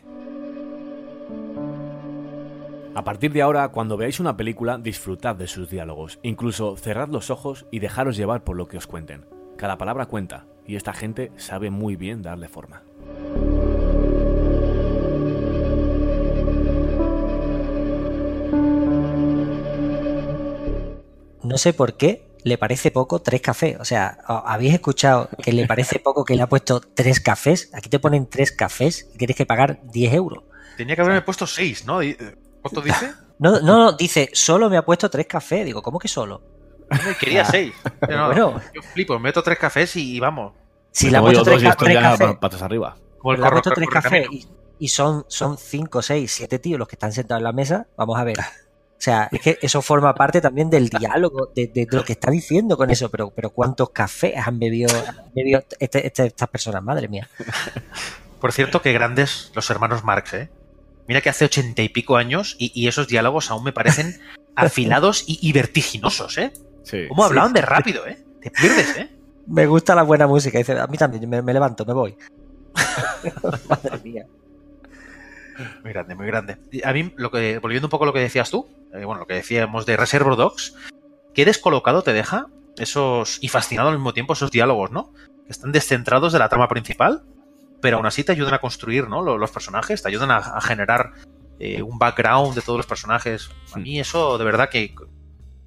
A partir de ahora, cuando veáis una película, disfrutad de sus diálogos, incluso cerrad los ojos y dejaros llevar por lo que os cuenten. Cada palabra cuenta, y esta gente sabe muy bien darle forma. No sé por qué le parece poco tres cafés. O sea, ¿o- ¿habéis escuchado que le parece poco que le ha puesto tres cafés? Aquí te ponen tres cafés y tienes que pagar 10 euros. Tenía que haberme puesto seis, ¿no? Eh, ¿Cuánto dice? <laughs> No, no, no, dice, solo me ha puesto tres cafés. Digo, ¿cómo que solo? No, quería Ah. seis. <laughs> No, Bueno. Yo flipo, meto tres cafés y, y vamos. Si le ha puesto tres, y ca- tres cafés, pa- patas arriba. Como el le ha puesto tres cafés y, y son, son cinco, seis, siete tíos los que están sentados en la mesa. Vamos a ver. O sea, es que eso forma parte también del diálogo, de, de lo que está diciendo con eso. Pero, pero ¿cuántos cafés han bebido, han bebido este- este- estas personas? Madre mía. Por cierto, que grandes los hermanos Marx, ¿eh? Mira que hace ochenta y pico años y, y esos diálogos aún me parecen afilados y, y vertiginosos, ¿eh? Sí. ¿Cómo hablaban Sí. de rápido, eh? Te pierdes, ¿eh? Me gusta la buena música. Dice, a mí también, me, me levanto, me voy. <laughs> Madre mía. <laughs> Muy grande, muy grande. A mí, lo que, volviendo un poco a lo que decías tú, eh, bueno, lo que decíamos de Reservoir Dogs, qué descolocado te deja esos, y fascinado al mismo tiempo, esos diálogos, ¿no? Que están descentrados de la trama principal, pero aún así te ayudan a construir, ¿no? Lo- Los, personajes, te ayudan a, a generar eh, un background de todos los personajes. A mí eso, de verdad que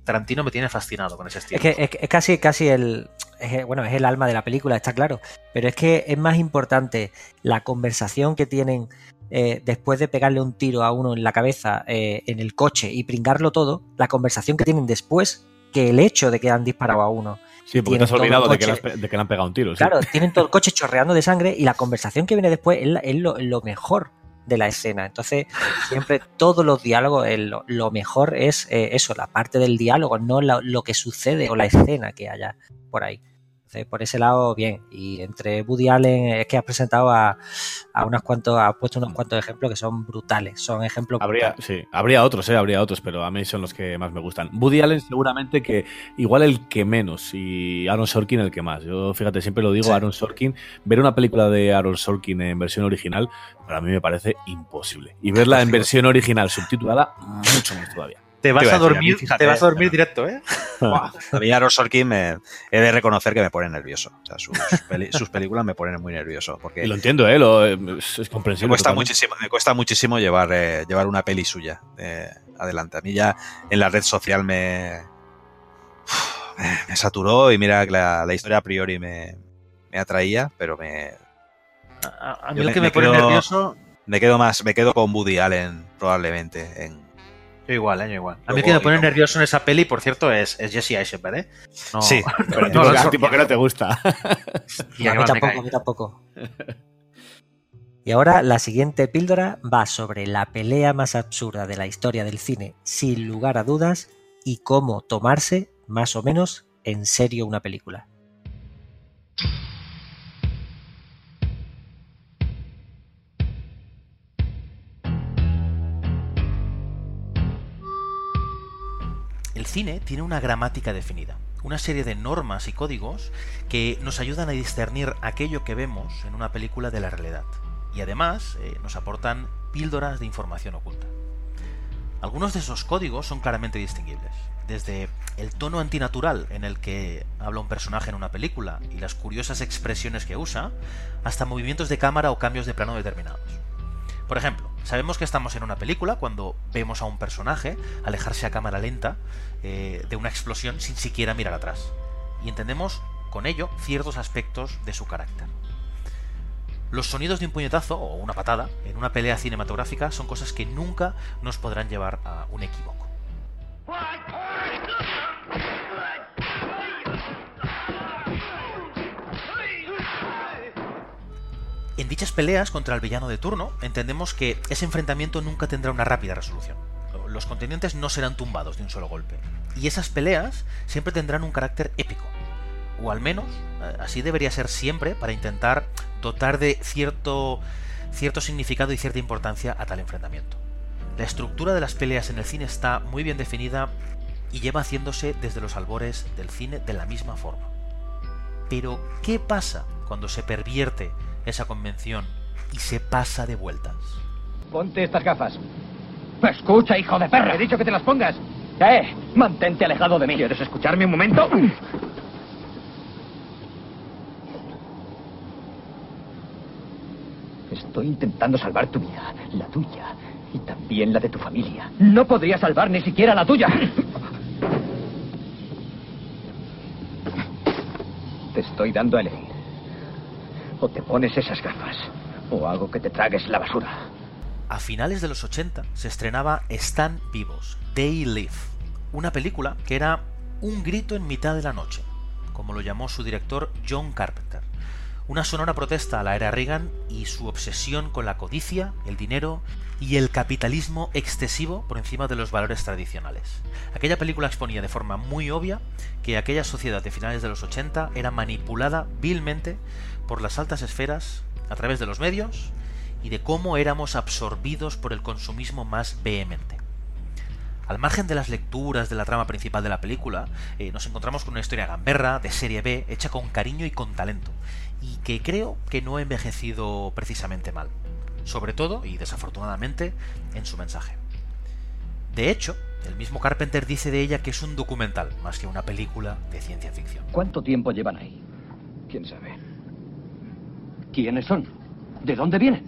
Tarantino me tiene fascinado con ese estilo. Es que es, es casi, casi el. es- bueno, es el alma de la película, está claro. Pero es que es más importante la conversación que tienen eh, después de pegarle un tiro a uno en la cabeza eh, en el coche y pringarlo todo, la conversación que tienen después que el hecho de que han disparado a uno. Sí, porque Tienen te has olvidado de que, le de que han pegado un tiro. sí. Claro, <laughs> tienen todo el coche chorreando de sangre y la conversación que viene después es, la- es lo, lo mejor de la escena. Entonces, siempre todos los diálogos, eh, lo, lo mejor es eh, eso, la parte del diálogo, no la- lo que sucede o la escena que haya por ahí. Entonces, por ese lado, bien. Y entre Woody Allen, es que has presentado a, a unos cuantos, has puesto unos cuantos ejemplos que son brutales, son ejemplos Habría, brutales. sí, habría otros, eh, habría otros, pero a mí son los que más me gustan. Woody Allen seguramente que igual el que menos y Aaron Sorkin el que más. Yo fíjate, siempre lo digo, Sí. Aaron Sorkin, ver una película de Aaron Sorkin en versión original para mí me parece imposible. Y verla en versión original subtitulada mucho más todavía. Te vas a a decir, a dormir, mí, fíjate, te vas a dormir directo, ¿eh? <laughs> A mí Aaron Sorkin me, he de reconocer que me pone nervioso. O sea, sus, peli- sus películas me ponen muy nervioso. Porque Y lo entiendo, eh, lo- es, es me comprensible. cuesta totalmente. muchísimo, me cuesta muchísimo llevar, eh, llevar una peli suya eh, adelante. A mí ya en la red social me, me, saturó y mira que la, la historia a priori me, me atraía, pero me, A, a mí lo me- que me, me pone quedo- nervioso. me quedo más, me quedo con Woody Allen probablemente en, Yo igual, eh, yo igual. A mí que me pone nervioso en esa peli, por cierto, es, es Jesse Eisenberg, ¿eh? No, Sí, <laughs> Pero no, tipo, no, que- no, tipo que no te gusta. <laughs> Y a mí tampoco, a mí tampoco. Y ahora la siguiente píldora va sobre la pelea más absurda de la historia del cine, sin lugar a dudas, y cómo tomarse más o menos en serio una película. El cine tiene una gramática definida, una serie de normas y códigos que nos ayudan a discernir aquello que vemos en una película de la realidad. Y además eh, nos aportan píldoras de información oculta. Algunos de esos códigos son claramente distinguibles, desde el tono antinatural en el que habla un personaje en una película y las curiosas expresiones que usa, hasta movimientos de cámara o cambios de plano determinados. Por ejemplo, sabemos que estamos en una película cuando vemos a un personaje alejarse a cámara lenta eh, de una explosión sin siquiera mirar atrás. Y entendemos con ello ciertos aspectos de su carácter. Los sonidos de un puñetazo o una patada en una pelea cinematográfica son cosas que nunca nos podrán llevar a un equívoco. En dichas peleas contra el villano de turno, entendemos que ese enfrentamiento nunca tendrá una rápida resolución. Los contendientes no serán tumbados de un solo golpe. Y esas peleas siempre tendrán un carácter épico. O al menos, eh, así debería ser siempre para intentar dotar de cierto, cierto significado y cierta importancia a tal enfrentamiento. La estructura de las peleas en el cine está muy bien definida y lleva haciéndose desde los albores del cine de la misma forma. Pero, ¿qué pasa cuando se pervierte esa convención y se pasa de vueltas? Ponte estas gafas. Escucha, hijo de perra. He dicho que te las pongas. ¡Eh! Mantente alejado de mí. ¿Quieres escucharme un momento? Estoy intentando salvar tu vida, la tuya y también la de tu familia. No podría salvar ni siquiera la tuya. estoy dando a elegir. O te pones esas gafas, o hago que te tragues la basura. A finales de los 80 se estrenaba Están vivos, They Live, una película que era un grito en mitad de la noche, como lo llamó su director John Carpenter. Una sonora protesta a la era Reagan y su obsesión con la codicia, el dinero y el capitalismo excesivo por encima de los valores tradicionales. Aquella película exponía de forma muy obvia que aquella sociedad de finales de los 80 era manipulada vilmente por las altas esferas a través de los medios y de cómo éramos absorbidos por el consumismo más vehemente. Al margen de las lecturas de la trama principal de la película, eh, nos encontramos con una historia gamberra, de serie B, hecha con cariño y con talento, y que creo que no ha envejecido precisamente mal, sobre todo, y desafortunadamente, en su mensaje. De hecho, el mismo Carpenter dice de ella que es un documental, más que una película de ciencia ficción. ¿Cuánto tiempo llevan ahí? ¿Quién sabe? ¿Quiénes son? ¿De dónde vienen?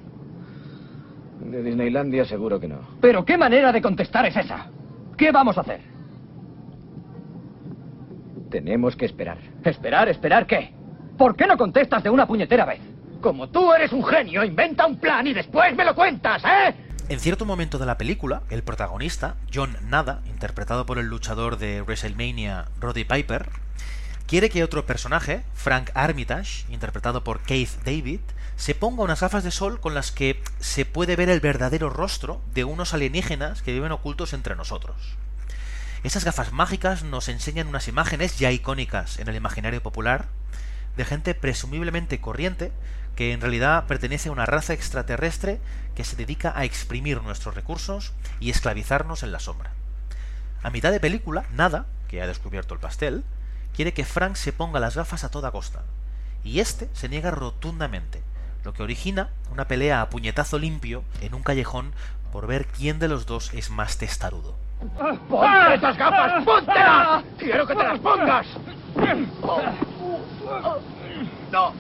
De Disneylandia seguro que no. ¿Pero qué manera de contestar es esa? ¿Qué vamos a hacer? Tenemos que esperar. ¿Esperar? ¿Esperar qué? ¿Por qué no contestas de una puñetera vez? Como tú eres un genio, inventa un plan y después me lo cuentas, ¿eh? En cierto momento de la película, el protagonista, John Nada, interpretado por el luchador de WrestleMania Roddy Piper, quiere que otro personaje, Frank Armitage, interpretado por Keith David, se ponga unas gafas de sol con las que se puede ver el verdadero rostro de unos alienígenas que viven ocultos entre nosotros. Esas gafas mágicas nos enseñan unas imágenes ya icónicas en el imaginario popular de gente presumiblemente corriente que en realidad pertenece a una raza extraterrestre que se dedica a exprimir nuestros recursos y esclavizarnos en la sombra. A mitad de película, Nada, que ha descubierto el pastel, quiere que Frank se ponga las gafas a toda costa, y este se niega rotundamente, lo que origina una pelea a puñetazo limpio en un callejón por ver quién de los dos es más testarudo. ¡Ponte esas gafas! ¡Póntelas! ¡Quiero que te las pongas! No.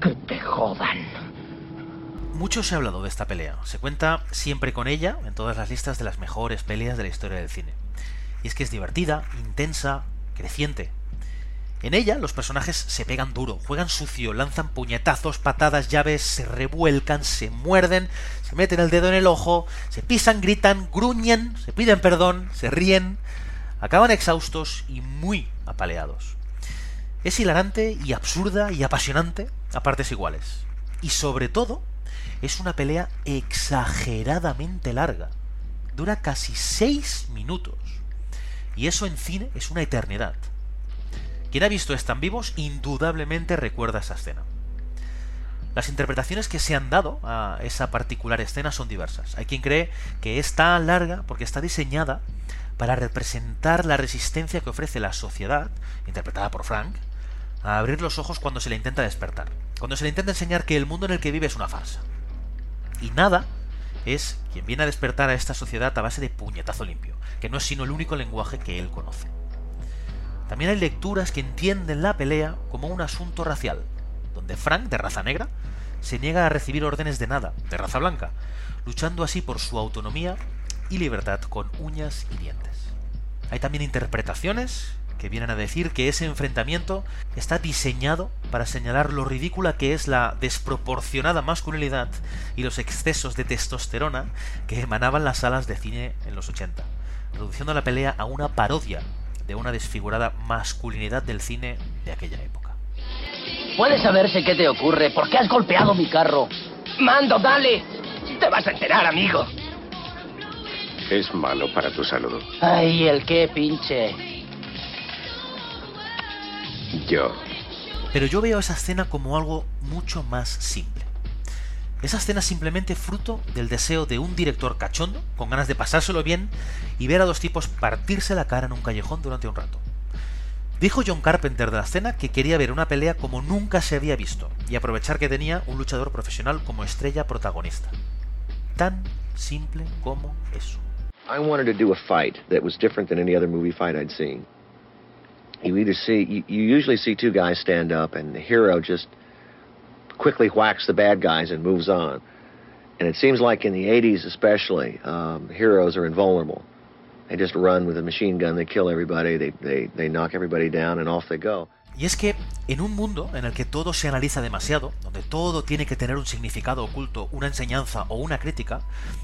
Que te jodan. Mucho se ha hablado de esta pelea. Se cuenta siempre con ella en todas las listas de las mejores peleas de la historia del cine. Y es que es divertida, intensa, creciente. En ella los personajes se pegan duro, juegan sucio, lanzan puñetazos, patadas, llaves, se revuelcan, se muerden, se meten el dedo en el ojo, se pisan, gritan, gruñen, se piden perdón, se ríen, acaban exhaustos y muy apaleados. Es hilarante y absurda y apasionante a partes iguales. Y sobre todo, es una pelea exageradamente larga. Dura casi seis minutos. Y eso en cine es una eternidad. Quien ha visto Están vivos indudablemente recuerda esa escena. Las interpretaciones que se han dado a esa particular escena son diversas. Hay quien cree que es tan larga porque está diseñada para representar la resistencia que ofrece la sociedad, interpretada por Frank, a abrir los ojos cuando se le intenta despertar, cuando se le intenta enseñar que el mundo en el que vive es una farsa. Y nada es quien viene a despertar a esta sociedad a base de puñetazo limpio, que no es sino el único lenguaje que él conoce. También hay lecturas que entienden la pelea como un asunto racial, donde Frank, de raza negra, se niega a recibir órdenes de nada, de raza blanca, luchando así por su autonomía y libertad con uñas y dientes. Hay también interpretaciones que vienen a decir que ese enfrentamiento está diseñado para señalar lo ridícula que es la desproporcionada masculinidad y los excesos de testosterona que emanaban las salas de cine en los 80, reduciendo la pelea a una parodia de una desfigurada masculinidad del cine de aquella época. ¿Puede saberse qué te ocurre? ¿Por qué has golpeado mi carro? Mando, dale. Te vas a enterar, amigo. Es malo para tu salud. Ay, el qué, pinche. Yo. Pero yo veo esa escena como algo mucho más simple. Esa escena es simplemente fruto del deseo de un director cachondo, con ganas de pasárselo bien, y ver a dos tipos partirse la cara en un callejón durante un rato. Dijo John Carpenter de la escena que quería ver una pelea como nunca se había visto, y aprovechar que tenía un luchador profesional como estrella protagonista. Tan simple como eso. I wanted to do a fight that was different than any other movie fight I'd seen. You either see, you, you usually see two guys stand up, and the hero just quickly whacks the bad guys and moves on. And it seems like in the 80s especially, um, heroes are invulnerable. They just run with a machine gun, they kill everybody, they, they, they knock everybody down, and off they go. Y es que en un mundo en el que todo se analiza demasiado, donde todo tiene que tener un significado oculto, una enseñanza o una crítica,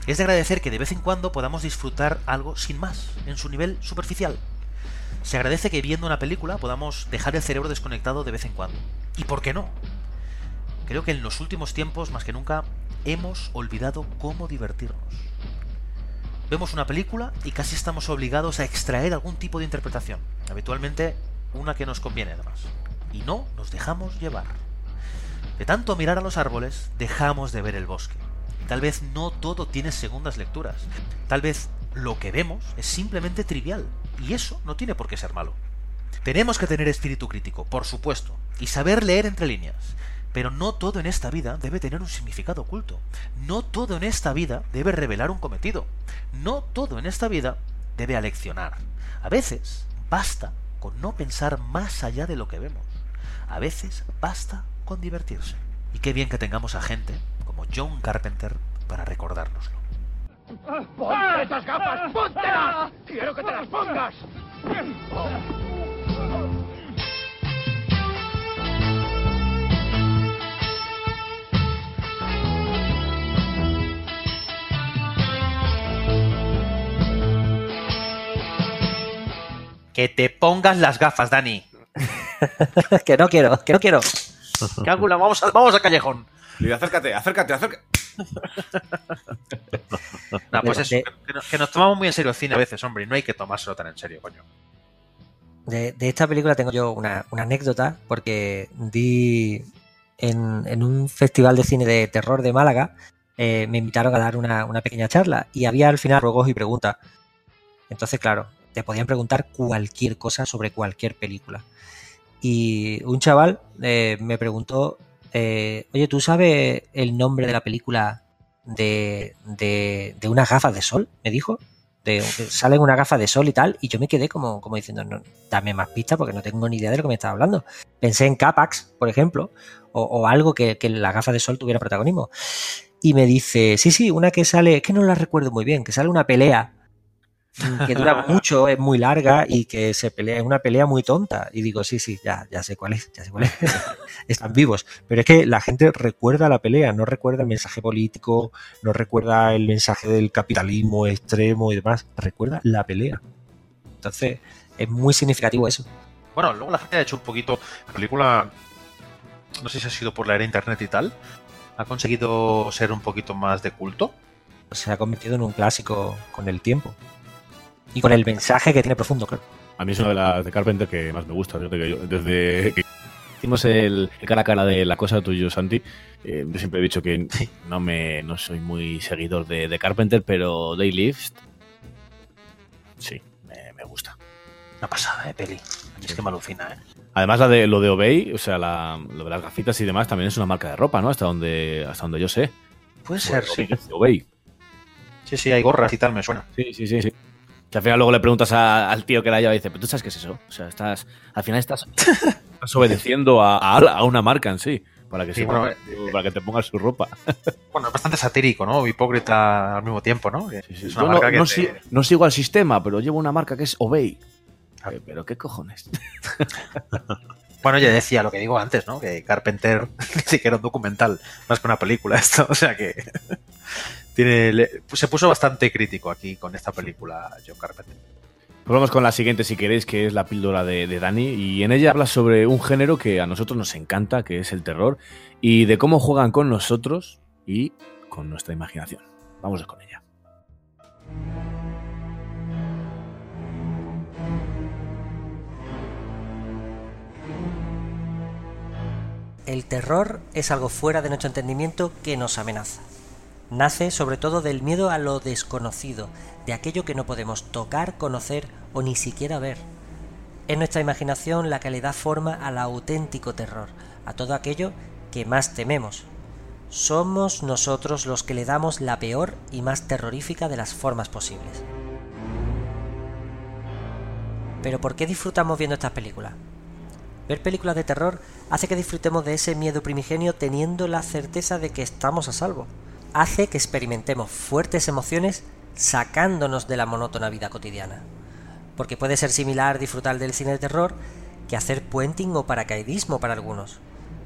es de agradecer que de vez en cuando podamos disfrutar algo sin más, en su nivel superficial. Se agradece que viendo una película podamos dejar el cerebro desconectado de vez en cuando. ¿Y por qué no? Creo que en los últimos tiempos, más que nunca, hemos olvidado cómo divertirnos. Vemos una película y casi estamos obligados a extraer algún tipo de interpretación, habitualmente una que nos conviene además. Y no nos dejamos llevar. De tanto mirar a los árboles, dejamos de ver el bosque. Tal vez no todo tiene segundas lecturas. Tal vez lo que vemos es simplemente trivial. Y eso no tiene por qué ser malo. Tenemos que tener espíritu crítico, por supuesto, y saber leer entre líneas. Pero no todo en esta vida debe tener un significado oculto. No todo en esta vida debe revelar un cometido. No todo en esta vida debe aleccionar. A veces basta con no pensar más allá de lo que vemos. A veces basta con divertirse. Y qué bien que tengamos a gente como John Carpenter para recordárnoslo. ¡Ponte esas gafas! ¡Póntelas! ¡Quiero que te las pongas! Que te pongas las gafas, Dani. <laughs> que no quiero, que no quiero. <laughs> Cácula, vamos, a, vamos a callejón. Acércate, acércate, acércate. No, pues eso, de- que, nos- que nos tomamos muy en serio el cine a veces, hombre, y no hay que tomárselo tan en serio, coño. De, de esta película tengo yo una, una anécdota porque di en, en un festival de cine de terror de Málaga, eh, me invitaron a dar una, una pequeña charla y había al final ruegos y preguntas. Entonces, claro, te podían preguntar cualquier cosa sobre cualquier película. Y un chaval eh, me preguntó, eh, oye, ¿tú sabes el nombre de la película de, de, de unas gafas de sol? Me dijo. De, salen una gafa de sol y tal, y yo me quedé como, como diciendo, dame más pistas porque no tengo ni idea de lo que me estaba hablando. Pensé en Capax, por ejemplo, o, algo que, que la gafa de sol tuviera protagonismo. Y me dice, sí, sí, una que sale, es que no la recuerdo muy bien, que sale una pelea <laughs> que dura mucho, es muy larga y que se pelea, es una pelea muy tonta. Y digo, sí, sí, ya, ya sé cuál es, ya sé cuál es. <laughs> Están vivos. Pero es que la gente recuerda la pelea, no recuerda el mensaje político, no recuerda el mensaje del capitalismo extremo y demás, recuerda la pelea. Entonces, es muy significativo eso. Bueno, luego la gente ha hecho un poquito. La película, no sé si ha sido por la era internet y tal, ha conseguido ser un poquito más de culto. Se ha convertido en un clásico con el tiempo. Y con el mensaje que tiene profundo, claro. A mí es una de las de Carpenter que más me gusta. Fíjate que yo, desde que hicimos el, el cara a cara de la cosa tuyo, Santi, eh, yo siempre he dicho que no me no soy muy seguidor de, de Carpenter, pero Day Lift sí, me, me gusta. Una pasada, eh, peli. A mí es que me alucina, eh. Además, la de, lo de Obey, o sea, la- lo de las gafitas y demás, también es una marca de ropa, ¿no? Hasta donde, hasta donde yo sé. Puede ser, sí. Obey. Sí, sí, hay gorras y tal, me suena. Sí, sí, sí. sí. Que al final luego le preguntas a- al tío que la lleva y dice, pero tú sabes qué es eso. O sea, estás, al final estás, <laughs> estás obedeciendo a, a- a una marca en sí. Para que, Sí, se bueno, ponga- para que te pongas su ropa. <laughs> Bueno, es bastante satírico, ¿no? Hipócrita al mismo tiempo, ¿no? Es Yo una no, marca que no te- si- no sigo al sistema, pero llevo una marca que es Obey. Eh, pero qué cojones. <laughs> Bueno, ya decía lo que digo antes, ¿no? Que Carpenter ni siquiera un documental, más que una película esto, o sea que tiene le- se puso bastante crítico aquí con esta película John Carpenter. Pues vamos con la siguiente, si queréis, que es la píldora de, de Dani. Y en ella habla sobre un género que a nosotros nos encanta, que es el terror, y de cómo juegan con nosotros y con nuestra imaginación. Vamos con ella. El terror es algo fuera de nuestro entendimiento que nos amenaza. Nace sobre todo del miedo a lo desconocido, de aquello que no podemos tocar, conocer o ni siquiera ver. Es nuestra imaginación la que le da forma al auténtico terror, a todo aquello que más tememos. Somos nosotros los que le damos la peor y más terrorífica de las formas posibles. Pero ¿por qué disfrutamos viendo estas películas? Ver películas de terror hace que disfrutemos de ese miedo primigenio teniendo la certeza de que estamos a salvo. Hace que experimentemos fuertes emociones sacándonos de la monótona vida cotidiana. Porque puede ser similar disfrutar del cine de terror que hacer puenting o paracaidismo para algunos.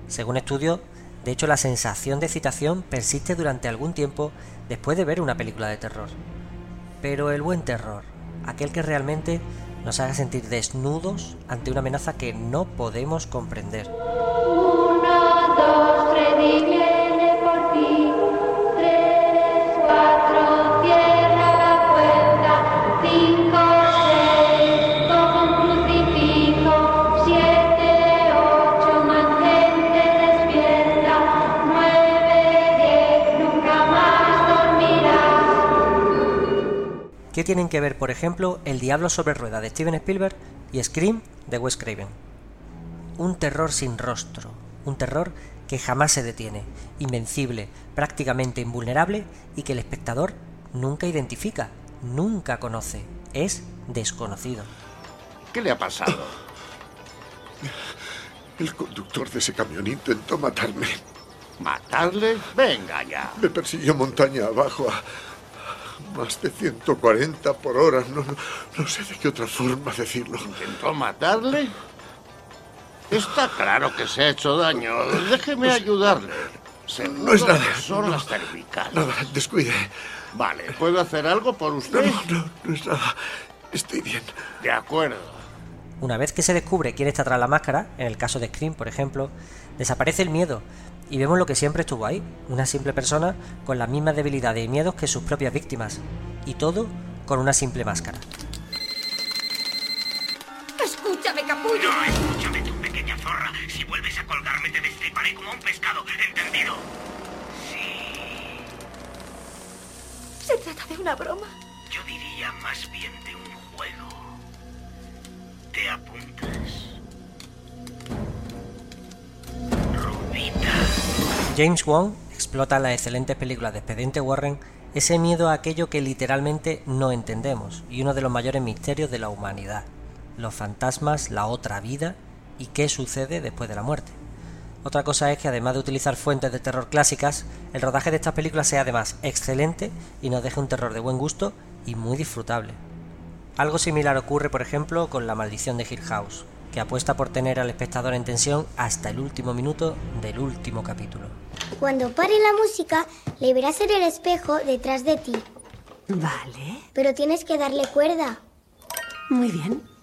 Según estudios, de hecho la sensación de excitación persiste durante algún tiempo después de ver una película de terror. Pero el buen terror, aquel que realmente nos haga sentir desnudos ante una amenaza que no podemos comprender. Uno, ¿Qué tienen que ver, por ejemplo, El Diablo sobre Rueda de Steven Spielberg y Scream de Wes Craven? Un terror sin rostro, un terror que jamás se detiene, invencible, prácticamente invulnerable y que el espectador nunca identifica, nunca conoce, es desconocido. ¿Qué le ha pasado? El conductor de ese camión intentó matarme. ¿Matarle? Venga ya. Me persiguió montaña abajo a más de 140 por hora. No, no, no sé de qué otra forma decirlo. ¿Intentó matarle? Está claro que se ha hecho daño. Déjeme ayudarle. Seguro No es nada. son las cervicales. Nada, descuide. Vale, ¿puedo hacer algo por usted? No, no, no es nada. Estoy bien. De acuerdo. Una vez que se descubre quién está tras la máscara, en el caso de Scream, por ejemplo, desaparece el miedo y vemos lo que siempre estuvo ahí, una simple persona con las mismas debilidades y miedos que sus propias víctimas, y todo con una simple máscara. Escúchame, capullo. Vuelves a colgarme, te destriparé como un pescado. ¿Entendido? ¿Se trata de una broma? Yo diría más bien de un juego. ¿Te apuntas? James Wan explota en las excelentes películas de Expediente Warren ese miedo a aquello que literalmente no entendemos y uno de los mayores misterios de la humanidad, los fantasmas, la otra vida y qué sucede después de la muerte. Otra cosa es que además de utilizar fuentes de terror clásicas, el rodaje de estas películas sea además excelente y nos deje un terror de buen gusto y muy disfrutable. Algo similar ocurre, por ejemplo, con La maldición de Hill House, que apuesta por tener al espectador en tensión hasta el último minuto del último capítulo. Cuando pare la música, le verás en el espejo detrás de ti. Vale. Pero tienes que darle cuerda. Muy bien.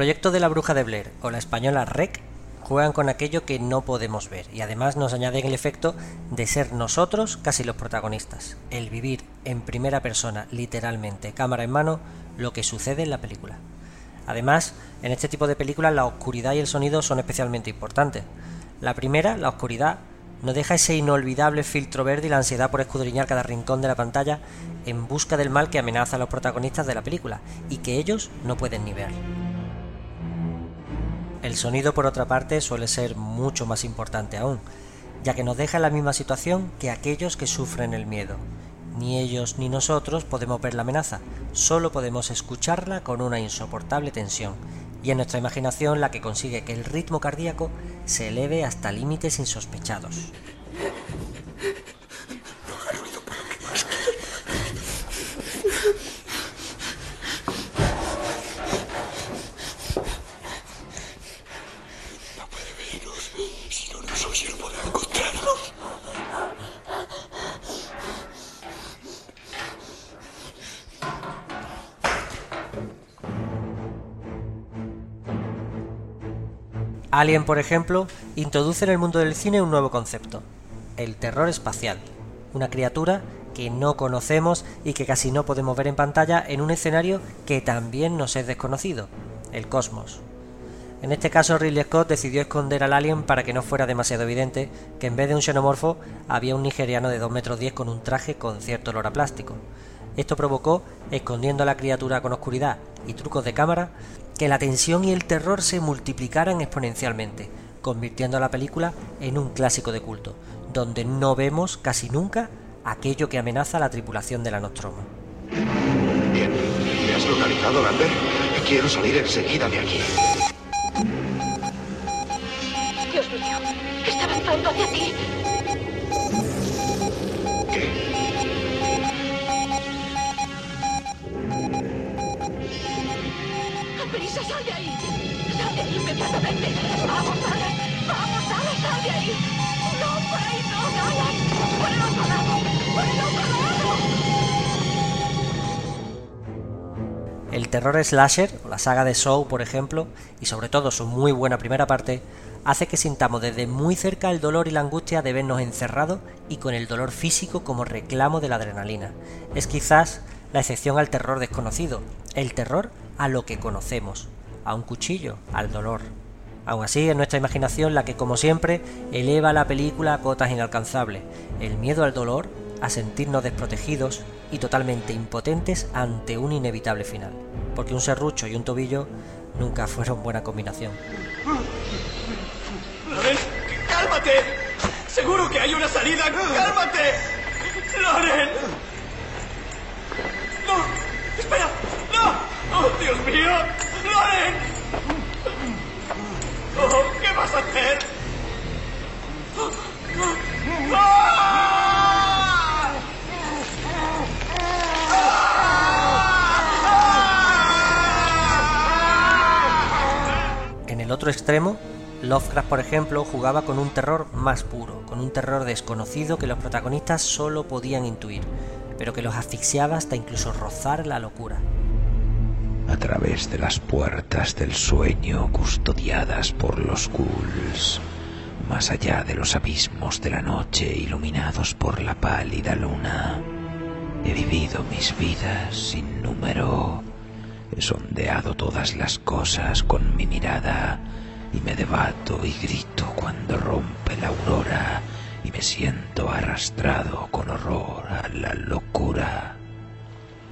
Proyecto de la bruja de Blair o la española REC juegan con aquello que no podemos ver y además nos añaden el efecto de ser nosotros casi los protagonistas, el vivir en primera persona, literalmente, cámara en mano, lo que sucede en la película. Además, en este tipo de películas la oscuridad y el sonido son especialmente importantes. La primera, la oscuridad, nos deja ese inolvidable filtro verde y la ansiedad por escudriñar cada rincón de la pantalla en busca del mal que amenaza a los protagonistas de la película y que ellos no pueden ni ver. El sonido, por otra parte, suele ser mucho más importante aún, ya que nos deja en la misma situación que aquellos que sufren el miedo. Ni ellos ni nosotros podemos ver la amenaza, solo podemos escucharla con una insoportable tensión, y es nuestra imaginación la que consigue que el ritmo cardíaco se eleve hasta límites insospechados. Alien, por ejemplo, introduce en el mundo del cine un nuevo concepto, el terror espacial, una criatura que no conocemos y que casi no podemos ver en pantalla en un escenario que también nos es desconocido, el cosmos. En este caso Ridley Scott decidió esconder al alien para que no fuera demasiado evidente que en vez de un xenomorfo había un nigeriano de 2 metros 10 con un traje con cierto olor a plástico. Esto provocó, escondiendo a la criatura con oscuridad y trucos de cámara, que la tensión y el terror se multiplicaran exponencialmente, convirtiendo a la película en un clásico de culto, donde no vemos casi nunca aquello que amenaza a la tripulación de la Nostromo. Bien, ¿me has localizado, Lambert? Quiero salir enseguida de aquí. Dios mío, está avanzando hacia ti. ¡Prisa, el. El terror slasher, o la saga de Saw, por ejemplo, y sobre todo su muy buena primera parte, hace que sintamos desde muy cerca el dolor y la angustia de vernos encerrados y con el dolor físico como reclamo de la adrenalina. Es quizás la excepción al terror desconocido, el terror a lo que conocemos, a un cuchillo, al dolor. Aún así, es nuestra imaginación la que, como siempre, eleva la película a cotas inalcanzables, el miedo al dolor, a sentirnos desprotegidos y totalmente impotentes ante un inevitable final, porque un serrucho y un tobillo nunca fueron buena combinación. ¡Loren! ¡Cálmate! ¡Seguro que hay una salida! ¡Cálmate! ¡Loren! ¡No! ¡Espera! ¡No! ¡Oh, Dios mío! ¡Loren! Oh, ¿Qué vas a hacer? ¡Ah! En el otro extremo, Lovecraft, por ejemplo, jugaba con un terror más puro, con un terror desconocido que los protagonistas solo podían intuir, pero que los asfixiaba hasta incluso rozar la locura. A través de las puertas del sueño custodiadas por los ghouls, más allá de los abismos de la noche iluminados por la pálida luna, he vivido mis vidas sin número, he sondeado todas las cosas con mi mirada y me debato y grito cuando rompe la aurora me siento arrastrado con horror a la locura.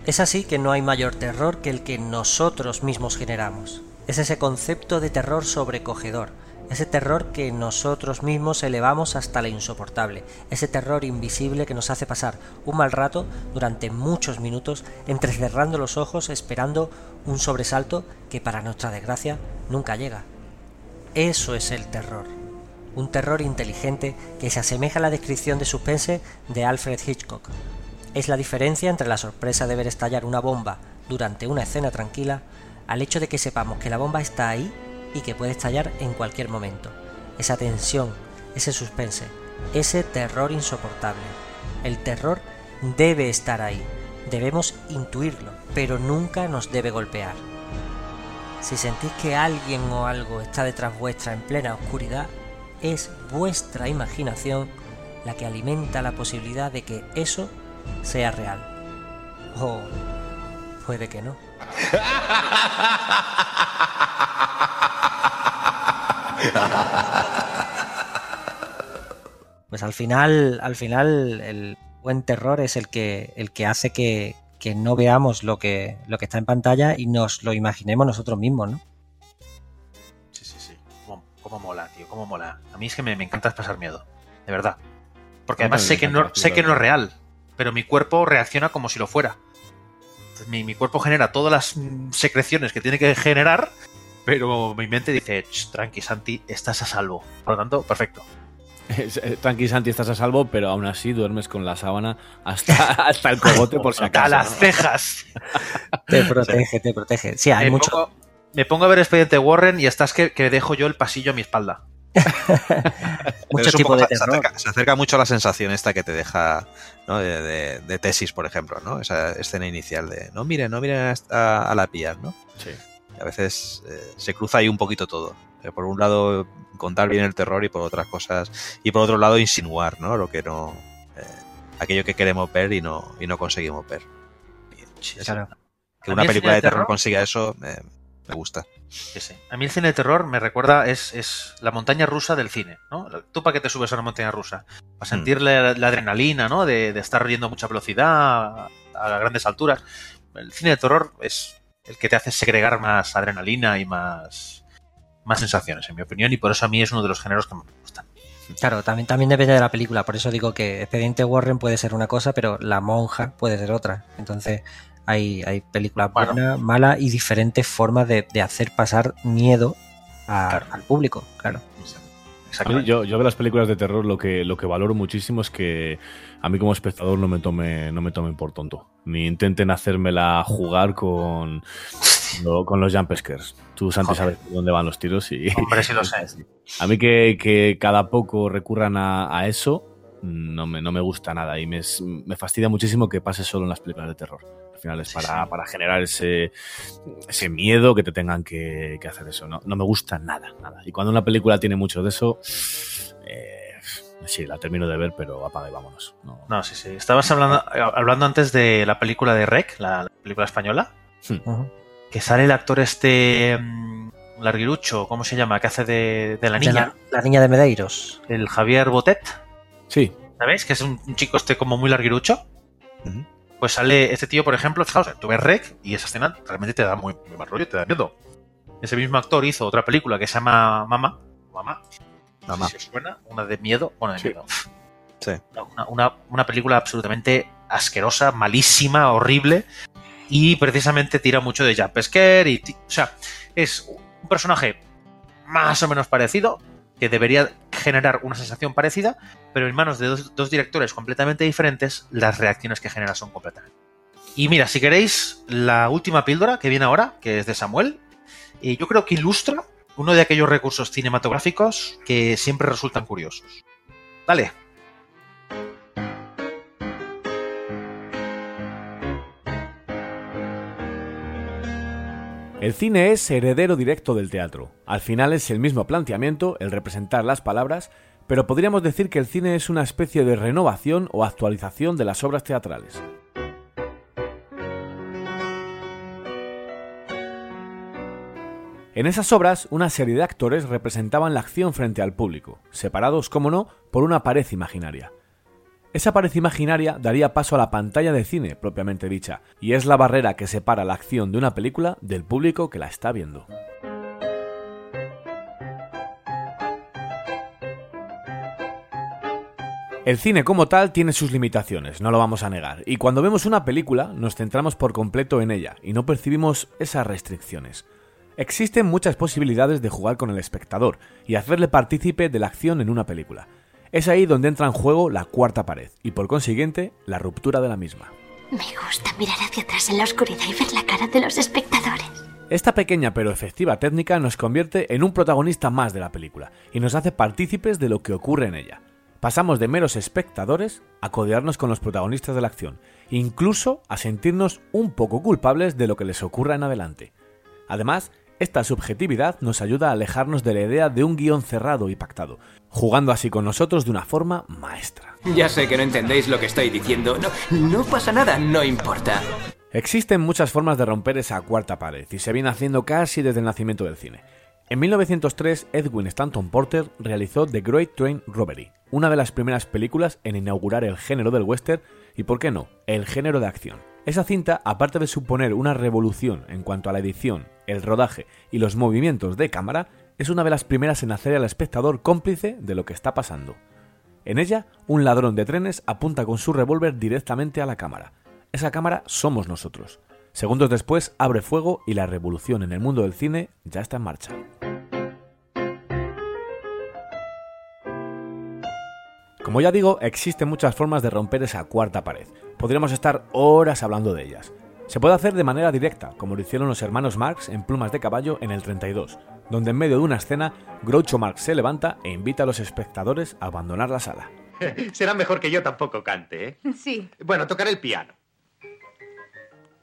Es así que no hay mayor terror que el que nosotros mismos generamos. Es ese concepto de terror sobrecogedor, ese terror que nosotros mismos elevamos hasta lo insoportable, ese terror invisible que nos hace pasar un mal rato durante muchos minutos entrecerrando los ojos esperando un sobresalto que para nuestra desgracia nunca llega. Eso es el terror. Un terror inteligente que se asemeja a la descripción de suspense de Alfred Hitchcock. Es la diferencia entre la sorpresa de ver estallar una bomba durante una escena tranquila al hecho de que sepamos que la bomba está ahí y que puede estallar en cualquier momento. Esa tensión, ese suspense, ese terror insoportable. El terror debe estar ahí, debemos intuirlo, pero nunca nos debe golpear. Si sentís que alguien o algo está detrás vuestra en plena oscuridad, es vuestra imaginación la que alimenta la posibilidad de que eso sea real. O puede que no. Pues al final, al final, el buen terror es el que, el que hace que, que no veamos lo que, lo que está en pantalla y nos lo imaginemos nosotros mismos, ¿no? Sí, sí, sí. Cómo, cómo mola, tío, cómo mola. A mí es que me, me encanta pasar miedo, de verdad. Porque además sé que, no, sé que no es real, pero mi cuerpo reacciona como si lo fuera. Entonces, mi, mi cuerpo genera todas las mm, secreciones que tiene que generar, pero mi mente dice, "Ch, tranqui, Santi, estás a salvo. Por lo tanto, perfecto. <laughs> Eh, Tranqui Santi, estás a salvo, pero aún así duermes con la sábana hasta, <laughs> hasta el cogote por si <laughs> acaso. ¡A las ¿no? cejas! Te protege, te protege. Sí, hay me, mucho. pongo, me pongo a ver Expediente Warren y estás que, que dejo yo el pasillo a mi espalda. <laughs> Se, acerca, se acerca mucho a la sensación esta que te deja ¿no? de, de- de tesis, por ejemplo, ¿no? Esa escena inicial de no miren, no miren a, a la pía, ¿no? Sí. A veces eh, se cruza ahí un poquito todo. Eh, por un lado, contar bien el terror y por otras cosas. Y por otro lado, insinuar, ¿no? Lo que no. eh, aquello que queremos ver y no, y no conseguimos ver. Claro. Que una película de de terror terror- consiga eso, eh, me gusta. Sí, sí. A mí el cine de terror me recuerda, es, es la montaña rusa del cine, ¿no? ¿Tú para qué te subes a una montaña rusa? Para sentir la, la adrenalina, ¿no? De, de estar yendo a mucha velocidad, a, a grandes alturas. El cine de terror es el que te hace segregar más adrenalina y más, más sensaciones, en mi opinión, y por eso a mí es uno de los géneros que me gustan. Claro, también, también depende de la película, por eso digo que Expediente Warren puede ser una cosa, pero La Monja puede ser otra. Entonces hay, hay películas buenas, malas y diferentes formas de, de hacer pasar miedo a- al público, claro. A mí, Yo, yo de las películas de terror lo que, lo que valoro muchísimo es que a mí como espectador no me tome, no me tomen por tonto. Ni intenten hacérmela jugar con, lo- con los jump scares. Tú, Santi, Joder. sabes dónde van los tiros y... Hombre, sí lo <laughs> sé. A mí que, que cada poco recurran a, a eso no me, no me gusta nada y me, me fastidia muchísimo que pase solo en las películas de terror. Al final es para, para generar ese, ese miedo que te tengan que, que hacer eso. No, no me gusta nada, nada. Y cuando una película tiene mucho de eso, eh, sí, la termino de ver, pero apaga y vámonos. No. No, sí, sí. Estabas hablando, hablando antes de la película de Rec, la, la película española, que sale el actor este mm, larguirucho, ¿cómo se llama? Que hace de, de la De niña. La, la niña de Medeiros. El Javier Botet. Sí. ¿Sabéis? Que es un, un chico este como muy larguirucho. Pues sale este tío, por ejemplo, fijaos, tú ves Rec y esa escena realmente te da muy, muy mal rollo, te da miedo. Ese mismo actor hizo otra película que se llama Mama. Mamá. No sé si os suena, una de miedo. Bueno, de miedo. Sí. Una, una- una película absolutamente asquerosa, malísima, horrible. Y precisamente tira mucho de jump scare. Y, o sea, es un personaje más o menos parecido, que debería generar una sensación parecida, pero en manos de dos, directores completamente diferentes, las reacciones que genera son completamente. Y mira, si queréis, la última píldora que viene ahora, que es de Samuel, y yo creo que ilustra uno de aquellos recursos cinematográficos que siempre resultan curiosos. Dale. El cine es heredero directo del teatro. Al final es el mismo planteamiento, el representar las palabras, pero podríamos decir que el cine es una especie de renovación o actualización de las obras teatrales. En esas obras, una serie de actores representaban la acción frente al público, separados, como no, por una pared imaginaria. Esa pared imaginaria daría paso a la pantalla de cine propiamente dicha, y es la barrera que separa la acción de una película del público que la está viendo. El cine como tal tiene sus limitaciones, no lo vamos a negar, y cuando vemos una película nos centramos por completo en ella y no percibimos esas restricciones. Existen muchas posibilidades de jugar con el espectador y hacerle partícipe de la acción en una película. Es ahí donde entra en juego la cuarta pared y por consiguiente la ruptura de la misma. Me gusta mirar hacia atrás en la oscuridad y ver la cara de los espectadores. Esta pequeña pero efectiva técnica nos convierte en un protagonista más de la película y nos hace partícipes de lo que ocurre en ella. Pasamos de meros espectadores a codearnos con los protagonistas de la acción, incluso a sentirnos un poco culpables de lo que les ocurra en adelante. Además, esta subjetividad nos ayuda a alejarnos de la idea de un guion cerrado y pactado, jugando así con nosotros de una forma maestra. Ya sé que no entendéis lo que estoy diciendo. No, no pasa nada, no importa. Existen muchas formas de romper esa cuarta pared y se viene haciendo casi desde el nacimiento del cine. En 1903, Edwin Stanton Porter realizó The Great Train Robbery, una de las primeras películas en inaugurar el género del western y, por qué no, el género de acción. Esa cinta, aparte de suponer una revolución en cuanto a la edición, el rodaje y los movimientos de cámara, es una de las primeras en hacer al espectador cómplice de lo que está pasando. En ella, un ladrón de trenes apunta con su revólver directamente a la cámara. Esa cámara somos nosotros. Segundos después abre fuego y la revolución en el mundo del cine ya está en marcha. Como ya digo, existen muchas formas de romper esa cuarta pared. Podríamos estar horas hablando de ellas. Se puede hacer de manera directa, como lo hicieron los hermanos Marx en Plumas de Caballo en el 32, donde en medio de una escena, Groucho Marx se levanta e invita a los espectadores a abandonar la sala. <laughs> Será mejor que yo tampoco cante, ¿eh? <laughs> Sí. Bueno, tocaré el piano.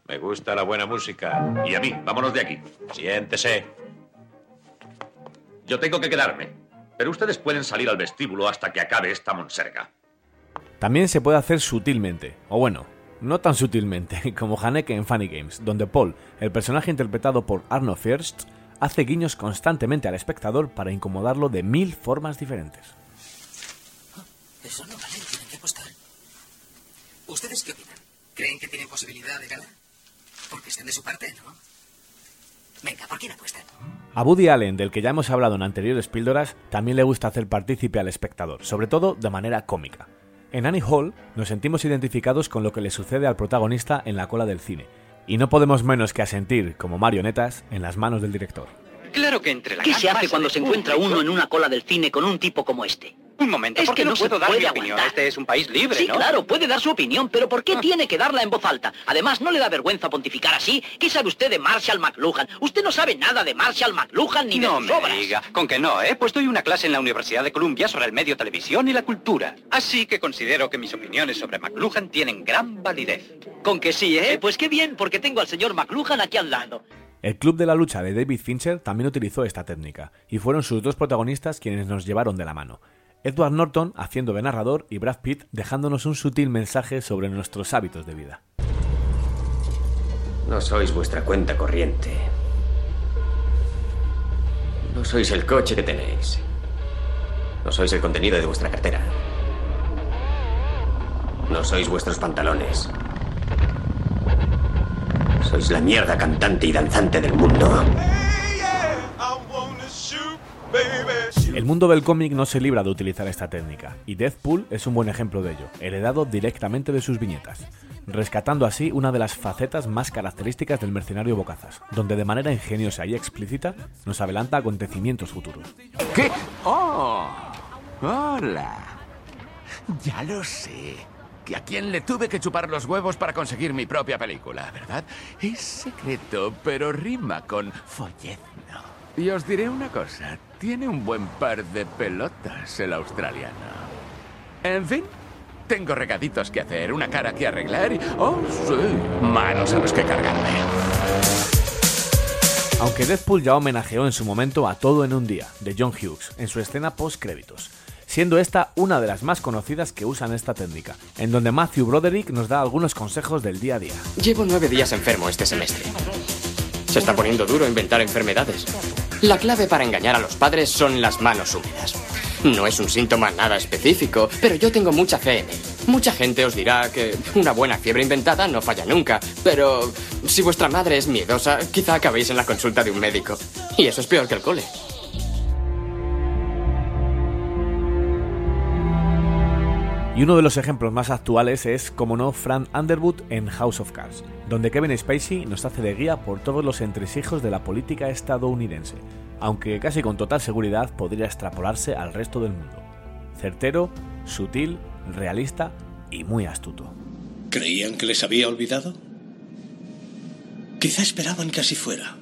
Me gusta la buena música. Y a mí, vámonos de aquí. Siéntese. Yo tengo que quedarme. Pero ustedes pueden salir al vestíbulo hasta que acabe esta monserga. También se puede hacer sutilmente, o bueno, no tan sutilmente <laughs> como Haneke en Funny Games, donde Paul, el personaje interpretado por Arno First, hace guiños constantemente al espectador para incomodarlo de mil formas diferentes. Eso no vale, tienen que apostar. ¿Ustedes qué opinan? ¿Creen que tienen posibilidad de ganar? Porque están de su parte, ¿no? Venga, ¿por quién apuestan? A Woody Allen, del que ya hemos hablado en anteriores píldoras, también le gusta hacer partícipe al espectador, sobre todo de manera cómica. En Annie Hall nos sentimos identificados con lo que le sucede al protagonista en la cola del cine, y no podemos menos que asentir, como marionetas, en las manos del director. Claro que entre la ¿Qué se hace cuando se encuentra uno en una cola del cine con un tipo como este? Un momento, Es ¿por qué que no, no puedo dar puede mi opinión? Este es un país libre, sí, ¿no? Ah. claro, puede dar su opinión, pero ¿por qué tiene que darla en voz alta? Además, ¿no le da vergüenza pontificar así? ¿Qué sabe usted de Marshall McLuhan? Usted no sabe nada de Marshall McLuhan ni de No sus me obras. diga, con que no, ¿eh? Pues doy una clase en la Universidad de Columbia sobre el medio televisión y la cultura. Así que considero que mis opiniones sobre McLuhan tienen gran validez. Con que sí, ¿eh? Pues qué bien, porque tengo al señor McLuhan aquí al lado. El Club de la Lucha de David Fincher también utilizó esta técnica, y fueron sus dos protagonistas quienes nos llevaron de la mano. Edward Norton haciendo de narrador y Brad Pitt dejándonos un sutil mensaje sobre nuestros hábitos de vida. No sois vuestra cuenta corriente. No sois el coche que tenéis. No sois el contenido de vuestra cartera. No sois vuestros pantalones. Sois la mierda cantante y danzante del mundo. El mundo del cómic no se libra de utilizar esta técnica, y Deathpool es un buen ejemplo de ello, heredado directamente de sus viñetas, rescatando así una de las facetas más características del mercenario Bocazas, donde de manera ingeniosa y explícita nos adelanta acontecimientos futuros. ¿Qué? ¡Oh! ¡Hola! Ya lo sé. Que a quien le tuve que chupar los huevos para conseguir mi propia película, ¿verdad? Es secreto, pero rima con follezno. Y os diré una cosa. Tiene un buen par de pelotas el australiano. En fin, tengo regaditos que hacer, una cara que arreglar y... ¡Oh, sí! Manos a los que cargarme. Aunque Deadpool ya homenajeó en su momento a Todo en un Día, de John Hughes, en su escena post-créditos, siendo esta una de las más conocidas que usan esta técnica, en donde Matthew Broderick nos da algunos consejos del día a día. Llevo nueve días enfermo este semestre. Se está poniendo duro inventar enfermedades. La clave para engañar a los padres son las manos húmedas. No es un síntoma nada específico, pero yo tengo mucha fe en él. Mucha gente os dirá que una buena fiebre inventada no falla nunca, pero si vuestra madre es miedosa, quizá acabéis en la consulta de un médico. Y eso es peor que el cole. Y uno de los ejemplos más actuales es, como no, Frank Underwood en House of Cards, donde Kevin Spacey nos hace de guía por todos los entresijos de la política estadounidense, aunque casi con total seguridad podría extrapolarse al resto del mundo. Certero, sutil, realista y muy astuto. ¿Creían que les había olvidado? Quizá esperaban que así fuera.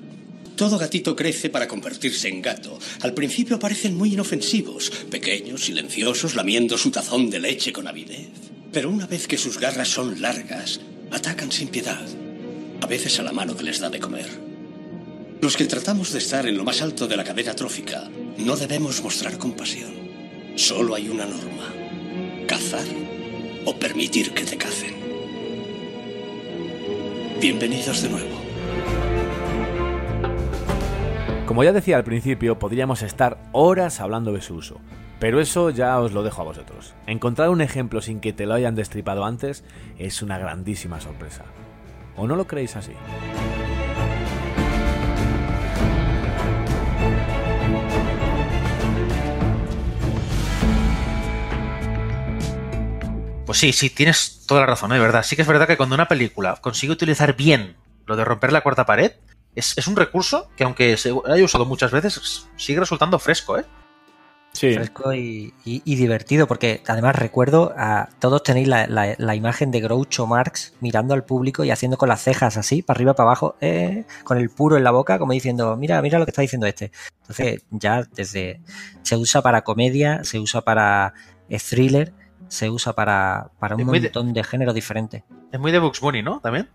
Todo gatito crece para convertirse en gato. Al principio parecen muy inofensivos, pequeños, silenciosos, lamiendo su tazón de leche con avidez. Pero una vez que sus garras son largas, atacan sin piedad, a veces a la mano que les da de comer. Los que tratamos de estar en lo más alto de la cadena trófica, no debemos mostrar compasión. Solo hay una norma. Cazar o permitir que te cacen. Bienvenidos de nuevo. Como ya decía al principio, podríamos estar horas hablando de su uso, pero eso ya os lo dejo a vosotros. Encontrar un ejemplo sin que te lo hayan destripado antes es una grandísima sorpresa. ¿O no lo creéis así? Pues sí, sí, tienes toda la razón, ¿no? de verdad. Sí que es verdad que cuando una película consigue utilizar bien lo de romper la cuarta pared, es, es un recurso que aunque se haya usado muchas veces, sigue resultando fresco, ¿eh? Sí. Fresco y, y- y divertido, porque además recuerdo, a todos tenéis la, la- la imagen de Groucho Marx mirando al público y haciendo con las cejas así, para arriba, para abajo, eh, con el puro en la boca, como diciendo, mira, mira lo que está diciendo este. Entonces, ya desde. Se usa para comedia, se usa para eh, thriller, se usa para, para un de- montón de géneros diferentes. Es muy de Bugs Bunny, ¿no? También.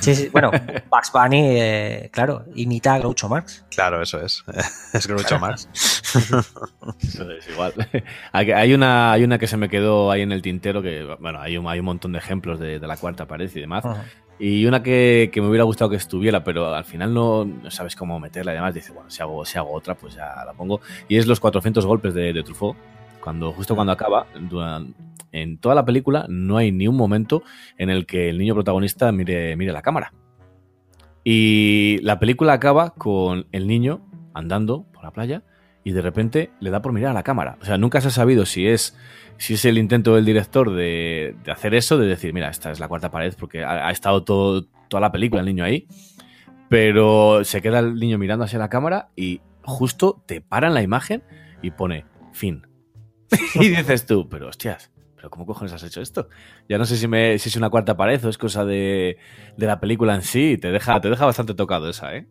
Sí, sí, bueno, Bugs Bunny, eh, claro, imita a Groucho Marx. Claro, eso es. <laughs> Es Groucho Marx. <laughs> Eso es igual. <laughs> Hay una, hay una que se me quedó ahí en el tintero que, bueno, hay un, hay un montón de ejemplos de, de la cuarta pared y demás. Ajá. Y una que, que me hubiera gustado que estuviera, pero al final no, no sabes cómo meterla y demás. Dice, bueno, si hago, si hago otra, pues ya la pongo. Y es los 400 golpes de, de Truffaut. Cuando, justo cuando acaba, duran- en toda la película no hay ni un momento en el que el niño protagonista mire, mire la cámara. Y la película acaba con el niño andando por la playa y de repente le da por mirar a la cámara. O sea, nunca se ha sabido si es, si es el intento del director de, hacer eso, de decir, mira, esta es la cuarta pared, porque ha, ha estado todo, toda la película el niño ahí. Pero se queda el niño mirando hacia la cámara y justo te paran la imagen y pone fin. <laughs> y dices tú, pero hostias, ¿pero cómo cojones has hecho esto? Ya no sé si, me, si es una cuarta pared o es cosa de, de la película en sí. Te deja, te deja bastante tocado esa, ¿eh?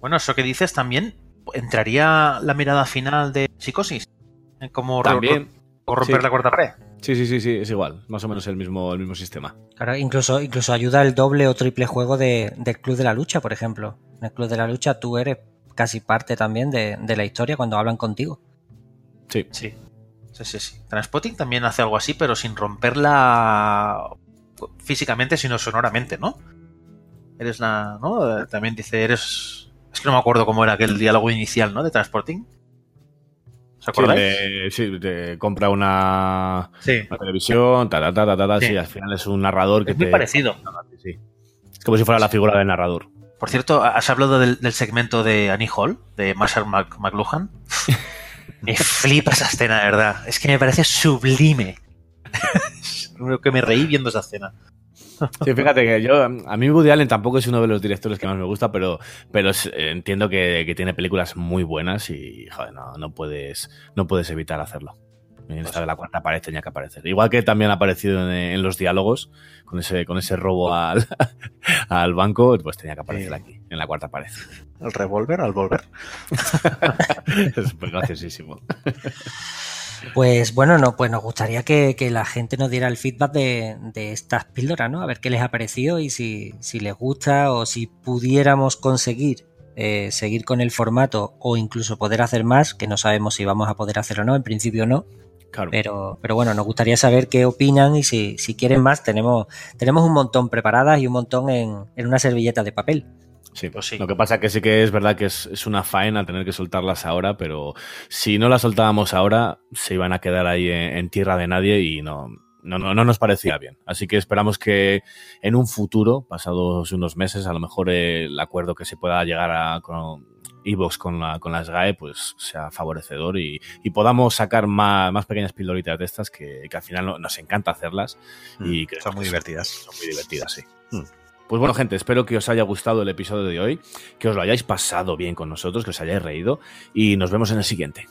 Bueno, eso que dices también, ¿entraría la mirada final de psicosis? En cómo También. o romper Sí. la cuarta pared. Sí, sí, sí, sí, es igual. Más o menos el mismo, el mismo sistema. Claro, incluso, incluso ayuda el doble o triple juego de, del Club de la Lucha, por ejemplo. En el Club de la Lucha tú eres casi parte también de, de la historia cuando hablan contigo. Sí. Sí. Sí, sí, sí. Transpotting también hace algo así, pero sin romperla físicamente, sino sonoramente, ¿no? Eres la. ¿No? Eh, También dice, eres. Es que no me acuerdo cómo era aquel diálogo inicial, ¿no? De Transporting. ¿Os Sí, acordáis? de- sí, te compra una, Sí. una televisión, ta, ta, ta, ta, ta, ta, Sí. sí, al final es un narrador que Es muy te- parecido. Sí. Es como si fuera la figura del narrador. Por cierto, ¿has hablado del, del segmento de Annie Hall, de Marshall Mac- McLuhan? <laughs> me flipa esa escena, de verdad. Es que me parece sublime. <laughs> Creo que me reí viendo esa escena. Sí, fíjate que yo, a mí Woody Allen tampoco es uno de los directores que más me gusta, pero, pero entiendo que, que tiene películas muy buenas y, joder, no, no puedes, no puedes evitar hacerlo. En esta de la cuarta pared tenía que aparecer. Igual que también ha aparecido en, en los diálogos, con ese, con ese robo al, <laughs> al banco, pues tenía que aparecer aquí, en la cuarta pared. El revólver al volver. <laughs> es súper graciosísimo. <laughs> Pues bueno, no, pues nos gustaría que, que la gente nos diera el feedback de, de estas píldoras, ¿no? A ver qué les ha parecido y si, si les gusta o si pudiéramos conseguir eh, seguir con el formato o incluso poder hacer más, que no sabemos si vamos a poder hacer o no, en principio no. Claro. Pero, pero bueno, nos gustaría saber qué opinan y si, si quieren más, tenemos, tenemos un montón preparadas y un montón en, en una servilleta de papel. Sí, Lo que pasa que sí que es verdad que es, es una faena tener que soltarlas ahora, pero si no las soltábamos ahora, se iban a quedar ahí en, en tierra de nadie y no, no, no, no nos parecía bien. Así que esperamos que en un futuro, pasados unos meses, a lo mejor eh, el acuerdo que se pueda llegar a con Evox con, la, con las GAE pues sea favorecedor y, y podamos sacar más, más pequeñas pildoritas de estas que, que al final no- nos encanta hacerlas y que Son muy divertidas. Son muy divertidas, sí. Pues bueno, gente, espero que os haya gustado el episodio de hoy, que os lo hayáis pasado bien con nosotros, que os hayáis reído y nos vemos en el siguiente.